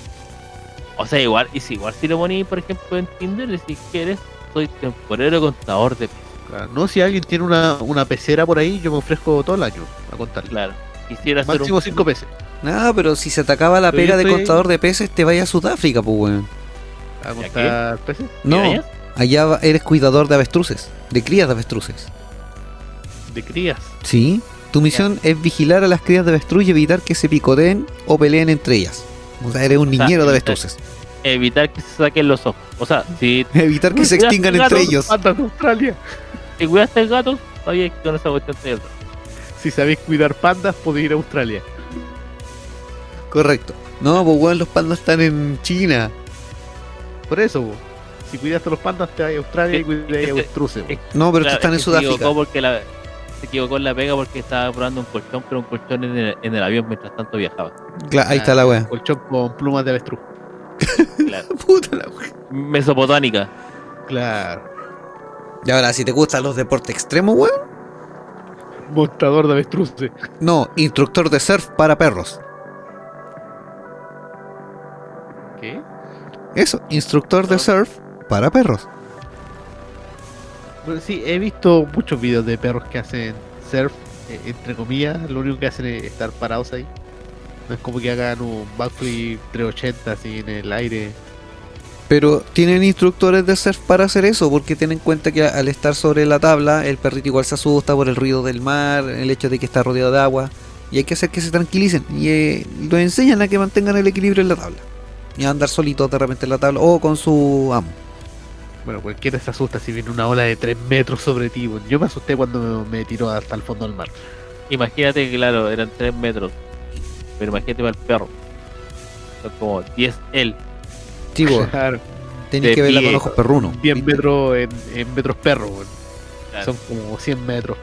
O sea, igual, y si igual si lo poní, por ejemplo, en Tinder, decís que eres, soy temporero de contador de peces. Claro. No, si alguien tiene una, una pecera por ahí, yo me ofrezco todo el año a contar. Claro. Quisiera Máximo un, 5 peces. Ah, pero si se atacaba la pega de estoy- contador de peces, te vaya a Sudáfrica, pues, weón. A ¿Ya contar peces. No, allá va- eres cuidador de avestruces, de crías de avestruces. De crías. Sí. Tu misión es vigilar a las crías de avestruz y evitar que se picoteen o peleen entre ellas. O sea, eres un O sea, niñero de avestruces. Evitar que se saquen los ojos. O sea, si, [LAUGHS] Evitar que se extingan entre ellos. Pandas de Australia. si cuidaste el gato, sabías que con esa cuestión te. Si sabéis cuidar pandas, podéis ir a Australia. Correcto. No, pues weón, los pandas están en China. Por eso, bo. si cuidaste a los pandas, te vas a Australia y cuidáis a es- No, pero Claro, están en Sudáfrica. equivocó, porque la, se equivocó en la pega porque estaba probando un colchón, pero un colchón en el, en el avión mientras tanto viajaba. Cla- ahí está la wea. Colchón con plumas de avestruz. Claro. [LAUGHS] Puta la wea. Mesopotámica. Claro. Y ahora, si te gustan los deportes extremos, weón. Montador de avestruces. No, instructor de surf para perros. ¿Qué? Eso, instructor de surf para perros. Bueno, sí, he visto muchos videos de perros que hacen surf, eh, entre comillas. Lo único que hacen es estar parados ahí. No es como que hagan un backflip 380 así en el aire. Pero tienen instructores de surf para hacer eso, porque ten en cuenta que al estar sobre la tabla, el perrito igual se asusta por el ruido del mar, el hecho de que está rodeado de agua, y hay que hacer que se tranquilicen. Y eh, los enseñan a que mantengan el equilibrio en la tabla. Y a andar solitos de repente en la tabla, o con su amo. Bueno, cualquiera se asusta si viene una ola de 3 metros sobre ti. Yo me asusté cuando me tiró hasta el fondo del mar. Imagínate que, claro, eran 3 metros. Pero imagínate para el perro. Son como 10 L. Sí, [LAUGHS] Claro, tenés que verla con ojos perrunos. 10 ¿viste? metros en, en metros perros. bueno. Claro. Son como 100 metros.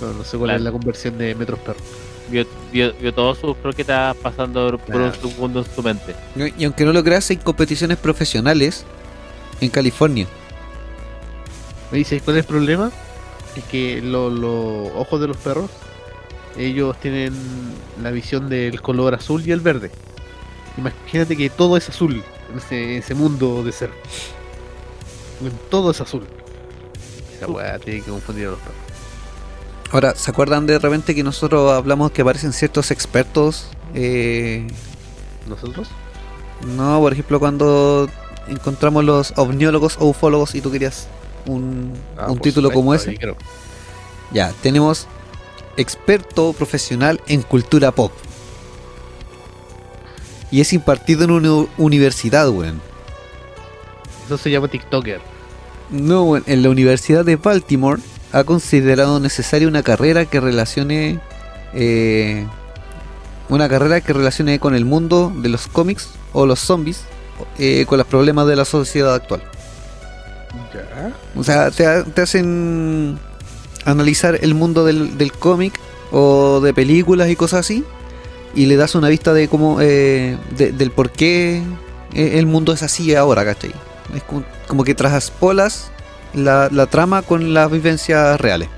No, no sé cuál Claro. es la conversión de metros perros. Vio, vio, vio todos sus croquetas pasando por un segundo en su mente. Y aunque no lo creas, hay competiciones profesionales en California. Me dice, ¿cuál es el problema? Es que lo- los ojos de los perros, ellos tienen la visión del color azul y el verde. Imagínate que todo es azul en ese, ese mundo de ser. Todo es azul. Esa weá tiene que confundir a los perros. Ahora, ¿se acuerdan de repente que nosotros hablamos que aparecen ciertos expertos? Eh, ¿Nosotros? no, por ejemplo, cuando encontramos los ovniólogos o ufólogos y tú querías un, Ah, un título como ese. creo. Ya, tenemos experto profesional en cultura pop. Y es impartido en una universidad, weón. Eso se llama TikToker. No, weón, en la Universidad de Baltimore ha considerado necesaria una carrera que relacione eh, una carrera que relacione con el mundo de los cómics o los zombies eh, con los problemas de la sociedad actual. Ya. O sea, te, te hacen analizar el mundo del, del cómic o de películas y cosas así y le das una vista de cómo eh, de- del por qué eh, el mundo es así ahora, ¿cachai? Es como, como que traspolas la, la trama con las vivencias reales.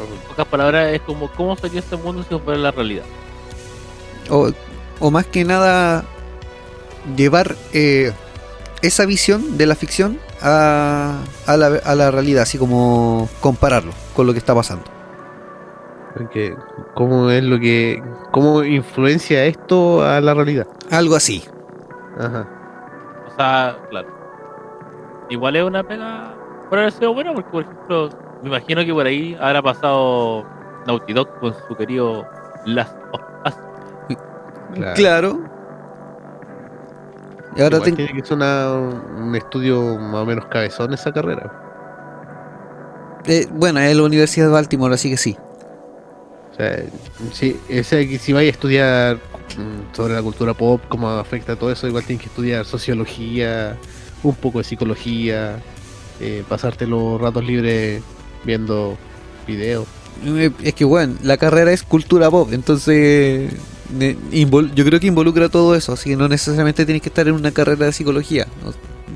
En pocas palabras, es como cómo sería este mundo si fuera la realidad. O, o más que nada llevar eh, esa visión de la ficción a, a la, a la realidad, así como compararlo con lo que está pasando. Porque, ¿Cómo es lo que. ¿Cómo influencia esto a la realidad? Algo así. Ajá. O sea, claro. Igual es una pega por haber sido buena, porque por ejemplo, me imagino que por ahí habrá pasado Naughty Dog con su querido Last of Us. Claro. Claro. Y ahora Igual tiene que ser una- un estudio más o menos cabezón esa carrera. eh, bueno, es la Universidad de Baltimore, así que sí. O sea, si, si vais a estudiar mm, sobre la cultura pop, cómo afecta todo eso, igual tienes que estudiar sociología, un poco de psicología, eh, pasarte los ratos libres viendo videos. Eh, Es que, bueno, la carrera es cultura pop, entonces yo creo que involucra todo eso, así que no necesariamente tienes que estar en una carrera de psicología.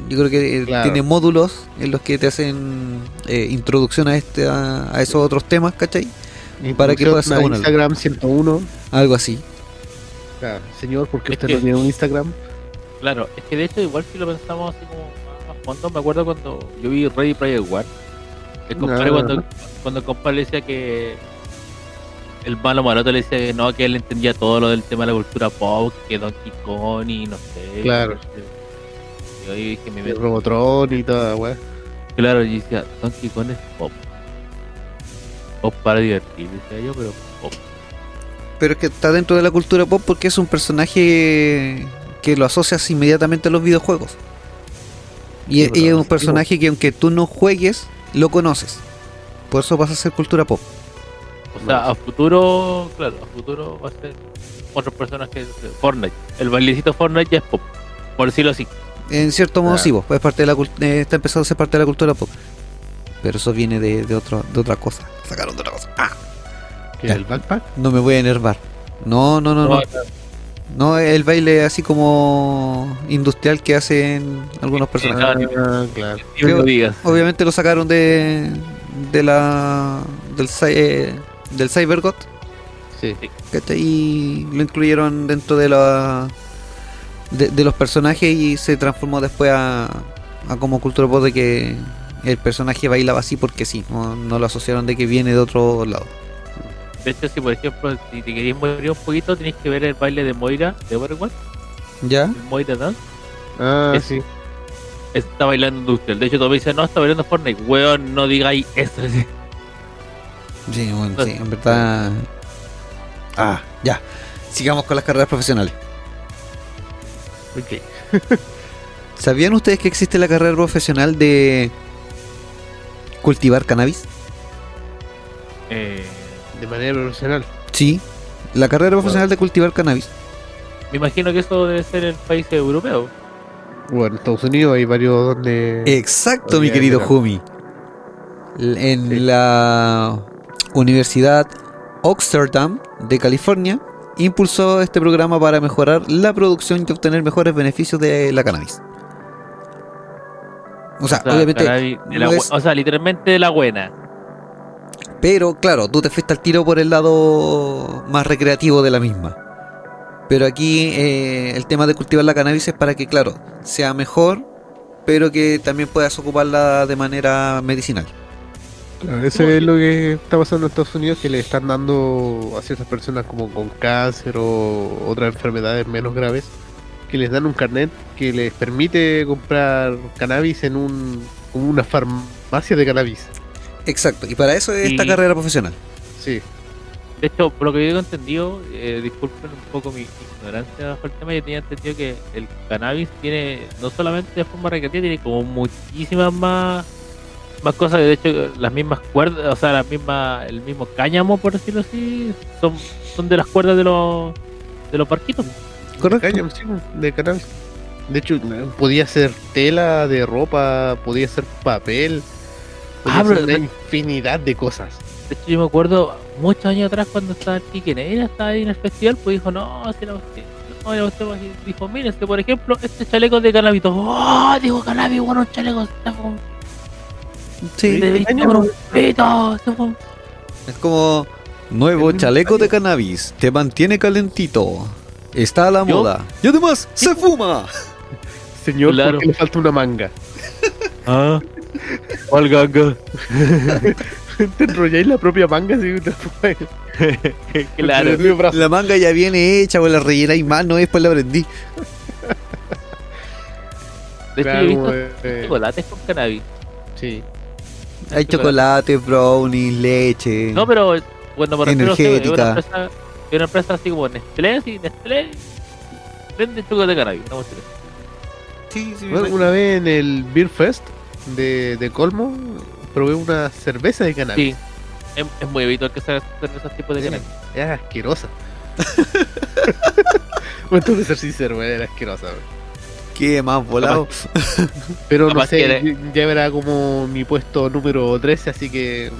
Yo creo que eh, Claro. tiene módulos en los que te hacen eh, introducción a este a, a esos otros temas, ¿cachai? Para que puedas. Instagram 101. Algo así. Claro, señor, ¿por qué Es usted que- no tiene un Instagram? Claro, es que de hecho, igual si lo pensamos así como más a fondo, me acuerdo cuando yo vi Ready Player One. El compadre, Ah. cuando, cuando el compadre le decía que el malo maroto le decía que no, que él entendía todo lo del tema de la cultura pop, que Donkey Kong y no sé. Claro. Y yo ahí dije, me El. Robotron y toda, weá. Claro, y decía, Donkey Kong es pop. Pop para divertir, decía yo, pero pop. Pero es que está dentro de la cultura pop porque es un personaje que lo asocias inmediatamente a los videojuegos. Y, Sí, y es un personaje que aunque tú no juegues, lo conoces. Por eso pasa a ser cultura pop. O sea, a futuro, claro, a futuro va a ser otros personajes. Fortnite. El bailecito Fortnite ya es pop, por decirlo así. En cierto modo Claro. sí, pues, es parte de la eh, está empezando a ser parte de la cultura pop. Pero eso viene de, de, otro, de otra cosa. Sacaron de otra cosa. Ah, ¿Qué, Ya. ¿El backpack? no me voy a enervar. No, no, no, no. No, el baile así como industrial que hacen algunos personajes. Ah, Ah, claro. Obviamente lo sacaron de de la del eh, del CyberGot Sí. ¿cachai? y lo incluyeron dentro de la de, de los personajes y se transformó después a, a como cultura pop de que el personaje bailaba así porque sí, no, no lo asociaron de que viene de otro lado. De hecho, si por ejemplo, si te querías mover un poquito, tenéis que ver el baile de Moira de Overwatch, ¿Ya? el Moira Dance. Ah, Es- sí. Está bailando industrial. De hecho, todos me dicen, no, está bailando Fortnite. Weón, no digáis eso. Sí, bueno, sí, en verdad. Ah, ya. Sigamos con las carreras profesionales. Ok. [LAUGHS] ¿Sabían ustedes que existe la carrera profesional de cultivar cannabis? Eh, De manera profesional. Sí, la carrera profesional de cultivar cannabis. me imagino que eso debe ser en países europeos. Bueno, en Estados Unidos hay varios donde. Exacto, mi querido. Jumi. En Sí. la Universidad Oxfordham de California impulsó este programa para mejorar la producción y obtener mejores beneficios de la cannabis. O sea, O sea, obviamente, cannabis no es- o sea, literalmente de la buena. pero claro, tú te fuiste al tiro por el lado más recreativo de la misma. Pero aquí eh, el tema de cultivar la cannabis es para que, claro, sea mejor, pero que también puedas ocuparla de manera medicinal. Claro, eso es lo que está pasando en Estados Unidos, que le están dando a ciertas personas como con cáncer o otras enfermedades menos graves, que les dan un carnet que les permite comprar cannabis en un, una farmacia de cannabis. Exacto, y para eso es esta Y- carrera profesional. Sí, De hecho, por lo que yo tengo entendido, eh, disculpen un poco mi ignorancia bajo el tema, yo tenía entendido que el cannabis tiene, no solamente de forma recreativa, tiene como muchísimas más más cosas, de hecho las mismas cuerdas, o sea, las mismas, el mismo cáñamo, por decirlo así, son, son de las cuerdas de los de los barquitos. Correcto. Cáñamo, sí, de cannabis. De hecho, podía ser tela de ropa, podía ser papel, podía Ah, ser pero- una infinidad de cosas. De hecho, yo me acuerdo muchos años atrás cuando estaba el Kike Neira, estaba ahí en el festival, pues dijo, no, si la usted, no, la usted, dijo, mire, este, por ejemplo, este chaleco de cannabis, oh, digo, cannabis, bueno, chaleco, está como Sí, de 20 cáñamo. euros, pito, está como- es como nuevo chaleco de cannabis, te mantiene calentito, está a la ¿Yo? moda y además se fuma. Señor, Claro. ¿por qué le falta una manga? [LAUGHS] Ah, ¿cuál [LAUGHS] ganga? Te enrolláis la propia manga te fue. [LAUGHS] Claro. La manga ya viene hecha o la rellenáis mal, no después la prendí. De hecho, yo he Claro, visto eh, chocolates con cannabis. Sí. Hay chocolate, brownies, leche. No, pero bueno, me refiero a es Energética. una empresa, es una empresa así como Nestlé, así, Nestlé vende chocolate de cannabis. Sí, sí, Bueno, una vez en el Beer Fest de, de Colmo probé una cerveza de cannabis. Sí, es, es muy habitual que se esos tipos de Sí. cannabis. Era asquerosa. [LAUGHS] bueno, tengo que ser sincero, era asquerosa. güey. Qué más volado. Pero no sé, ya era como mi puesto número 13, así que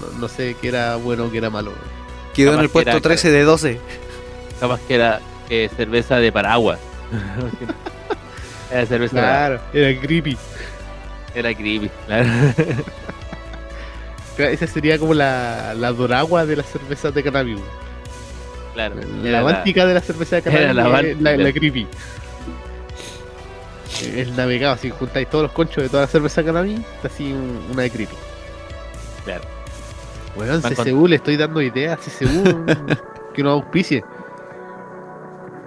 no, no sé qué era bueno o qué era malo. Quedó en el puesto era 13 de 12. Capaz que era eh, cerveza de paraguas. [LAUGHS] era cerveza de Claro, era creepy. Era creepy, claro. Esa sería como la, la doragua de las cervezas de cannabis. claro. La la- de la cerveza de cannabis era la Báltica. la, la creepy. Eh, El navegado, si juntáis todos los conchos de toda la cerveza cannabis, está así un- una de creepy. Claro. Weón, con- CCU, le estoy dando ideas, CCU, [LAUGHS] que nos auspicie.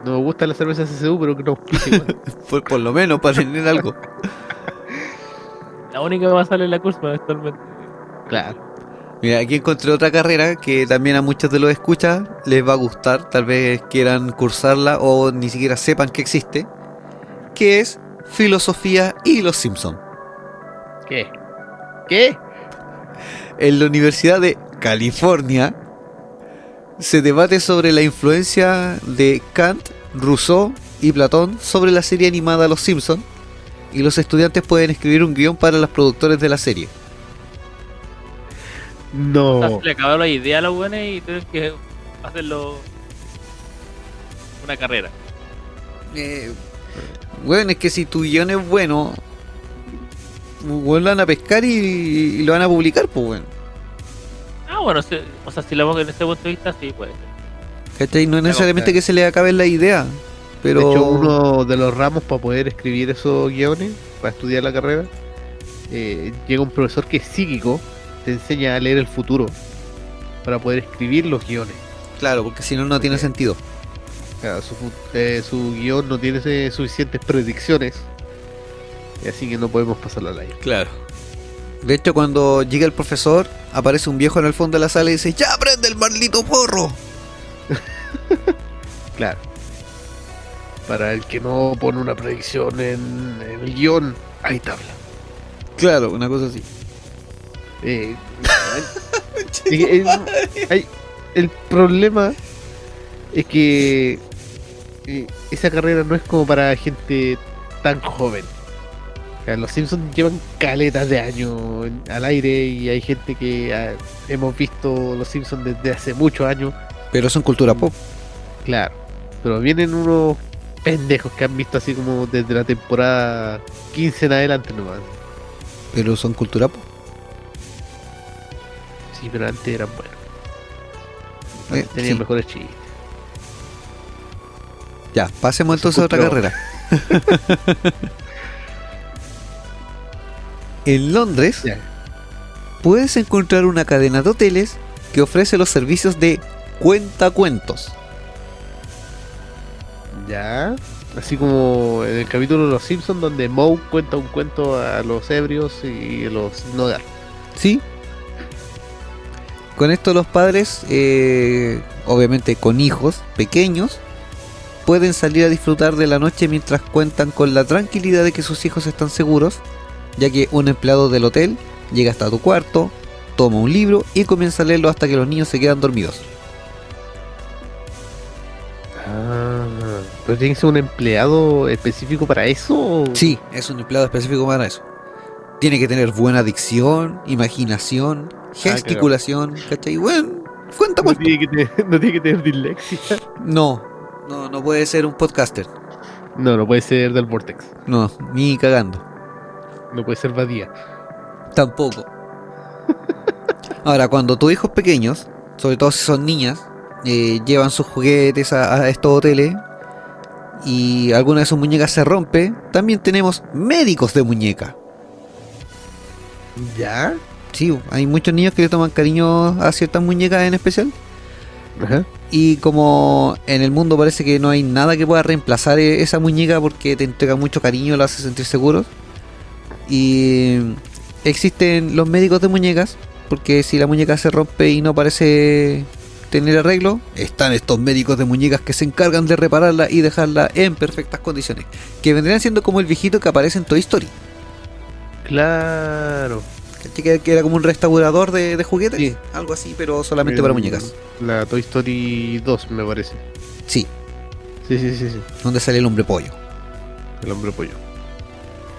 No me gusta la cerveza CCU, pero que nos auspicie. [LAUGHS] Por, por lo menos para tener algo. La única que va a salir en la curva actualmente. Claro. Mira, aquí encontré otra carrera que también a muchos de los escuchas les va a gustar. Tal vez quieran cursarla o ni siquiera sepan que existe. Que es Filosofía y los Simpson. ¿Qué? ¿Qué? En la Universidad de California se debate sobre la influencia de Kant, Rousseau y Platón sobre la serie animada Los Simpson y los estudiantes pueden escribir un guion para los productores de la serie. O No. sea, se le acabaron la idea a los buenos y tienen que hacerlo una carrera. Eh, bueno, es que si tu guion es bueno, bueno, lo van a pescar y, y lo van a publicar, pues bueno. Ah, bueno, o sea, si lo vemos en ese punto de vista, sí, puede ser. ¿Cachai? No es necesariamente que se le acabe la idea, pero... De hecho, uno de los ramos para poder escribir esos guiones, para estudiar la carrera, eh, llega un profesor que es psíquico, te enseña a leer el futuro para poder escribir los guiones. Claro, porque si no, no tiene sentido. Su, eh, guion no tiene eh, suficientes predicciones, y así que no podemos pasarlo al aire. Claro. De hecho, cuando llega el profesor, aparece un viejo en el fondo de la sala y dice, ¡Ya prende el maldito porro! [LAUGHS] Claro. Para el que no pone una predicción en, en el guion, hay tabla. Claro, una cosa así. Eh, [LAUGHS] el problema es que eh, esa carrera no es como para gente tan joven. O sea, los Simpsons llevan caletas de años al aire y hay gente que ah, hemos visto los Simpsons desde hace muchos años. Pero son cultura pop. Claro. Pero vienen unos pendejos que han visto así como desde la temporada 15 en adelante nomás. Pero son cultura pop. Sí, pero antes eran buenos. Eh, Tenían sí. mejores chistes. Ya, pasemos entonces a otra carrera. [LAUGHS] en Londres puedes encontrar una cadena de hoteles que ofrece los servicios de cuentacuentos. Ya. Así como en el capítulo de Los Simpsons donde Moe cuenta un cuento a los ebrios y los no dar. ¿Sí? Con esto los padres, eh, obviamente con hijos pequeños, pueden salir a disfrutar de la noche mientras cuentan con la tranquilidad de que sus hijos están seguros, ya que un empleado del hotel llega hasta tu cuarto, toma un libro y comienza a leerlo hasta que los niños se quedan dormidos. Ah, pero tiene que ser un empleado específico para eso. Sí, es un empleado específico para eso. Tiene que tener buena dicción, imaginación, gesticulación, ¿cachai? Bueno, cuenta No tiene, que tener, no tiene que tener dislexia. No, no, no puede ser un podcaster. No, no puede ser del Vortex. No, ni cagando. No puede ser Badía. Tampoco. [LAUGHS] Ahora, cuando tus hijos pequeños, sobre todo si son niñas, eh, llevan sus juguetes a, a estos hoteles y alguna de sus muñecas se rompe, también tenemos médicos de muñeca. ¿Ya? Sí, hay muchos niños que le toman cariño a ciertas muñecas en especial. Ajá. Y como en el mundo parece que no hay nada que pueda reemplazar e- esa muñeca porque te entrega mucho cariño, lo hace sentir seguros. Y existen los médicos de muñecas, porque si la muñeca se rompe y no parece tener arreglo, están estos médicos de muñecas que se encargan de repararla y dejarla en perfectas condiciones. Que vendrían siendo como el viejito que aparece en Toy Story. Claro. Que- Que era como un restaurador de, de juguetes. Sí. Algo así, pero solamente para muñecas. La Toy Story 2, me parece. Sí, Sí, sí, sí, sí. donde sale el hombre pollo. El hombre pollo.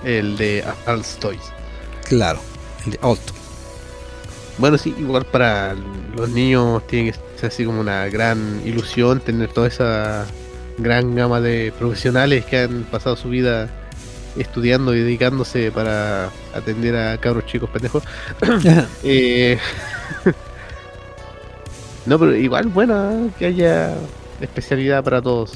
El de Al's Toys. Claro, el de Alto. Bueno, sí, igual para los niños tiene que ser así como una gran ilusión tener toda esa gran gama de profesionales que han pasado su vida estudiando y dedicándose para atender a cabros chicos pendejos. [COUGHS] Eh, [LAUGHS] no, pero igual bueno que haya especialidad para todos.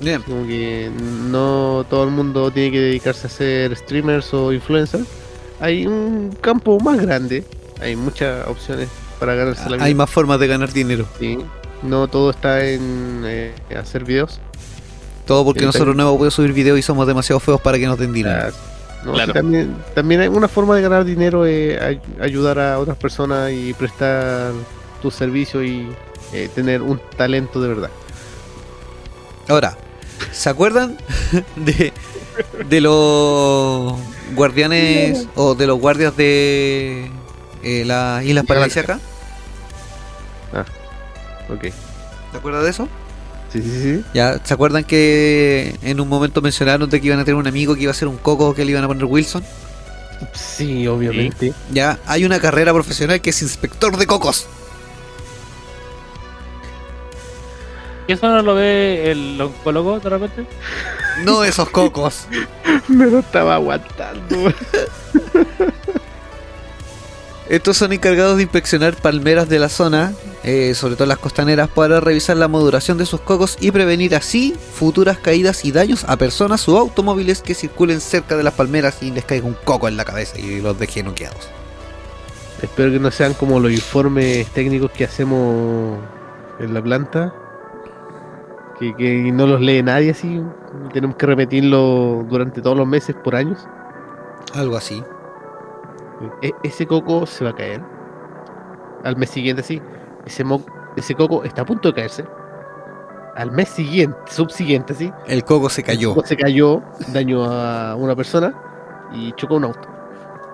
Bien. Como que no todo el mundo tiene que dedicarse a ser streamers o influencers. Hay un campo más grande, hay muchas opciones para ganarse la vida. Hay más formas de ganar dinero. Sí, no todo está en eh, hacer videos. Todo porque Sí, nosotros también. no hemos podido subir videos y somos demasiado feos para que nos den dinero. Ah, no, Claro. sí, también, también hay una forma de ganar dinero, eh, ay- ayudar a otras personas y prestar tu servicio y eh, tener un talento de verdad. Ahora, ¿se acuerdan [LAUGHS] de, de los guardianes o de los guardias de eh, las Islas Paradisíacas? Ok. ¿Se acuerdan de eso? Sí, sí, sí. Ya, ¿se acuerdan que en un momento mencionaron de que iban a tener un amigo que iba a ser un coco que le iban a poner Wilson? Sí, obviamente. Ya, hay una carrera profesional que es inspector de cocos. ¿Y eso no lo ve el oncólogo de repente? No esos cocos. [LAUGHS] Me lo estaba aguantando. [LAUGHS] Estos son encargados de inspeccionar palmeras de la zona, eh, sobre todo las costaneras, para revisar la maduración de sus cocos y prevenir así futuras caídas y daños a personas o automóviles que circulen cerca de las palmeras y les caiga un coco en la cabeza y los deje noqueados. Espero que no sean como los informes técnicos que hacemos en la planta. Que, que no los lee nadie así. Tenemos que repetirlo durante todos los meses por años. Algo así. E- ese coco se va a caer. Al mes siguiente, sí. Ese, mo- ese coco está a punto de caerse. Al mes siguiente, subsiguiente, sí. El coco se cayó. Se cayó, dañó a una persona y chocó un auto.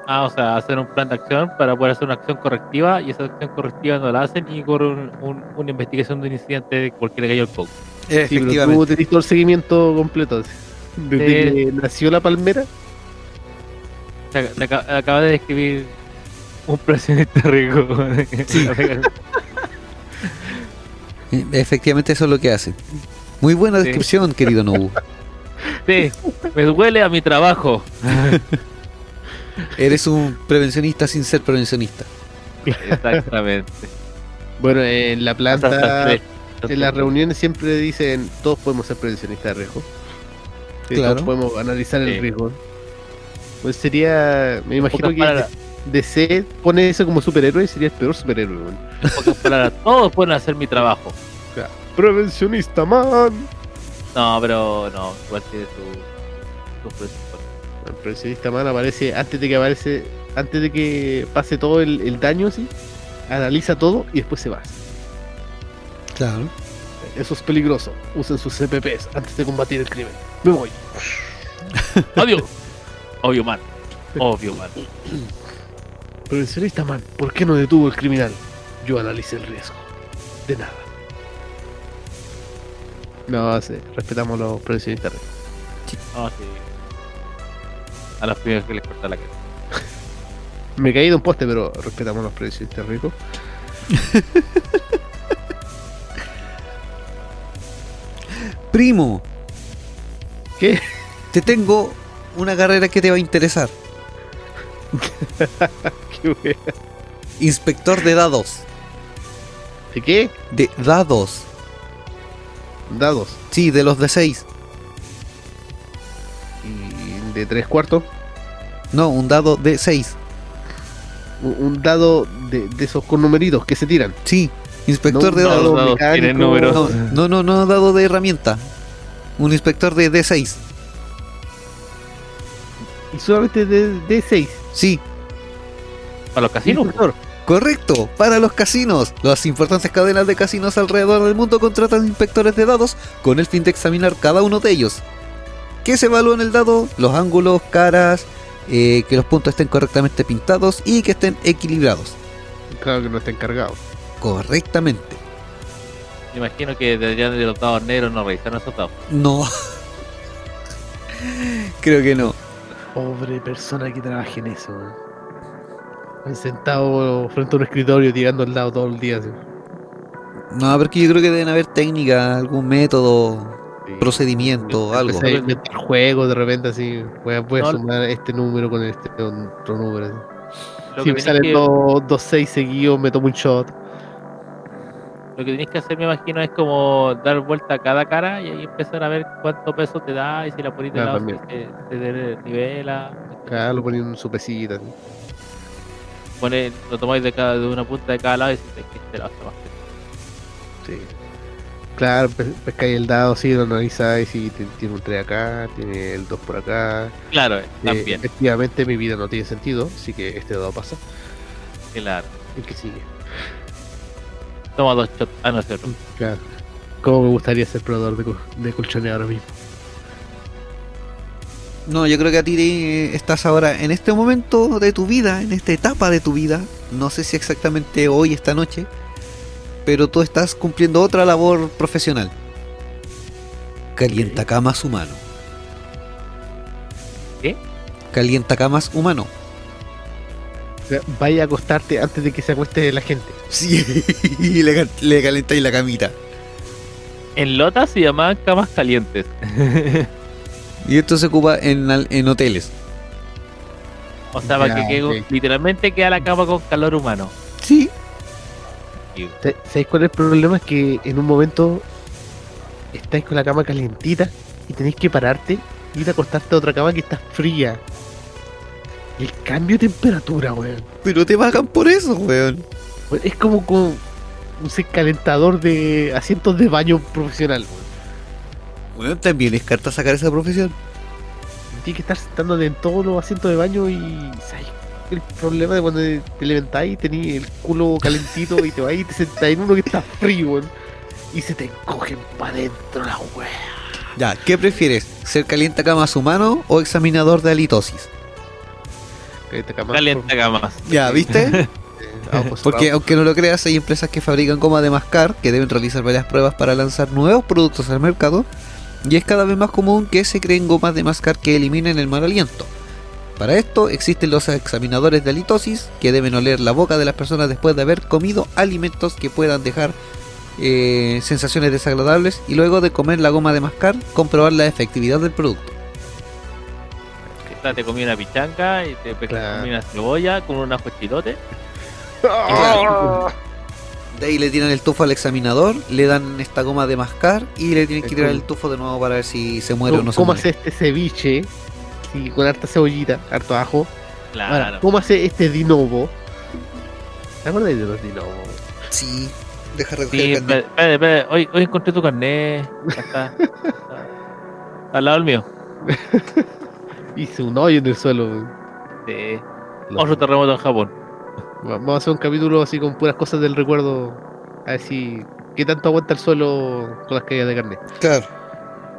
Ah, o sea, hacer un plan de acción para poder hacer una acción correctiva y esa acción correctiva no la hacen y corre un- un- una investigación de un incidente porque le cayó el coco. Sí, pero tú Efectivamente. tenés todo el seguimiento completo. Desde Sí. que nació la palmera, acaba, acaba de describir un presionista rico. Eh, [LAUGHS] Efectivamente eso es lo que hace. Muy buena Sí. descripción, querido Nobu. sí, me duele a mi trabajo. [LAUGHS] Eres un prevencionista sin ser prevencionista. Exactamente. bueno, en la planta, en las reuniones siempre dicen, todos podemos ser prevencionistas de riesgo. Sí, Claro. Todos podemos analizar Sí. el riesgo. Pues sería, me imagino Pocas que palabras. DC pone eso como superhéroe y sería el peor superhéroe. weón. Palabras, todos pueden hacer mi trabajo. Prevencionista, man. No, pero no, igual tiene su, su. El prevencionista, man, aparece antes de que aparece, antes de que pase todo el, el daño, así. Analiza todo y después se va. Claro. Eso es peligroso. Usen sus CPPs antes de combatir el crimen. Me voy. [LAUGHS] Obvio. Obvio, man. Obvio, man. Prevencionista, man, ¿por qué no detuvo el criminal? Yo analicé el riesgo. De nada. No, sí, respetamos los prevencionistas. No, sí. A los primeros que les corta la cara. [LAUGHS] Me caí de un poste, pero respetamos los prevencionistas ricos. [LAUGHS] Primo, ¿Qué? te tengo una carrera que te va a interesar. [LAUGHS] ¿Qué wea? Inspector de dados. ¿De qué? De dados. Dados. Sí, de los de 6. Y de tres cuartos. No, un dado de 6. Un, dado de, de esos con numeritos que se tiran. Sí, inspector No, de dados. dado. No, no, no, no, dado de herramienta. Un inspector de D6. Y solamente de, de seis. Sí, Para los casinos. Inspector. correcto. Para los casinos. Las importantes cadenas de casinos alrededor del mundo contratan inspectores de dados con el fin de examinar cada uno de ellos. ¿Qué se evalúa en el dado? Los ángulos, caras, eh, que los puntos estén correctamente pintados y que estén equilibrados. Claro que no está encargado. Correctamente. Me imagino que deberían de los dados negros no revisar esos dados. No. [LAUGHS] Creo que no. Pobre persona que trabaje en eso. weón. Sentado frente a un escritorio tirando al lado todo el día. así. No, porque yo creo que deben haber técnicas, algún método, Sí. procedimiento, algo. A inventar juegos de repente así. Voy a No, sumar este número con este otro número. así. Si me salen que- dos, dos seis seguidos, me tomo un shot. Lo que tenéis que hacer, me imagino, es como dar vuelta a cada cara y ahí empezar a ver cuánto peso te da y si la ponís de Ah, lado si se, se nivela. Acá lo ponía en su pesita. Pone, lo tomáis de, cada, de una punta de cada lado y si que este lado está más. Sí. Claro, pe- pescáis el dado, sí, lo analizáis y ti- tiene un 3 acá, tiene el 2 por acá. Claro, eh, también. efectivamente mi vida no tiene sentido, así que este dado pasa. Claro. El que sigue. Toma dos shots. Ah, no, es. Claro. ¿Cómo me gustaría ser proveedor de, de colchones ahora mismo? No, yo creo que a ti estás ahora en este momento de tu vida, en esta etapa de tu vida, no sé si exactamente hoy, esta noche, pero tú estás cumpliendo otra labor profesional. Calienta camas humano. ¿Qué? Calienta camas humano. Vaya a acostarte antes de que se acueste la gente. Sí, [LAUGHS] le, cal- le calentáis la camita. En Lota se llamaban camas calientes. [LAUGHS] Y esto se ocupa en, al- en hoteles. O sea, para Ya, que quede- literalmente queda la cama con calor humano. Sí. Y- ¿Sa- ¿Sabéis cuál es el problema? Es que en un momento estáis con la cama calientita y tenéis que pararte y ir a acostarte a otra cama que está fría. El cambio de temperatura, weón. Pero te pagan por eso, weón. Es como con un calentador de asientos de baño profesional, weón. Weón, también es carta sacar esa profesión. Tienes que estar sentándote en todos los asientos de baño y ¿sabes? el problema de cuando te levantáis y tenés el culo calentito y te vas y te sentás en uno que está frío weón, y se te encogen para adentro la wea. Ya, ¿qué prefieres? ¿Ser calienta camas humano o examinador de halitosis? Calienta camas, Calienta camas. Ya, ¿viste? [LAUGHS] eh, [LAUGHS] Porque aunque no lo creas, hay empresas que fabrican goma de mascar que deben realizar varias pruebas para lanzar nuevos productos al mercado. Y es cada vez más común que se creen gomas de mascar que eliminen el mal aliento. Para esto existen los examinadores de halitosis que deben oler la boca de las personas después de haber comido alimentos que puedan dejar eh, sensaciones desagradables y luego de comer la goma de mascar comprobar la efectividad del producto. Te comí una pichanga y te Claro. comí una cebolla con un ajo chilote. [LAUGHS] De ahí le tiran el tufo al examinador, le dan esta goma de mascar y le tienen que tirar el tufo de nuevo para ver si se muere o no ¿Cómo, se cómo muere. hace este ceviche? Sí, con harta cebollita, harto ajo. Claro. Ahora, ¿cómo hace este dinovo? ¿Te acuerdas de los dinovos? Sí, deja recoger Sí, el carnet. espérate, espérate, espérate. Hoy, hoy encontré tu carnet. Acá [LAUGHS] Al lado del mío. [LAUGHS] Hice un hoyo en el suelo. weón. Sí. Los- Otro terremoto en Japón. Va- Vamos a hacer un capítulo así con puras cosas del recuerdo. A ver si. ¿Qué tanto aguanta el suelo con las caídas de carne? Claro.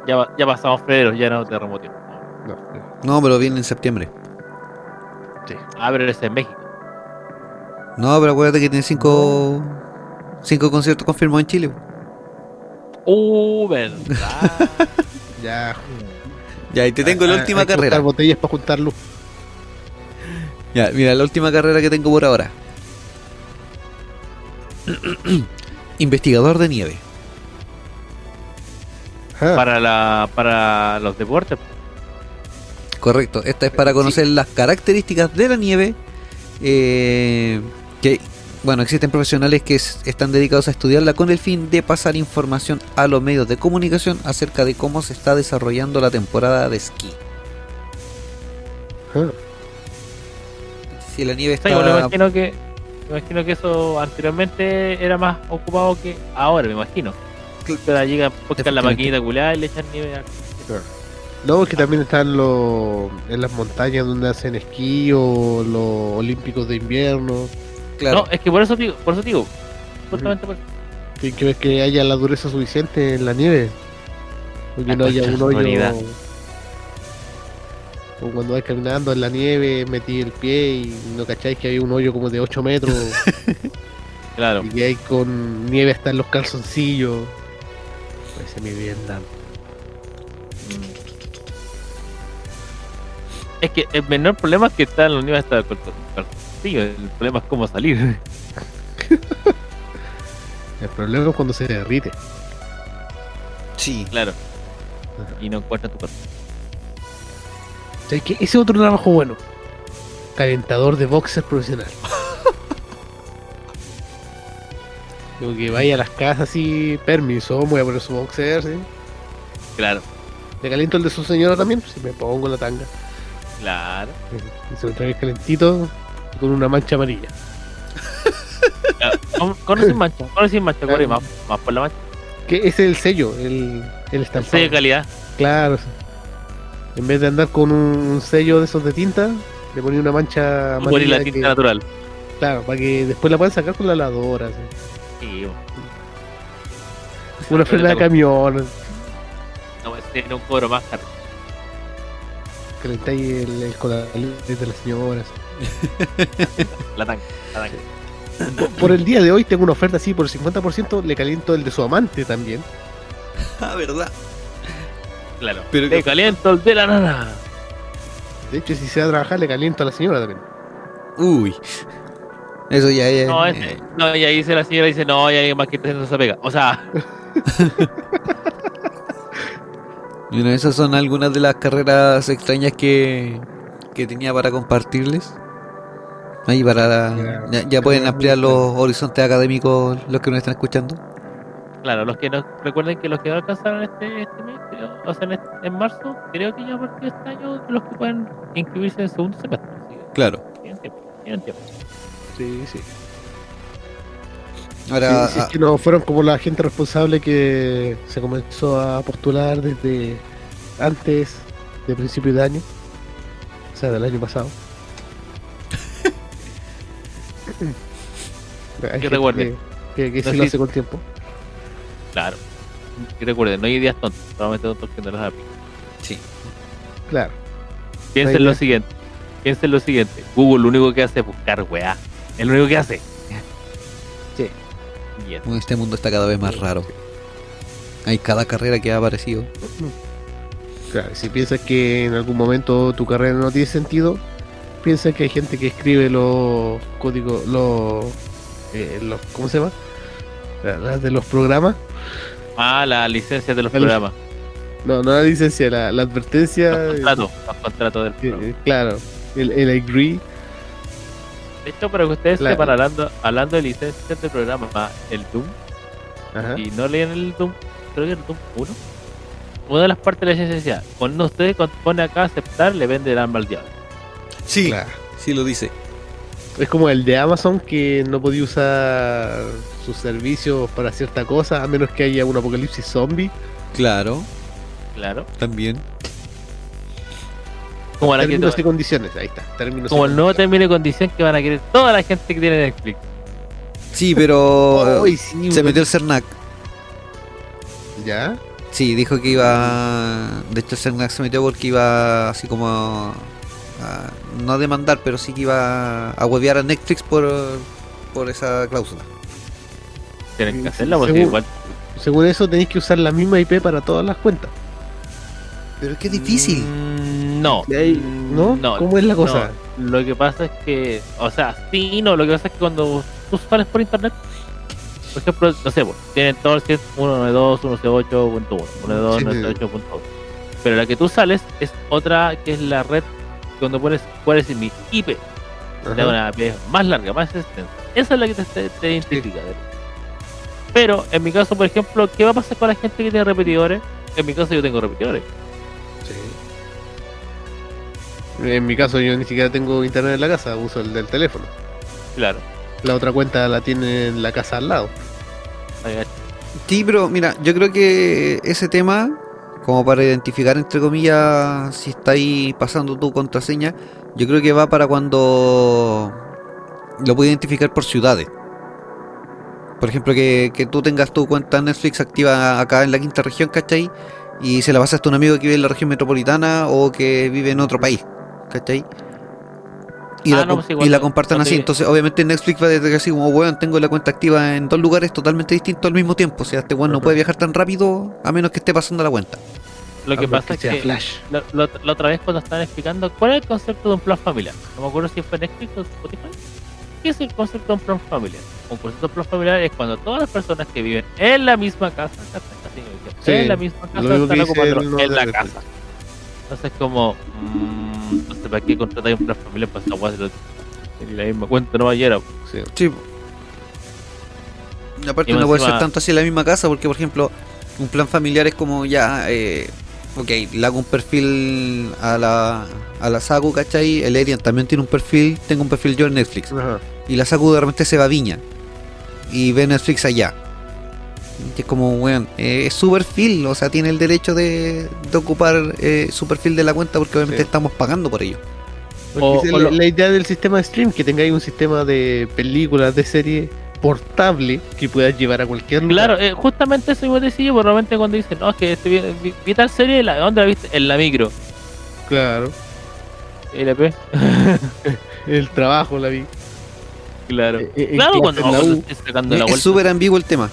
Ya, ya pasamos febrero, ya no terremoto. No. No, pero viene en septiembre. Ah, pero es en México. No, pero acuérdate que tiene cinco, cinco conciertos confirmados en Chile. Uh, verdad. [LAUGHS] Ya. Ya, y te tengo la Ah, última hay que carrera. botellas para juntar luz. Ya, mira, la última carrera que tengo por ahora. [CLEARS THROAT] Investigador de nieve. Ah, para, la, para los deportes. Correcto, esta es para conocer las características de la nieve. eh, que, bueno, existen profesionales que es- están dedicados a estudiarla con el fin de pasar información a los medios de comunicación acerca de cómo se está desarrollando la temporada de esquí. ah. Si la nieve Sí, bueno, me está. imagino que me imagino que eso anteriormente era más ocupado que ahora, me imagino. Pero llega porque la maquinita culiada y le echan nieve. a- No, es que también están los en las montañas donde hacen esquí o los olímpicos de invierno. Claro, No, es que por eso digo, por eso digo. Justamente por Tienen que ver que haya la dureza suficiente en la nieve. Porque La no haya un hoyo. O cuando vais caminando en la nieve, metí el pie y no cacháis que hay un hoyo como de 8 metros [LAUGHS] Claro. y que hay con nieve hasta en los calzoncillos. Esa es mi vivienda. Es que el menor problema es que está en la nieve hasta el corto. Sencillo, el problema es cómo salir. [LAUGHS] El problema es cuando se derrite. Sí. Claro. Y no encuentras tu cuerpo. ¿Sabes qué? Ese es otro trabajo bueno. Calentador de boxer profesional. [LAUGHS] Como que vaya a las casas así, permiso, voy a poner su boxer, ¿sí? Claro, Le caliento el de su señora también, si me pongo la tanga. claro. [LAUGHS] Y se lo trae calentito y con una mancha amarilla. Claro, Con, con o sin mancha, con o sin mancha, corre más, más por la mancha. Que es el sello, el, el El estampado. sello de calidad. Claro. En vez de andar con un, sello de esos de tinta, le ponía una mancha Poner la amarilla tinta que- natural. Claro, para que después la puedan sacar con la lavadora. así. Sí. Una frena de camión. no, ese era un cobro más caro. Calentáis el, el de las señoras. [LAUGHS] La tanca, la tanca. Por, por el día de hoy tengo una oferta así por el 50%, le caliento el de su amante también. [LAUGHS] Ah, verdad. Claro. Pero que- caliento el de la nana. De hecho, si se va a trabajar, le caliento a la señora también. Uy. Eso ya es. No, eh, no, y ahí dice la señora, dice, no, hay alguien más que está haciendo esa pega. O sea, [LAUGHS] Bueno, esas son algunas de las carreras extrañas que, que tenía para compartirles. Ahí para Ya, ya, ya pueden ampliar los horizontes académicos los que nos están escuchando. claro, los que no, recuerden que los que no alcanzaron este, este mes, creo, o sea, en, este- en marzo, creo que ya a partir de este año, los que pueden inscribirse en el segundo semestre. Así que Claro. tienen tiempo, tienen tiempo. Sí, sí. Ahora, Sí, si es que no fueron como la gente responsable que se comenzó a postular desde antes de principio de año, o sea, del año pasado. Recuerde. Que, que, que No sí lo hace con tiempo. Claro. Y recuerden, no hay ideas tontas, solamente tontos que no las aplican. sí. Claro. Piensen idea. lo siguiente. Piensen lo siguiente. Google lo único que hace es buscar weá. Es lo único que hace. [LAUGHS] Sí. Este mundo está cada vez más raro. Hay cada carrera que ha aparecido. Claro, si piensas que en algún momento tu carrera no tiene sentido, piensa que hay gente que escribe los códigos, los, eh, los ¿cómo se llama? La- Las de los programas. Ah, las licencias de los programas. No, no la licencia, la, la advertencia. Los eh, contratos. Los contratos del eh, programa. eh, claro, el, el agree. De hecho, para que ustedes La- sepan, hablando, hablando de licencias del programa, el Doom, Ajá. y no leen el Doom, creo que el Doom 1. Una de las partes de la licencia cuando usted pone acá aceptar, le vende el alma al diablo. Sí, Claro. sí lo dice. Es como el de Amazon que no podía usar sus servicios para cierta cosa a menos que haya un apocalipsis zombie. Claro, Claro. también. Como, la que, Términos y condiciones, ahí está. Términos como el nuevo término y condición que van a querer toda la gente que tiene Netflix. Sí, pero Uy, sí, se metió el CERNAC. ¿Ya? Sí, dijo que iba. De hecho, el CERNAC se metió porque iba así como. A- no a demandar, pero sí que iba a huevear a Netflix por, por esa cláusula. Tienen que hacerla porque según- igual Según eso tenéis que usar la misma IP para todas las cuentas. Pero es que es difícil. Mm, No. ¿No? No, ¿Cómo es la cosa? no. Lo que pasa es que, o sea, sí y no, lo que pasa es que cuando tú sales por internet, por ejemplo, no sé, pues, tienen todo el 192, 198.1, 192, Sí, sí. 198.1. Pero la que tú sales es otra que es la red cuando pones cuál es mi IP, Ajá. te da una IP más larga, más extensa. Esa es la que te, te, identifica. Pero en mi caso, por ejemplo, ¿qué va a pasar con la gente que tiene repetidores? En mi caso yo tengo repetidores. Sí. En mi caso yo ni siquiera tengo internet en la casa, uso el del teléfono. Claro. La otra cuenta la tiene en la casa al lado. Sí, pero mira, yo creo que ese tema, como para identificar entre comillas si estáis pasando tu contraseña, yo creo que va para cuando lo puedes identificar por ciudades. Por ejemplo, que, que tú tengas tu cuenta Netflix activa acá en la quinta región, ¿cachai? Y se la pasaste a un amigo que vive en la región metropolitana o que vive en otro país, ¿cachai? Y, Ah, la, no, pues igual y la no- compartan no así. Entonces, obviamente, Netflix va a decir así como, weón, tengo la cuenta activa en dos lugares totalmente distintos al mismo tiempo. O sea, este weón no puede viajar tan rápido a menos que esté pasando la cuenta. Lo que A menos pasa es sea que Flash. la, la- la otra vez cuando estaban explicando cuál es el concepto de un plan familiar, no me acuerdo si fue Netflix o Spotify, ¿qué es el concepto de un plan familiar? Un concepto de plan familiar es cuando todas las personas que viven en la misma casa, en la misma casa, que están ocupando en la casa. Entonces, como, mm, entonces, ¿para qué contratar un plan familiar para esa guay? Y la misma cuenta no va a llegar. Sí. Sí. Y Aparte Y no puede ser tanto así en la misma casa porque, por ejemplo, un plan familiar es como ya, eh, ok, le hago un perfil a la, a la Saku, ¿cachai? El Erian también tiene un perfil, tengo un perfil yo en Netflix. Ajá. Y la Saku de repente se va a Viña y ve Netflix allá. Y es como, weón, eh, es su perfil, o sea, tiene el derecho de, de ocupar eh, su perfil de la cuenta porque obviamente Sí. estamos pagando por ello. O- es la, lo- la idea del sistema de stream, que tengáis un sistema de películas, de serie portable que puedas llevar a cualquier lugar. Claro, eh, justamente eso iba a decir yo, porque realmente cuando dicen, no, es que este, vi, vi- vi tal serie, la, ¿dónde la viste? En la micro. Claro. LP. [LAUGHS] El trabajo, la vi. Claro. Eh, en claro, cuando, estés sacando la Es vuelta. súper ambiguo el tema.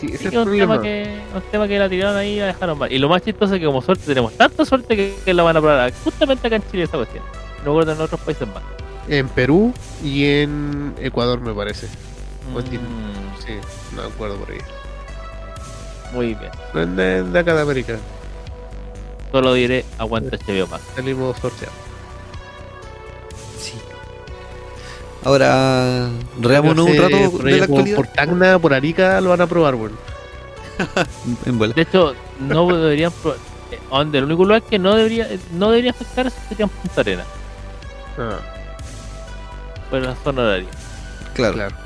Sí, ese Sí, es un, tema que, un tema que la tiraron ahí y la dejaron mal. Y lo más chistoso es que como suerte tenemos tanta suerte que, que la van a probar justamente acá en Chile esa cuestión. No recuerdo en otros países más. En Perú y en Ecuador, me parece. Mm, Sí, no me acuerdo por ahí. muy bien. De, de acá de América. Solo diré aguanta HBO Max. Salimos sorteados. Ahora, reámonos un rato por de ahí la por- actualidad. Por Tacna, por Arica lo van a probar, bueno. [LAUGHS] En bola. De hecho, no deberían pro- eh, donde el único lugar que no debería eh, no debería afectar sería en Punta Arena, Ah, por la zona horaria. Claro. claro.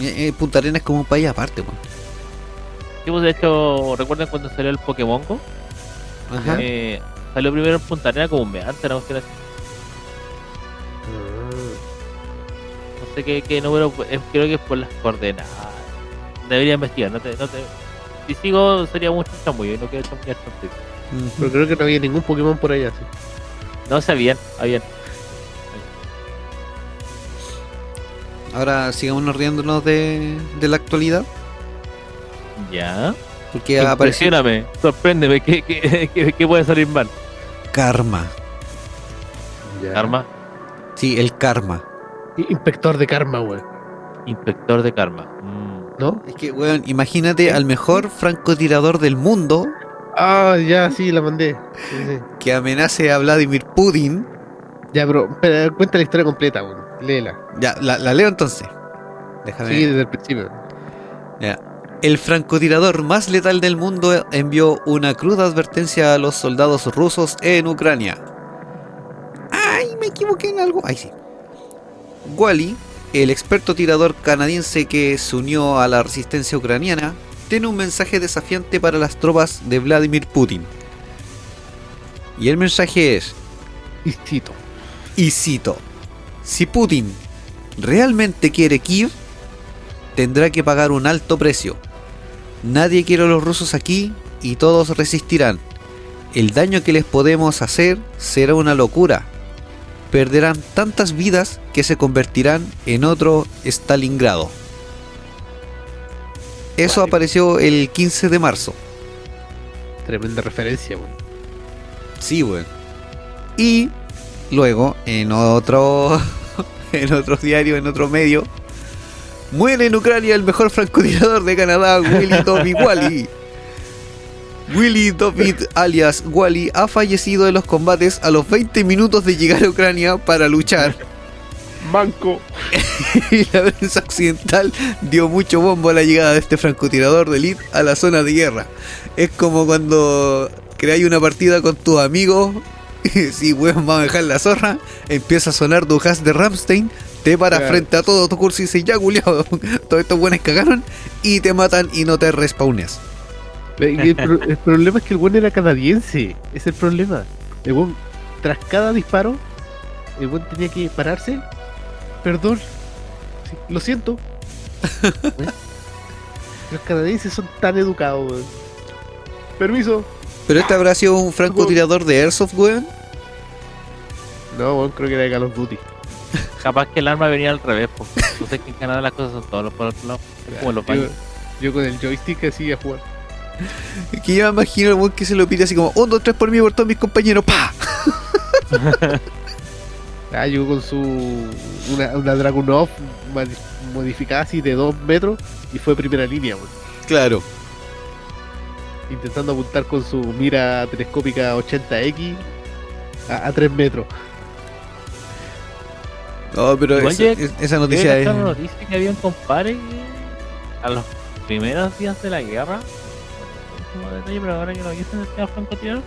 Eh, eh, Punta Arenas es como un país aparte, weón. Sí, pues, de hecho, recuerden cuando salió el Pokémon Go, Ajá. Eh, salió primero en Punta Arena como un meante, una cuestión así. Ah, sé qué, qué número, eh, creo que es por las coordenadas. Debería investigar, no te, no te. Si sigo sería mucho chamullo y no quiero chamullar contigo. Ujú. Pero creo que no había ningún Pokémon por allá, sí. No sabían, habían. Ahora sigamos riéndonos de, de la actualidad. Ya. Porque apareció sorpréndeme, ¿qué, qué, [LAUGHS] qué, qué puede salir mal? karma. Ya. Karma, Sí, el karma. Inspector de karma, weón. inspector de karma. Mm. ¿No? Es que, weón, imagínate al mejor francotirador del mundo Ah, ya, sí, la mandé. Sí, sí. que amenace a Vladimir Putin. Ya, pero, pero cuenta la historia completa, weón. Léela. Ya, la, la leo entonces. Déjame. Sí, desde el principio. Ya. El francotirador más letal del mundo envió una cruda advertencia a los soldados rusos en Ucrania. ¡Ay, me equivoqué en algo! ¡Ay, sí! Wally, el experto tirador canadiense que se unió a la resistencia ucraniana, tiene un mensaje desafiante para las tropas de Vladimir Putin. Y el mensaje es, Y cito. y cito, si Putin realmente quiere Kiev, tendrá que pagar un alto precio. Nadie quiere a los rusos aquí y todos resistirán. El daño que les podemos hacer será una locura. Perderán tantas vidas que se convertirán en otro Stalingrado. Eso Vale. apareció el 15 de marzo. Tremenda referencia, weón. Sí, weón. Y luego, en otro. [LAUGHS] en otro diario, en otro medio. Muere en Ucrania el mejor francotirador de Canadá, Willy Dobby Wally. Willy David alias Wally ha fallecido en los combates a los 20 minutos de llegar a Ucrania para luchar. Manco. [LAUGHS] y la prensa occidental dio mucho bombo a la llegada de este francotirador de elite a la zona de guerra. Es como cuando creáis una partida con tus amigos, [LAUGHS] si weón vamos a dejar la zorra, empieza a sonar tu has de Ramstein, te paras Claro. frente a todo tu curso y dices, ya culiao, [LAUGHS] todos estos buenos cagaron y te matan y no te respawneas. El, pro- el problema es que el weón era canadiense. Es el problema. El weón, tras cada disparo, el weón tenía que pararse. Perdón. Sí, lo siento. ¿Eh? [LAUGHS] Los canadienses son tan educados, weón. Permiso. Pero este habrá sido un francotirador de Airsoft, weón. No, weón, creo que era de Call of Duty. Capaz que el arma venía al revés, porque tú sabes que en Canadá las cosas son todos por otro lado. Es como los Yo, yo con el joystick así a jugar. Es [LAUGHS] que yo me imagino el weón que se lo pide así como, 1, 2, 3 por mí por todos mis compañeros, ¡pa! [LAUGHS] Ah, llegó con su. Una, una Dragunov modi- modificada así de 2 metros y fue primera línea, weón. Claro. Intentando apuntar con su mira telescópica 80X a, a 3 metros. No, pero esa, es- esa noticia es. la noticia que había un compadre a los primeros días de la guerra, como detalle, pero ahora que lo dicen el señor francotirador,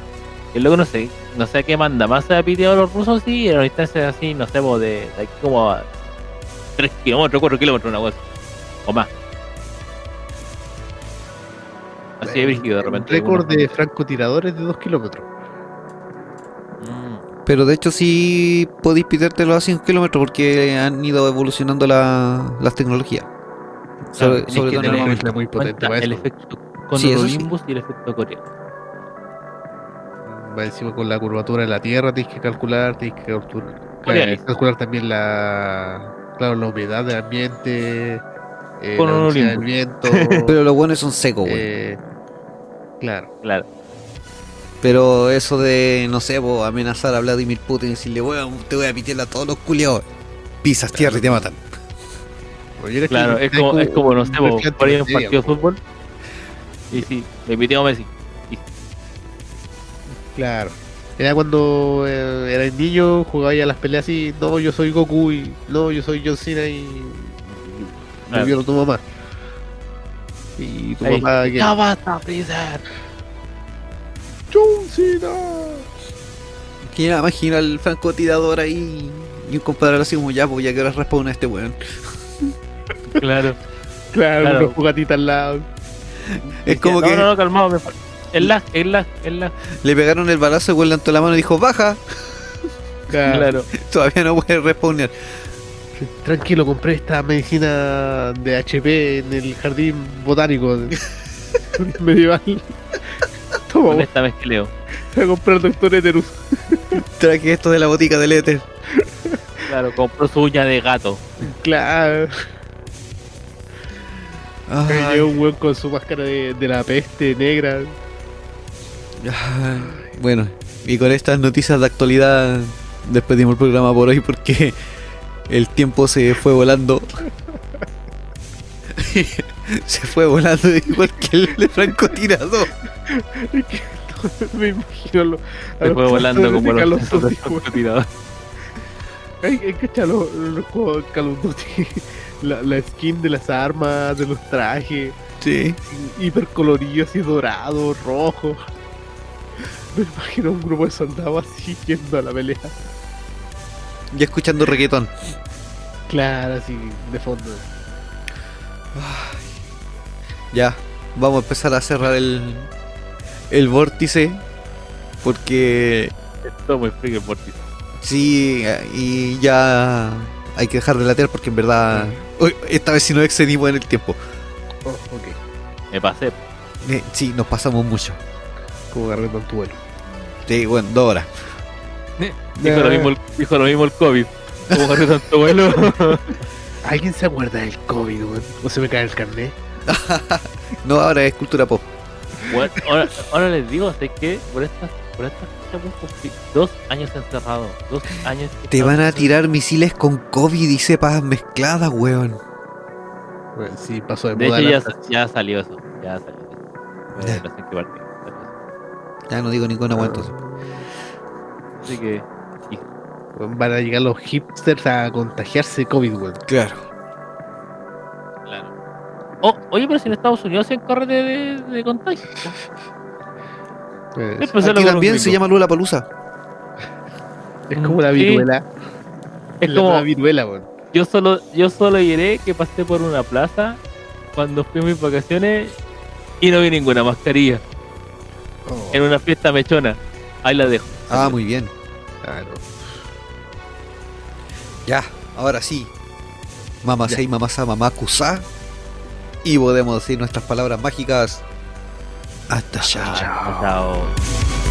y luego no sé, no sé a qué manda más se ha piteado los rusos sí, en una instancia así, no sé, po, de, de aquí como a 3 kilómetros, 4 kilómetros, una cosa, o más. Así de brígido de repente. Récord de francotiradores de 2 kilómetros. Mm, Pero de hecho sí podéis pitártelo a 5 kilómetros porque han ido evolucionando la- las tecnologías. Sobre, Claro, sobre es que todo en tenés- armamento. Es muy potente cuenta para el efecto con Sí. Olympus y el efecto coreano. Va encima con la curvatura de la Tierra, tienes que calcular, tienes que calcular, Borealis. calcular también la, claro, la humedad del ambiente, eh, Con la del viento. [LAUGHS] Pero los buenos son secos, güey. eh, claro, Claro. Pero eso de, no sé, po, amenazar a Vladimir Putin y decirle, weón, te voy a pitear a todos los culiados. Pisas tierra y te matan. Claro, es como, es como, no sé, vos, por ahí en un partido de fútbol. Y sí, me pitió Messi. Claro. Era cuando eh, era niño, jugaba ya las peleas así, no, yo soy Goku y no, yo soy John Cena y me viola tu mamá. Y tu Ahí, mamá que ¡Ya basta, Freezer! John Cena. Nada, imagina al francotirador ahí y un compadre así como ya, pues ya que ahora respawn a este weón. Claro. Claro, Claro. jugatita al lado. Es como no, que no, no, calmado, me El lag, el lag, el lag. le pegaron el balazo, el weón levantó la mano y dijo, baja. [LAUGHS] Claro. [LAUGHS] Todavía no puede respawnear. Tranquilo, compré esta medicina de HP en el jardín botánico [LAUGHS] medieval. Toma, Con voy esta mezcleo. a comprar Doctor Eterus. Traje esto de la botica del éter. Claro, compró su uña de gato. Claro. Ay, un weón con su máscara de, de la peste negra. ay. Bueno, y con estas noticias de actualidad despedimos el programa por hoy porque el tiempo se fue volando. [LAUGHS] se fue volando igual que el de francotirador. Es que me imagino lo, Se fue volando como los of sesos Duty, del weón. francotirador. Ay, hay que echar los, los juegos de Call of Duty. La, la skin de las armas, de los trajes, Sí. hiper coloridos así dorados, rojos. Me imagino un grupo de soldados así yendo a la pelea. Ya escuchando reggaetón. Claro, así de fondo. Ya, vamos a empezar a cerrar el, el vórtice. Porque Esto muy freaky por ti. sí, y ya hay que dejar de latear porque en verdad uy, esta vez sí nos excedimos en el tiempo. Oh, ok. Me pasé. Eh, sí, nos pasamos mucho. Como agarrando tu vuelo. Sí, bueno, dos horas. Dijo lo mismo, el- dijo lo mismo el COVID. Como agarré tanto vuelo. [LAUGHS] ¿Alguien se acuerda del COVID, weón? ¿O se me cae el carnet? [LAUGHS] No, ahora es cultura pop. Bueno, ahora, ahora les digo, sé que por estas por estas fechas voy a cumplir dos años encerrado. Dos años. que Te van a encerrado. tirar misiles con COVID y cepas mezcladas, weón. Bueno, sí, pasó de, De moda. hecho, la- ya, sa- ya salió eso. Ya salió eso. Ya. no digo ninguna weón entonces. Así que. y- Van a llegar los hipsters a contagiarse de COVID, weón. Claro. Claro. Oh, oye, pero si en Estados Unidos se corre de, de, de contagio. Eh, pues, Aquí que también se llama Lula Palusa. Es como la Sí. viruela. Es la como. nueva viruela, weón. Yo solo, yo solo diré que pasé por una plaza cuando fui a mis vacaciones y no vi ninguna mascarilla. Oh, En una fiesta mechona. Ahí la dejo. Ah, muy bien. claro. Ya, ahora sí. Mamá sei, mamá sa, mamá kusa. Y podemos decir nuestras palabras mágicas. Hasta ya. Chao.